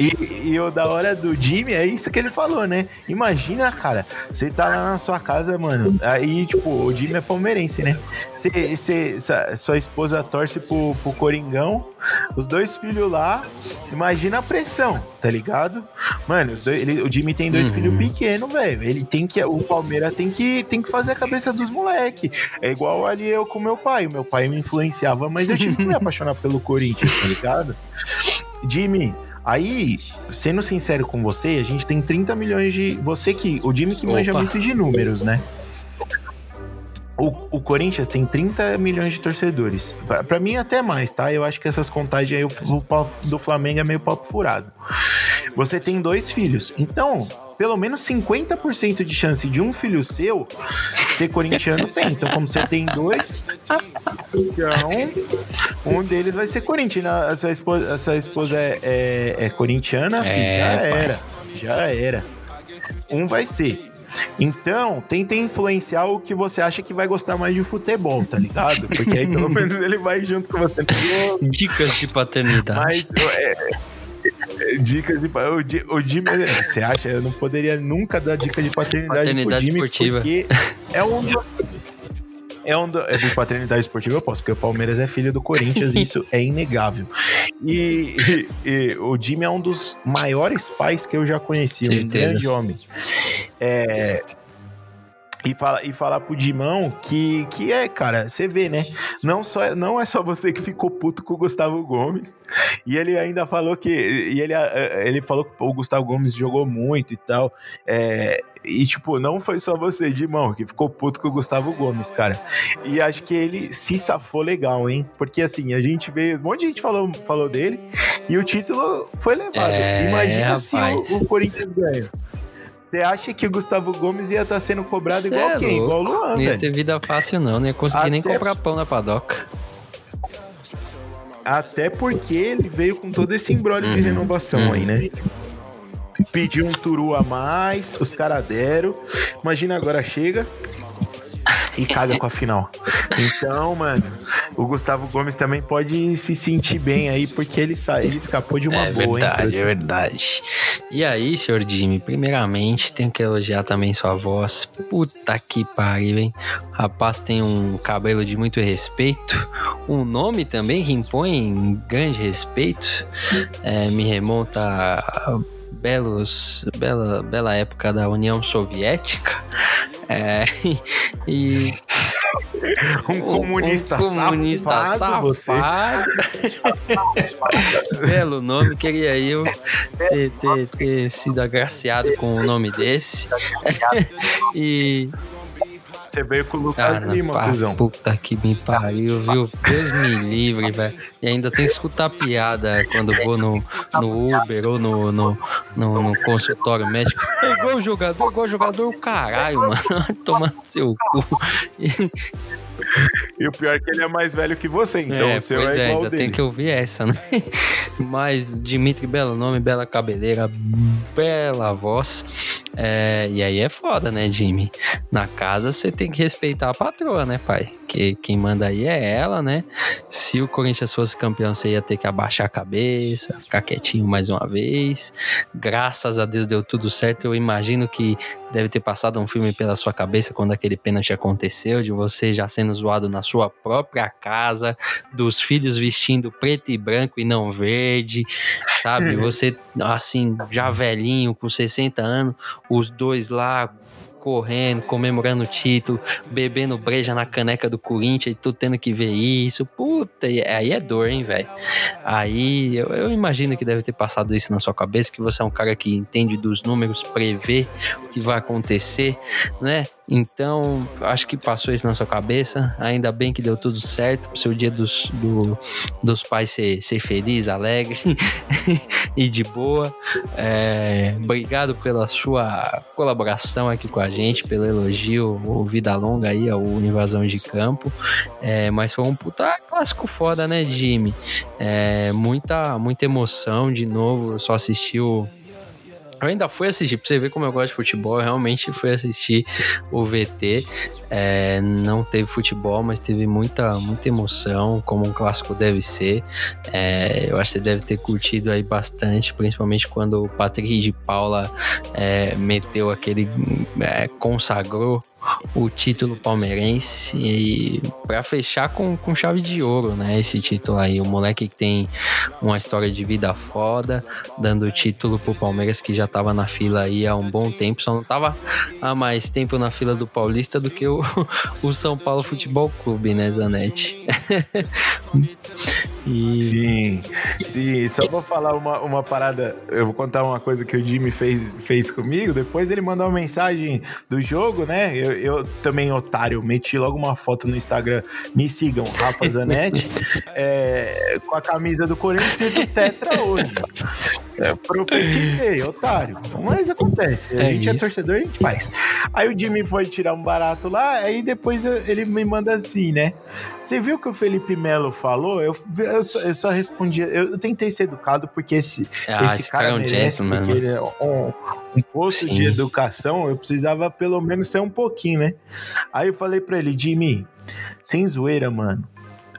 E, e o da hora do Jimmy é isso que ele falou, né? Imagina, cara, você tá lá na sua casa, mano. Aí, tipo, o Jimmy é palmeirense, né? Você, você, sua esposa torce pro, pro Coringão, os dois filhos lá. Imagina a pressão, tá ligado? Mano, dois, ele, o Jimmy tem dois uhum. filhos pequenos, velho. Ele tem que. O Palmeiras tem que, tem que fazer a cabeça dos moleques. É igual ali eu com meu pai. O meu pai me influenciava, mas eu tive que me apaixonar pelo Corinthians, tá ligado? Jimmy, Aí, sendo sincero com você, a gente tem 30 milhões de. Você que. O Jimmy que manja muito de números, né? O, o, Corinthians tem 30 milhões de torcedores. Para mim, até mais, tá? Eu acho que essas contagens aí o, o, do Flamengo é meio papo furado. Você tem dois filhos. Então, pelo menos 50% de chance de um filho seu ser corintiano tem. Então, como você tem dois, então um deles vai ser corintiano. A sua esposa, a sua esposa é, é, é corintiana, é, já era. Já era. Um vai ser. Então, tenta influenciar o que você acha que vai gostar mais de futebol, tá ligado? Porque aí pelo menos ele vai junto com você. Dicas de paternidade. Mas, é, Dicas de. O, o Jimmy, você acha? Eu não poderia nunca dar dica de paternidade, paternidade Jimmy, esportiva. Porque é um. É um do, é de paternidade esportiva, eu posso, porque o Palmeiras é filho do Corinthians, isso é inegável. E, e, e, o Jimmy é um dos maiores pais que eu já conheci, Certeza. um grande homem. É, e, fala, e falar pro Dimão que, que é, cara, você vê, né? Não, só, não é só você que ficou puto com o Gustavo Gomes. E ele ainda falou que. E ele, eh, ele falou que o Gustavo Gomes jogou muito e tal. É, e, tipo, não foi só você, Dimão, que ficou puto com o Gustavo Gomes, cara. E acho que ele se safou legal, hein? Porque, assim, a gente veio. Um monte de gente falou, falou dele e o título foi levado. É, Imagina rapaz. se o, o Corinthians ganha. Você acha que o Gustavo Gomes ia estar tá sendo cobrado Cê igual é quem? Louco. Igual o Luan, Não ia ter vida fácil não, não ia conseguir Até... nem comprar pão na padoca. Até porque ele veio com todo esse embrólio uhum. de renovação uhum. aí, né? Pediu um turu a mais, os caras deram. Imagina agora chega, e caga com a final. Então, mano, o Gustavo Gomes também pode se sentir bem aí, porque ele, ele escapou de uma é boa, verdade, hein? É verdade. E aí, senhor Jimmy, primeiramente, tenho que elogiar também sua voz. Puta que pariu, hein? Rapaz tem um cabelo de muito respeito, um nome também que impõe grande respeito. É, me remonta a belos, bela, bela época da União Soviética. É, e um comunista, um comunista safado, safado. Belo nome, queria eu ter, ter, ter, sido agraciado com o um nome desse. e Você veio com o Lucas Cara, Lima, pá, cuzão. puta que me pariu, viu? Deus me livre, velho. E ainda tem que escutar piada quando vou no, no Uber ou no, no, no, no consultório médico. É igual jogador, igual jogador, o caralho, mano. Toma seu cu. E o pior é que ele é mais velho que você, então é, o seu pois é é, igual ainda dele. tem que ouvir essa, né? Mas Dimitri, belo nome, bela cabeleira, bela voz. É, e aí é foda, né, Jimmy? Na casa você tem que respeitar a patroa, né, pai? Que quem manda aí é ela, né? Se o Corinthians fosse campeão, você ia ter que abaixar a cabeça, ficar quietinho mais uma vez. Graças a Deus deu tudo certo. Eu imagino que deve ter passado um filme pela sua cabeça quando aquele pênalti aconteceu, de você já sendo zoado na sua própria casa, dos filhos vestindo preto e branco e não verde, sabe? Você, assim, já velhinho, com 60 anos, os dois lá correndo, comemorando o título, bebendo breja na caneca do Corinthians e tu tendo que ver isso. Puta, aí é dor, hein, velho? Aí eu, eu imagino que deve ter passado isso na sua cabeça, que você é um cara que entende dos números, prevê o que vai acontecer, né? Então, acho que passou isso na sua cabeça. Ainda bem que deu tudo certo pro seu dia dos, do- dos pais ser, ser feliz, alegre e de boa. É, obrigado pela sua colaboração aqui com a gente, pelo elogio, o vida longa aí, ao Invasão de Campo. É, mas foi um puta clássico foda, né, Jimmy? É, muita, muita emoção de novo. Eu só assisti o. Eu ainda fui assistir, pra você ver como eu gosto de futebol, eu realmente fui assistir o VT. É, não teve futebol, mas teve muita, muita emoção, como um clássico deve ser. É, eu acho que você deve ter curtido aí bastante, principalmente quando o Patrick de Paula é, meteu aquele. é, consagrou o título palmeirense e para fechar com, com chave de ouro, né? Esse título aí, o moleque que tem uma história de vida foda, dando o título pro Palmeiras que já tava na fila aí há um bom tempo, só não tava há mais tempo na fila do Paulista do que o, o São Paulo Futebol Clube, né, Zanetti? e Sim, sim. Só vou falar uma, uma parada. Eu vou contar uma coisa que o Jimmy fez, fez comigo. Depois ele mandou uma mensagem do jogo, né? Eu, eu também, otário, meti logo uma foto no Instagram. Me sigam, Rafa Zanetti, é, com a camisa do Corinthians escrito Tetra hoje. É, profetizei, otário. Mas acontece. A É gente é isso. torcedor, a gente faz. Aí o Jimmy foi tirar um barato lá, aí depois eu- ele me manda assim, né? Você viu o que o Felipe Melo falou? Eu, eu, só, eu só respondi. Eu, eu tentei ser educado porque esse, Ah, esse, esse cara, cara é um merece, gentleman, porque mano. ele é um, um posto Sim. de educação. Eu precisava pelo menos ser um pouquinho, né? Aí eu falei pra ele, Jimmy, sem zoeira, mano.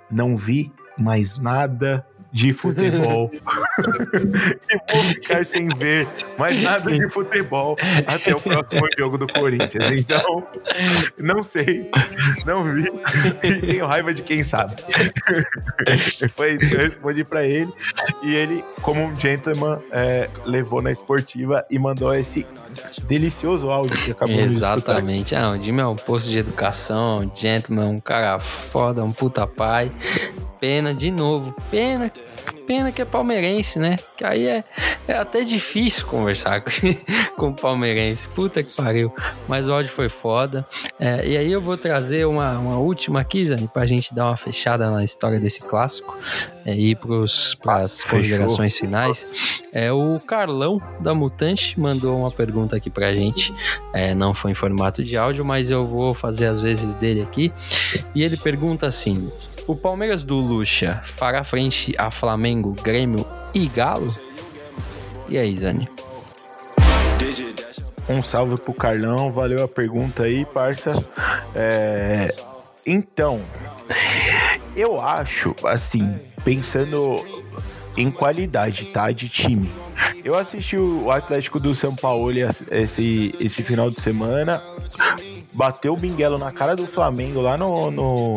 Não vi mais nada de futebol. e vou ficar sem ver mais nada de futebol até o próximo jogo do Corinthians. Então, não sei, não vi e tenho raiva de quem sabe. Foi isso que eu respondi pra ele e ele, como um gentleman, é, levou na esportiva e mandou esse delicioso áudio que acabamos de. Exatamente. Ah, o Jimmy é um posto de educação, um gentleman, um cara foda, um puta pai. Pena, de novo, pena, pena que é palmeirense, né? Que aí é, é até difícil conversar com, com palmeirense. Puta que pariu. Mas o áudio foi foda. É, e aí eu vou trazer uma, uma última aqui, Zani, pra gente dar uma fechada na história desse clássico é, e ir pros, pras considerações finais. É, o Carlão da Mutante mandou uma pergunta aqui pra gente. É, não foi em formato de áudio, mas eu vou fazer as vezes dele aqui. E ele pergunta assim: O Palmeiras do Lucha fará frente a Flamengo, Grêmio e Galo? E aí, Zani? Um salve pro Carlão, valeu a pergunta aí, parça. É, Então, eu acho, assim, pensando em qualidade, tá? De time. Eu assisti o Atlético do São Paulo esse, esse final de semana. Bateu o Binguelo na cara do Flamengo lá no, no,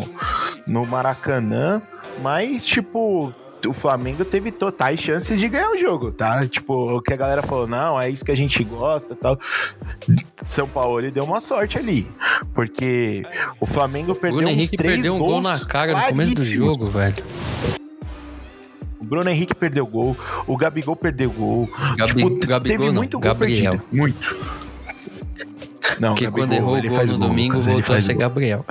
no Maracanã. Mas, tipo, o Flamengo teve totais chances de ganhar o jogo, tá? Tipo, o que a galera falou, não, é isso que a gente gosta e tal. São Paulo ele deu uma sorte ali. Porque o Flamengo O perdeu Bruno uns Henrique três perdeu um gol na cara no começo do jogo, velho. O Bruno Henrique perdeu gol, o Gabigol perdeu gol. Gabi- tipo, Gabigol teve não, muito gol Gabriel. perdido. Muito. Não, Porque Gabigol, quando errou o ele gol faz no gol, domingo, Lucas, ele voltou a faz ser gol. Gabriel.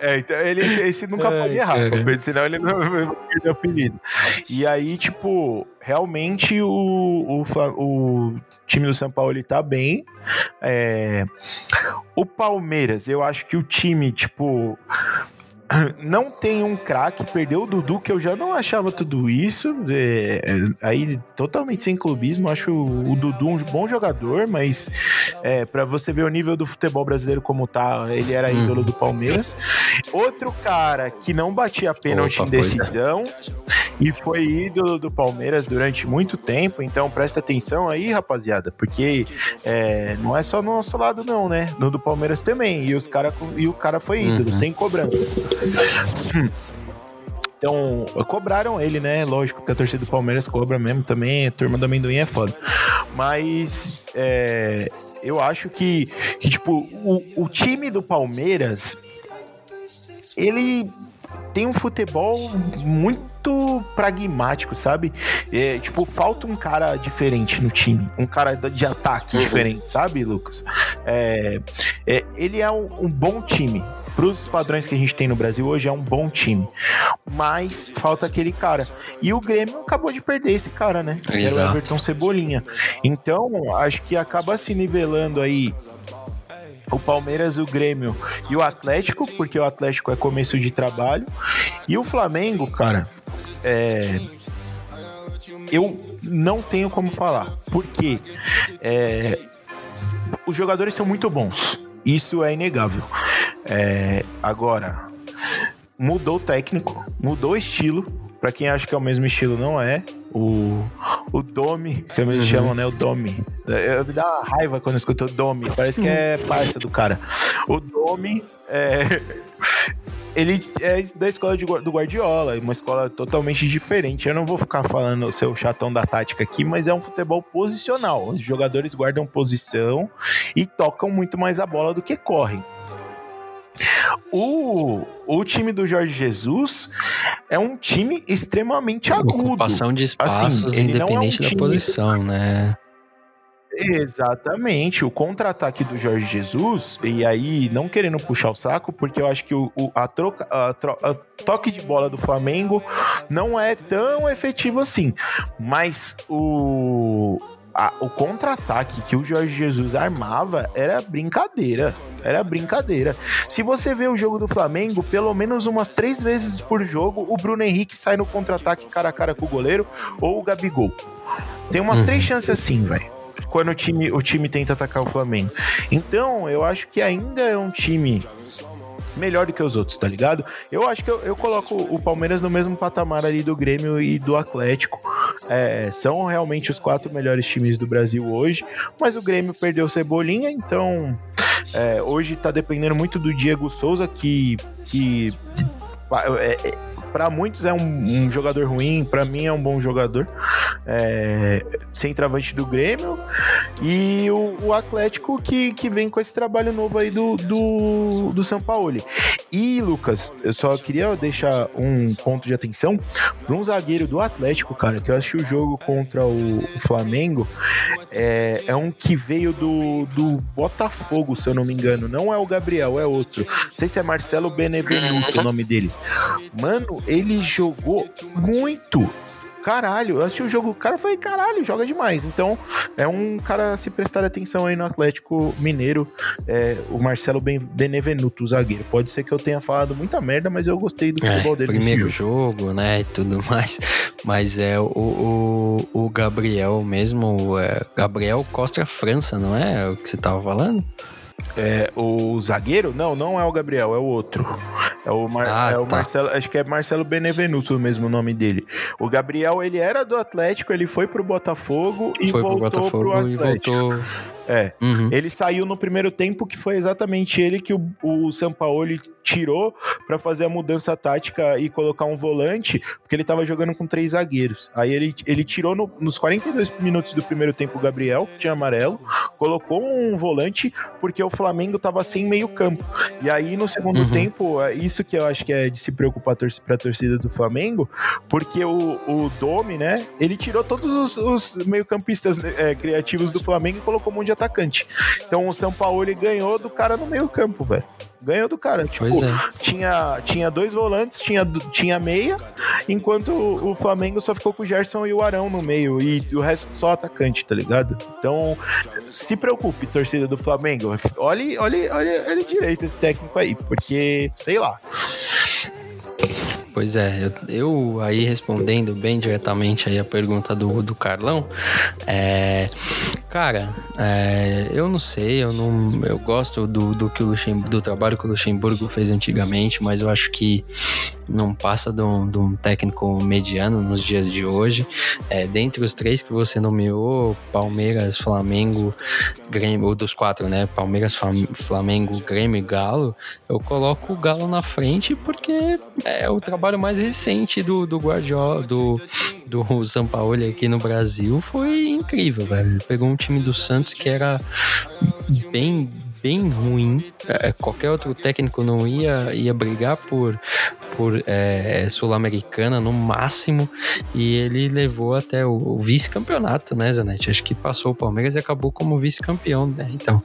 É, então ele, esse nunca Ai, pode errar, cara. porque senão ele não vai perder o apelido. E aí, tipo, realmente o, o, o time do São Paulo ele tá bem. É, o Palmeiras, eu acho que o time, tipo. Não tem um craque, perdeu o Dudu, que eu já não achava tudo isso. é, é, aí, totalmente sem clubismo, acho o, o Dudu um bom jogador, mas é, para você ver o nível do futebol brasileiro como tá, ele era Hum. ídolo do Palmeiras. Outro cara que não batia pênalti Opa, em decisão e foi ídolo do Palmeiras durante muito tempo, então presta atenção aí, rapaziada, porque é, não é só no nosso lado não, né? No do Palmeiras também, e, os cara, e o cara foi ídolo, Uhum. sem cobrança. Então, cobraram ele, né? Lógico que a torcida do Palmeiras cobra mesmo também, a turma do amendoim é foda. Mas é, eu acho que, que tipo, o, o time do Palmeiras, ele tem um futebol muito pragmático, sabe? É, tipo, falta um cara diferente no time, um cara de ataque diferente, sabe, Lucas? É, é, ele é um, um bom time. Para os padrões que a gente tem no Brasil hoje, é um bom time. Mas falta aquele cara. E o Grêmio acabou de perder esse cara, né? Que Era o Exato. Everton Cebolinha. Então, acho que acaba se nivelando aí o Palmeiras, o Grêmio e o Atlético, porque o Atlético é começo de trabalho. E o Flamengo, cara, é. Eu não tenho como falar. Porque é, os jogadores são muito bons. Isso é inegável. É, agora, mudou o técnico, mudou o estilo. Pra quem acha que é o mesmo estilo, não é. O, o Domi, que eles chamam, né? O Domi. Eu, me dá uma raiva quando eu escuto o Domi. Parece que é parça do cara. O Domi é. Ele é da escola de do Guardiola, uma escola totalmente diferente. Eu não vou ficar falando o seu chatão da tática aqui, mas é um futebol posicional. Os jogadores guardam posição e tocam muito mais a bola do que correm. O, o time do Jorge Jesus é um time extremamente agudo. Ocupação de espaços, Assim, não é um independente da time- posição, né? Exatamente, o contra-ataque do Jorge Jesus, e aí não querendo puxar o saco, porque eu acho que o, o- a, troca, a, tro- a toque de bola do Flamengo não é tão efetivo assim, mas o, a- o contra-ataque que o Jorge Jesus armava era brincadeira, era brincadeira. Se você vê o jogo do Flamengo, pelo menos umas três vezes por jogo, o Bruno Henrique sai no contra-ataque cara a cara com o goleiro ou o Gabigol. Tem umas Uhum. três chances assim, velho quando o time, o time tenta atacar o Flamengo. Então, eu acho que ainda é um time melhor do que os outros, tá ligado? Eu acho que eu, eu coloco o Palmeiras no mesmo patamar ali do Grêmio e do Atlético. É, são realmente os quatro melhores times do Brasil hoje, mas o Grêmio perdeu Cebolinha, então é, hoje tá dependendo muito do Diego Souza, que. que é, é, para muitos é um, um jogador ruim, para mim é um bom jogador. É, centroavante do Grêmio. E o, o Atlético que, que vem com esse trabalho novo aí do, do, do São Paulo. E, Lucas, eu só queria deixar um ponto de atenção para um zagueiro do Atlético, cara, que eu assisti o jogo contra o, o Flamengo. É, é um que veio do, do Botafogo, se eu não me engano. Não é o Gabriel, é outro. Não sei se é Marcelo Benevenuto o nome dele. Mano, ele jogou muito. Caralho, eu assisti o jogo, o cara foi, caralho, joga demais. Então, é um cara se prestar atenção aí no Atlético Mineiro, é, o Marcelo Ben- Benevenuto, o zagueiro. Pode ser que eu tenha falado muita merda, mas eu gostei do É, futebol dele primeiro jogo. jogo, né, e tudo mais. Mas é o, o, o Gabriel mesmo, é, Gabriel Costa França, não é o que você tava falando? É, o zagueiro? Não, não é o Gabriel, é o outro. É o, Mar- Ah, é o tá. Marcelo, acho que é Marcelo Benevenuto mesmo o nome dele. O Gabriel, ele era do Atlético, ele foi pro Botafogo e Foi pro voltou Botafogo pro e Atlético. voltou. É. Uhum. Ele saiu no primeiro tempo, que foi exatamente ele que o, o Sampaoli tirou pra fazer a mudança tática e colocar um volante, porque ele tava jogando com três zagueiros. Aí ele, ele tirou no- nos 42 minutos do primeiro tempo o Gabriel, que tinha amarelo, colocou um volante porque o Flamengo tava sem meio campo. E aí no segundo uhum. tempo, é isso que eu acho que é de se preocupar pra torcida do Flamengo, porque o, o Domi, né, ele tirou todos os, os meio-campistas é, criativos do Flamengo e colocou um monte de atacante. Então o São Paulo ele ganhou do cara no meio-campo, velho ganhou do cara. Tipo, é. tinha, tinha dois volantes, tinha, tinha meia, enquanto o Flamengo só ficou com o Gerson e o Arão no meio, e o resto só atacante, tá ligado? Então, se preocupe, torcida do Flamengo. Olhe, olhe, olhe, olhe direito esse técnico aí, porque, sei lá. Pois é, eu, eu, aí respondendo bem diretamente aí a pergunta do, do Carlão, é, cara, é, eu não sei, eu não, eu gosto do, do que o do trabalho que o Luxemburgo fez antigamente, mas eu acho que não passa de um, de um técnico mediano nos dias de hoje. É, dentre os três que você nomeou, Palmeiras, Flamengo, Grêmio, ou dos quatro, né? Palmeiras, Flamengo, Grêmio e Galo, eu coloco o Galo na frente porque é o trabalho mais recente do, do Guardiola, do, do Sampaoli aqui no Brasil foi incrível, velho. Ele pegou um time do Santos que era bem bem ruim. É, qualquer outro técnico não ia, ia brigar por, por é, Sul-Americana no máximo. E ele levou até o, o vice-campeonato, né, Zanetti? Acho que passou o Palmeiras e acabou como vice-campeão, né? Então,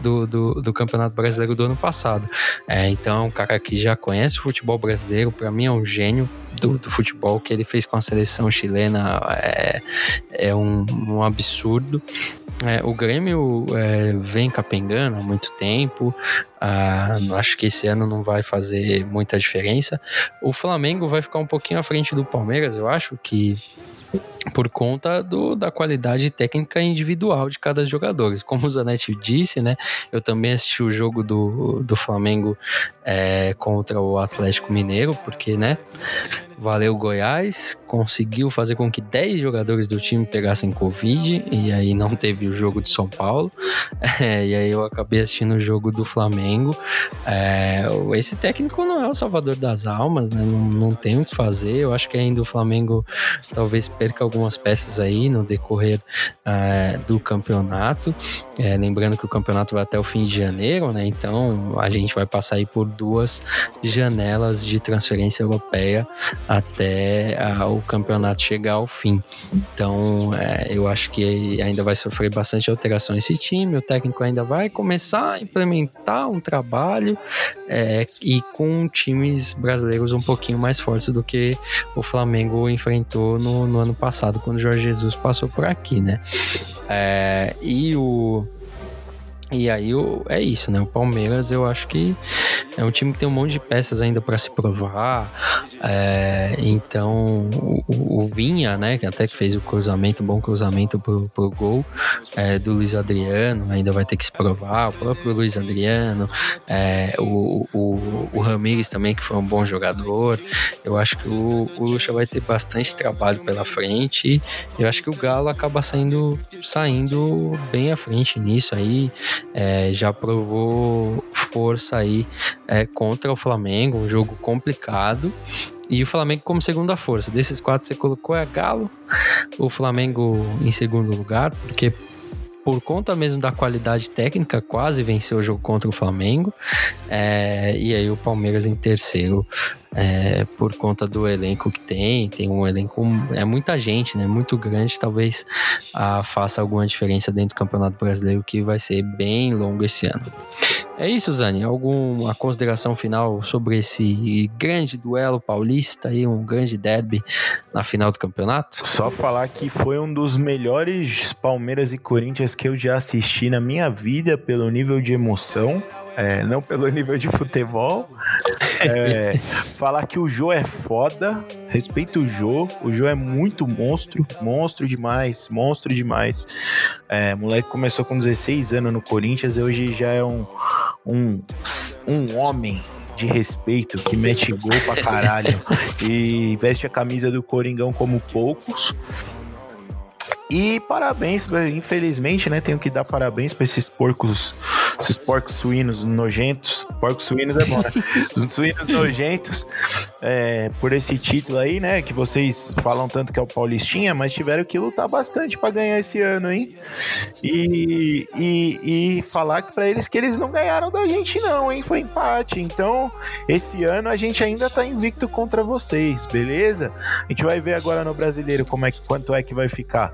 do, do, do, Campeonato Brasileiro do ano passado. É, então, é um cara que já conhece o futebol brasileiro, para mim é um gênio do, do, futebol que ele fez com a seleção chilena é, é um, um absurdo. É, o Grêmio é, vem capengando há muito tempo. Ah, acho que esse ano não vai fazer muita diferença. O Flamengo vai ficar um pouquinho à frente do Palmeiras, eu acho que por conta do, da qualidade técnica individual de cada jogador. Como o Zanetti disse, né? Eu também assisti o jogo do, do Flamengo é, contra o Atlético Mineiro, porque, né? Valeu Goiás, conseguiu fazer com que 10 jogadores do time pegassem Covid, e aí não teve o jogo de São Paulo. É, e aí eu acabei assistindo o jogo do Flamengo. É, esse técnico não é o salvador das almas, né? Não, não tem o que fazer. Eu acho que ainda o Flamengo talvez perca algumas peças aí no decorrer uh, do campeonato. É, lembrando que o campeonato vai até o fim de janeiro, né? Então a gente vai passar aí por duas janelas de transferência europeia até o campeonato chegar ao fim. Então é, eu acho que ainda vai sofrer bastante alteração esse time. O técnico ainda vai começar a implementar um trabalho é, e com times brasileiros um pouquinho mais fortes do que o Flamengo enfrentou no, no ano passado, quando o Jorge Jesus passou por aqui, né? É, e o e aí é isso, né? O Palmeiras eu acho que é um time que tem um monte de peças ainda para se provar. É, então o, o, Vinha, né? Que até que fez o cruzamento, um bom cruzamento pro, pro gol é, do Luiz Adriano, ainda vai ter que se provar. O próprio Luiz Adriano, é, o, o, o Ramires também, que foi um bom jogador. Eu acho que o, o Lucha vai ter bastante trabalho pela frente. Eu acho que o Galo acaba saindo, saindo bem à frente nisso aí é, já provou força aí é, contra o Flamengo, um jogo complicado. E o Flamengo como segunda força. Desses quatro você colocou é Galo, o Flamengo em segundo lugar, porque por conta mesmo da qualidade técnica, quase venceu o jogo contra o Flamengo. É, e aí o Palmeiras em terceiro, é, por conta do elenco que tem, tem um elenco, é muita gente, né? Muito grande, talvez ah, faça alguma diferença dentro do Campeonato Brasileiro, que vai ser bem longo esse ano. É isso, Zani. Alguma consideração final sobre esse grande duelo paulista e um grande derby na final do campeonato? Só falar que foi um dos melhores Palmeiras e Corinthians que eu já assisti na minha vida pelo nível de emoção. É, não pelo nível de futebol. É, falar que o Jô é foda, respeito o Jô. O Jô é muito monstro, monstro demais, monstro demais. É, moleque começou com 16 anos no Corinthians, hoje já é um, um, um homem de respeito que mete gol pra caralho e veste a camisa do Coringão como poucos. E parabéns, infelizmente, né? Tenho que dar parabéns para esses porcos, esses porcos suínos nojentos. Porcos suínos é bom, né? Os suínos nojentos é, por esse título aí, né? Que vocês falam tanto que é o Paulistinha, mas tiveram que lutar bastante para ganhar esse ano, hein? E, e, e falar para eles que eles não ganharam da gente, não, hein? Foi empate. Então, esse ano a gente ainda tá invicto contra vocês, beleza? A gente vai ver agora no brasileiro como é que quanto é que vai ficar.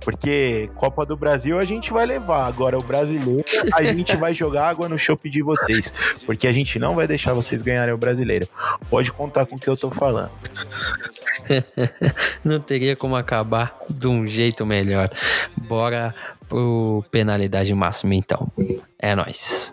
Porque Copa do Brasil a gente vai levar. Agora o brasileiro, a gente vai jogar água no chope de vocês. Porque a gente não vai deixar vocês ganharem o brasileiro. Pode contar com o que eu tô falando. não teria como acabar de um jeito melhor. Bora pro penalidade máxima então. É nós.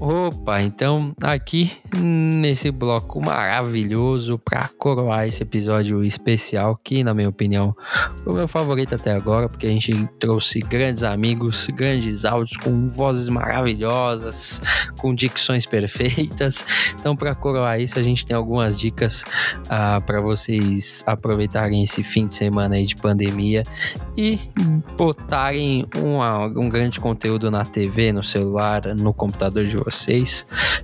Opa, então aqui nesse bloco maravilhoso para coroar esse episódio especial, que na minha opinião foi o meu favorito até agora, porque a gente trouxe grandes amigos, grandes áudios com vozes maravilhosas, com dicções perfeitas. Então, para coroar isso, a gente tem algumas dicas ah, para vocês aproveitarem esse fim de semana aí de pandemia e botarem um grande conteúdo na TV, no celular, no computador de vocês.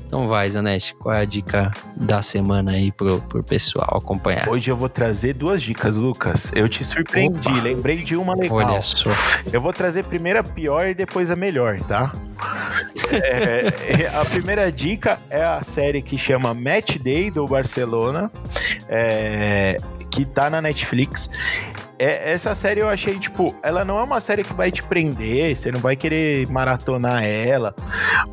Então vai, Zanetti, qual é a dica da semana aí pro, pro pessoal acompanhar? Hoje eu vou trazer duas dicas, Lucas. Eu te surpreendi, Opa. lembrei de uma legal. Olha só. Eu vou trazer primeiro a pior e depois a melhor, tá? é, a primeira dica é a série que chama Match Day do Barcelona, é, que tá na Netflix. É, essa série eu achei, tipo, ela não é uma série que vai te prender, você não vai querer maratonar ela.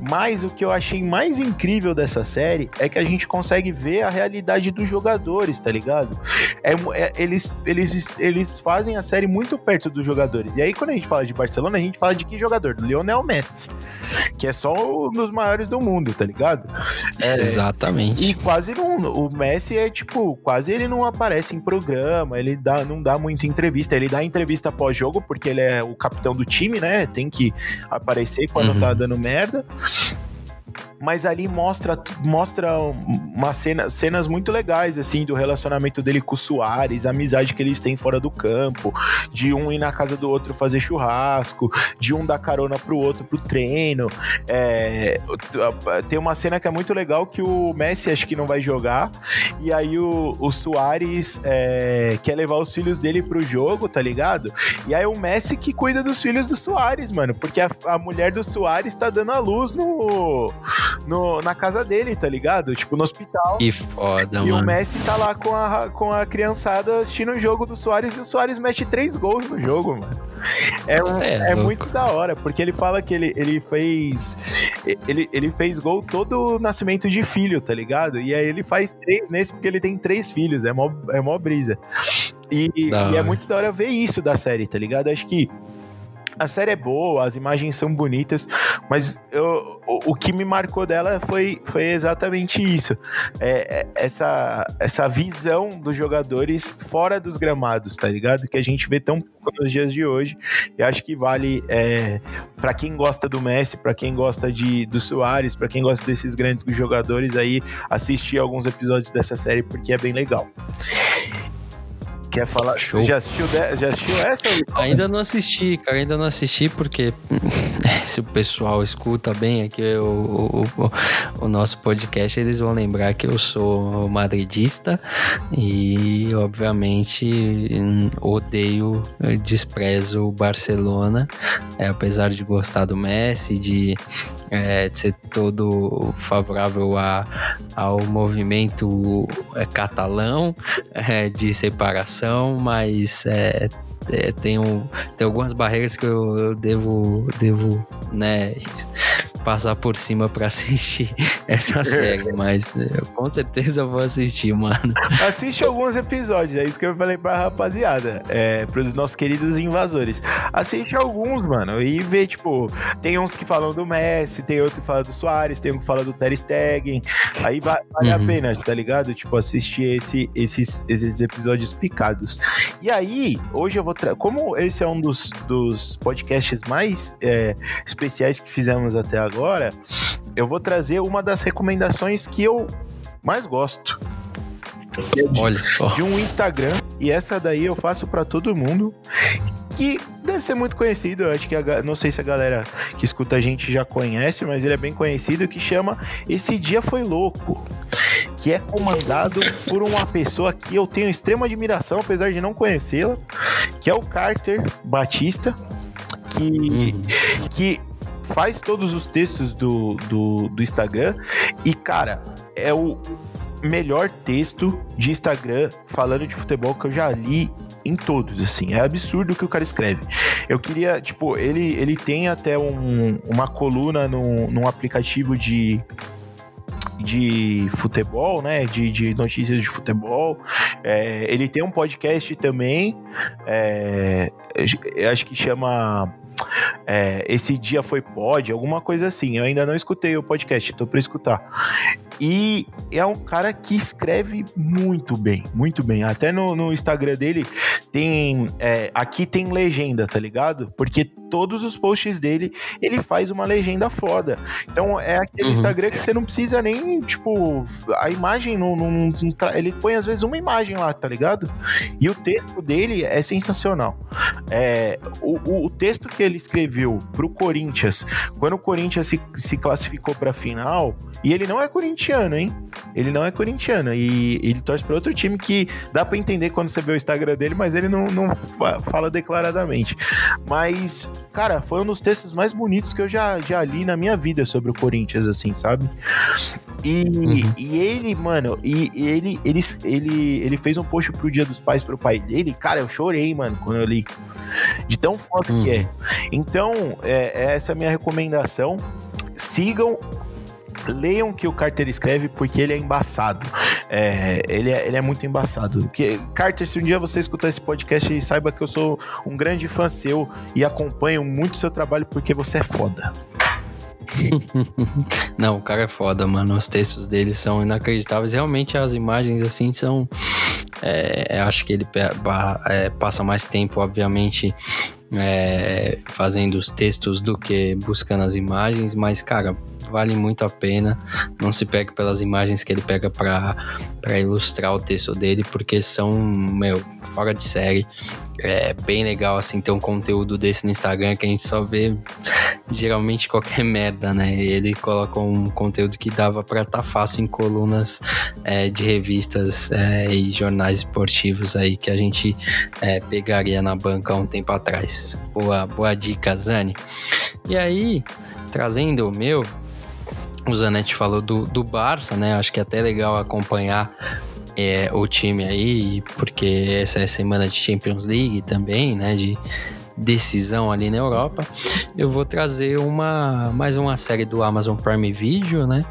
Mas o que eu achei mais incrível dessa série é que a gente consegue ver a realidade dos jogadores, tá ligado? É, é, eles, eles, eles fazem a série muito perto dos jogadores. E aí, quando a gente fala de Barcelona, a gente fala de que jogador? Do Lionel Messi, que é só um dos maiores do mundo, tá ligado? É, Exatamente. E quase não. O Messi é tipo, quase ele não aparece em programa, ele dá, não dá muito entrevista. Ele dá entrevista pós-jogo, porque ele é o capitão do time, né? Tem que aparecer quando uhum. tá dando merda mas ali mostra, mostra uma cena, cenas muito legais, assim, do relacionamento dele com o Soares, a amizade que eles têm fora do campo, de um ir na casa do outro fazer churrasco, de um dar carona pro outro pro treino. É, tem uma cena que é muito legal que o Messi acho que não vai jogar, e aí o, o Soares é, quer levar os filhos dele pro jogo, tá ligado? E aí o Messi que cuida dos filhos do Soares, mano, porque a, a mulher do Soares tá dando a luz no no, na casa dele, tá ligado? Tipo, no hospital. Que foda, e mano. E o Messi tá lá com a, com a criançada assistindo o jogo do Soares e o Soares mete três gols no jogo, mano. É, um, é, é muito da hora, porque ele fala que ele, ele fez. Ele, ele fez gol todo nascimento de filho, tá ligado? E aí ele faz três nesse porque ele tem três filhos. É mó, é mó brisa. E, e é muito da hora ver isso da série, tá ligado? Acho que a série é boa, as imagens são bonitas, mas eu, o, o, que me marcou dela foi, foi exatamente isso. É, é, essa, essa visão dos jogadores fora dos gramados, tá ligado? Que a gente vê tão nos dias de hoje. E acho que vale é, para quem gosta do Messi, para quem gosta de, do Soares, para quem gosta desses grandes jogadores aí, assistir alguns episódios dessa série porque é bem legal. Quer falar? Show. Já assistiu, já assistiu essa? Ainda não assisti, cara. Ainda não assisti porque se o pessoal escuta bem aqui o, o, o, o, nosso podcast, eles vão lembrar que eu sou madridista e, obviamente, odeio, desprezo o Barcelona. É, apesar de gostar do Messi, de, é, de ser todo favorável a, ao movimento é, catalão é, de separação mas é, é, tem, um, tem algumas barreiras que eu, eu devo, devo né, passar por cima para assistir essa série, mas eu, com certeza vou assistir, mano. Assiste alguns episódios, é isso que eu falei pra rapaziada, é, pros nossos queridos invasores. Assiste alguns, mano, e vê, tipo, tem uns que falam do Messi, tem outro que fala do Soares, tem um que fala do Ter Stegen, aí vale uhum. a pena, tá ligado? Tipo, assistir esse, esses, esses episódios picados. E aí, hoje eu vou como esse é um dos, dos podcasts mais é, especiais que fizemos até agora, eu vou trazer uma das recomendações que eu mais gosto. De, Olha só. De um Instagram. E essa daí eu faço para todo mundo. Que deve ser muito conhecido. Eu acho que a, não sei se a galera que escuta a gente já conhece, mas ele é bem conhecido. Que chama Esse Dia Foi Louco. Que é comandado por uma pessoa que eu tenho extrema admiração, apesar de não conhecê-la. Que é o Carter Batista. Que, uhum. que faz todos os textos do, do, do Instagram. E, cara, é o melhor texto de Instagram falando de futebol que eu já li em todos, assim. É absurdo o que o cara escreve. Eu queria, tipo, ele, ele tem até um, uma coluna num, num aplicativo de de futebol, né? De, de notícias de futebol. É, ele tem um podcast também. É, acho que chama é, esse dia foi pod, alguma coisa assim. Eu ainda não escutei o podcast, tô para escutar. E é um cara que escreve muito bem, muito bem. Até no, no Instagram dele tem. É, aqui tem legenda, tá ligado? Porque todos os posts dele ele faz uma legenda foda. Então é aquele uhum. Instagram que você não precisa nem, tipo, a imagem não, não, não, Ele põe às vezes uma imagem lá, tá ligado? E o texto dele é sensacional. É, o, o, o texto que ele escreveu pro Corinthians, quando o Corinthians se, se classificou pra final, e ele não é corintiano hein? Ele não é corintiano e ele torce para outro time que dá para entender quando você vê o Instagram dele, mas ele não, não fala declaradamente. Mas, cara, foi um dos textos mais bonitos que eu já, já li na minha vida sobre o Corinthians, assim, sabe? E, uhum. e ele, mano, e, e, ele, ele, ele, ele fez um post pro Dia dos Pais pro pai dele. Cara, eu chorei, mano, quando eu li. De tão foda uhum. que é. Uhum. Então, é, essa é a minha recomendação. Sigam leiam o que o Carter escreve porque ele é embaçado. É, ele, é, ele é muito embaçado. Que, Carter, se um dia você escutar esse podcast, saiba que eu sou um grande fã seu e acompanho muito seu trabalho porque você é foda. Não, o cara é foda, mano. Os textos dele são inacreditáveis. Realmente as imagens assim são. É, acho que ele é, passa mais tempo, obviamente, é, fazendo os textos do que buscando as imagens, mas, cara, vale muito a pena. Não se pegue pelas imagens que ele pega para ilustrar o texto dele, porque são, meu, fora de série. É bem legal, assim, ter um conteúdo desse no Instagram que a gente só vê geralmente qualquer merda, né? Ele colocou um conteúdo que dava para estar tá fácil em colunas é, de revistas é, e jornais esportivos aí que a gente é, pegaria na banca há um tempo atrás. Boa, boa dica, Zani. E aí, trazendo o meu, o Zanetti falou do, do Barça, né? Acho que é até legal acompanhar é, o time aí, porque essa é semana de Champions League também, né? De decisão ali na Europa, eu vou trazer uma mais uma série do Amazon Prime Video, né?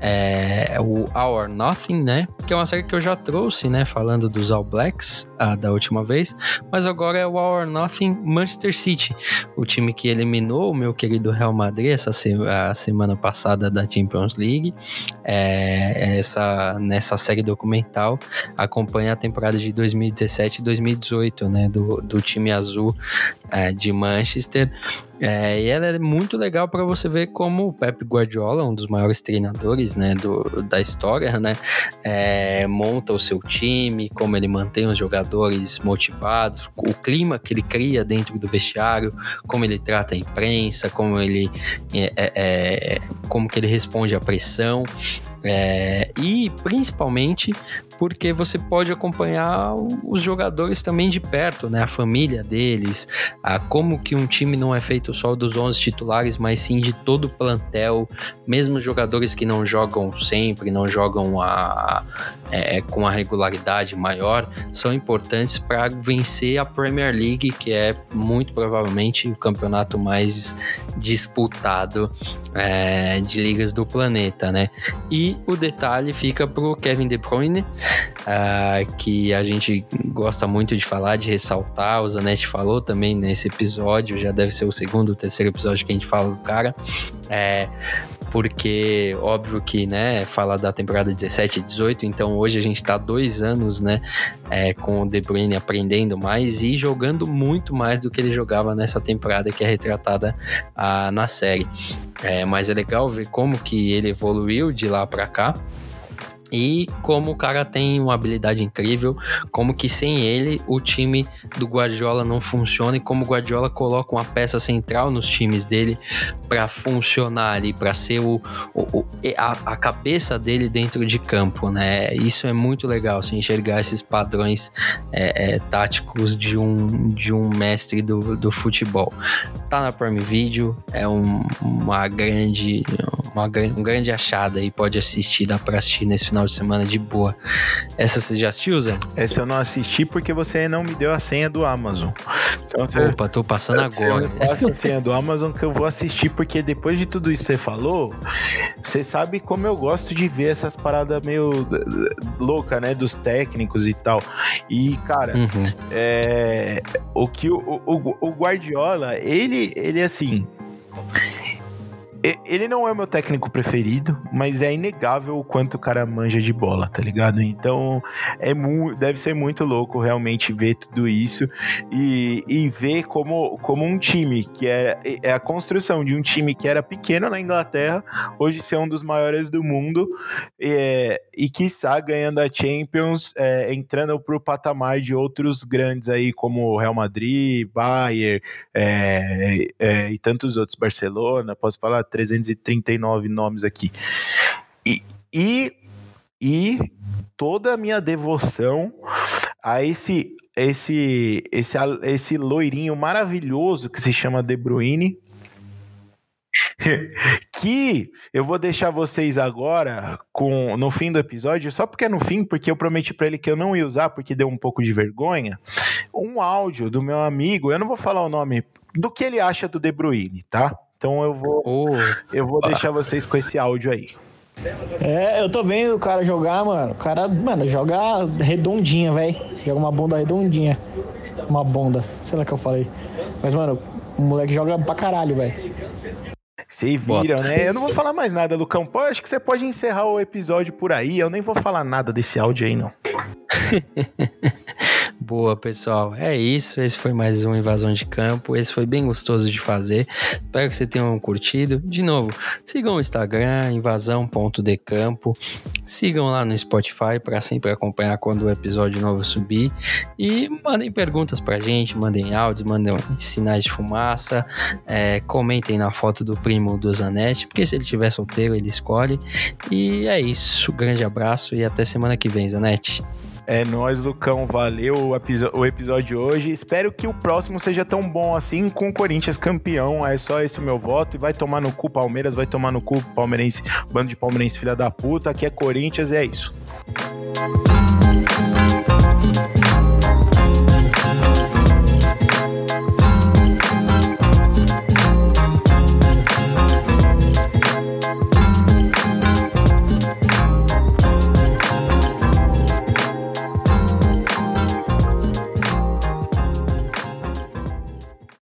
É, o Our Nothing, né? Que é uma série que eu já trouxe, né? Falando dos All Blacks a, da última vez, mas agora é o Our Nothing Manchester City, o time que eliminou o meu querido Real Madrid essa se, a semana passada da Champions League. É, essa nessa série documental acompanha a temporada de 2017 e 2018, né? Do, do time azul é, de Manchester. É, e ela é muito legal para você ver como o Pep Guardiola, um dos maiores treinadores né, do, da história, né, é, monta o seu time, como ele mantém os jogadores motivados, o clima que ele cria dentro do vestiário, como ele trata a imprensa, como ele, é, é, é como que ele responde à pressão. É, e principalmente porque você pode acompanhar os jogadores também de perto, né? A família deles, a como que um time não é feito só dos 11 titulares, mas sim de todo o plantel, mesmo jogadores que não jogam sempre, não jogam a, é, com a regularidade maior, são importantes para vencer a Premier League, que é muito provavelmente o campeonato mais disputado é, de ligas do planeta, né? E o detalhe fica para o Kevin De Bruyne, uh, que a gente gosta muito de falar, de ressaltar. O Zanetti falou também nesse episódio, já deve ser o segundo ou terceiro episódio que a gente fala do cara. É, porque óbvio que, né, fala da temporada 17 e 18, então hoje a gente está dois anos, né, é, com o De Bruyne aprendendo mais e jogando muito mais do que ele jogava nessa temporada que é retratada ah, na série. É, mas é legal ver como que ele evoluiu de lá para cá. E como o cara tem uma habilidade incrível, como que sem ele o time do Guardiola não funciona e como o Guardiola coloca uma peça central nos times dele para funcionar ali, para ser o, o, a, a, cabeça dele dentro de campo, né? Isso é muito legal, se enxergar esses padrões é, é, táticos de um, de um mestre do, do futebol. Tá na Prime Video, é um, uma grande, uma, um grande achado aí, pode assistir, dá pra assistir nesse final final de semana de boa. Essa você já assistiu, Zé? Essa eu não assisti porque você não me deu a senha do Amazon. Então, você, Opa, tô passando agora. Passa a senha do Amazon que eu vou assistir, porque depois de tudo isso que você falou, você sabe como eu gosto de ver essas paradas meio louca, né? Dos técnicos e tal. E, cara, uhum. é, o que o, o, o Guardiola, ele, ele assim ele não é o meu técnico preferido, mas é inegável o quanto o cara manja de bola, tá ligado? Então, é deve ser muito louco realmente ver tudo isso e, e ver como, como um time que é, é a construção de um time que era pequeno na Inglaterra, hoje ser um dos maiores do mundo é, e, quiçá, ganhando a Champions, é, entrando pro patamar de outros grandes aí, como Real Madrid, Bayern é, é, e tantos outros, Barcelona, posso falar 339 nomes aqui. E, e, e toda a minha devoção a esse esse esse esse loirinho maravilhoso que se chama De Bruyne que eu vou deixar vocês agora com no fim do episódio, só porque é no fim, porque eu prometi para ele que eu não ia usar porque deu um pouco de vergonha, um áudio do meu amigo, eu não vou falar o nome do que ele acha do De Bruyne, tá? Então eu vou, oh. eu vou deixar vocês com esse áudio aí. É, eu tô vendo o cara jogar, mano. O cara, mano, joga redondinha, velho. Joga uma bunda redondinha. Uma bonda, sei lá que eu falei. Mas, mano, o moleque joga pra caralho, velho. Vocês viram, Bota. né? Eu não vou falar mais nada, Lucão. Pô, acho que você pode encerrar o episódio por aí. Eu nem vou falar nada desse áudio aí, não. Boa, pessoal. É isso. Esse foi mais um Invasão de Campo. Esse foi bem gostoso de fazer. Espero que vocês tenham curtido. De novo, sigam o Instagram, invasão.decampo. Sigam lá no Spotify para sempre acompanhar quando o episódio novo subir. E mandem perguntas pra gente, mandem áudios, mandem sinais de fumaça. É, comentem na foto do primo do Zanetti, porque se ele tiver solteiro, ele escolhe. E é isso. Grande abraço e até semana que vem, Zanetti. É nóis, Lucão. Valeu o, o episódio de hoje. Espero que o próximo seja tão bom assim, com o Corinthians campeão. É só esse meu voto. E vai tomar no cu Palmeiras, vai tomar no cu Palmeirense, bando de palmeirense filha da puta. Aqui é Corinthians e é isso.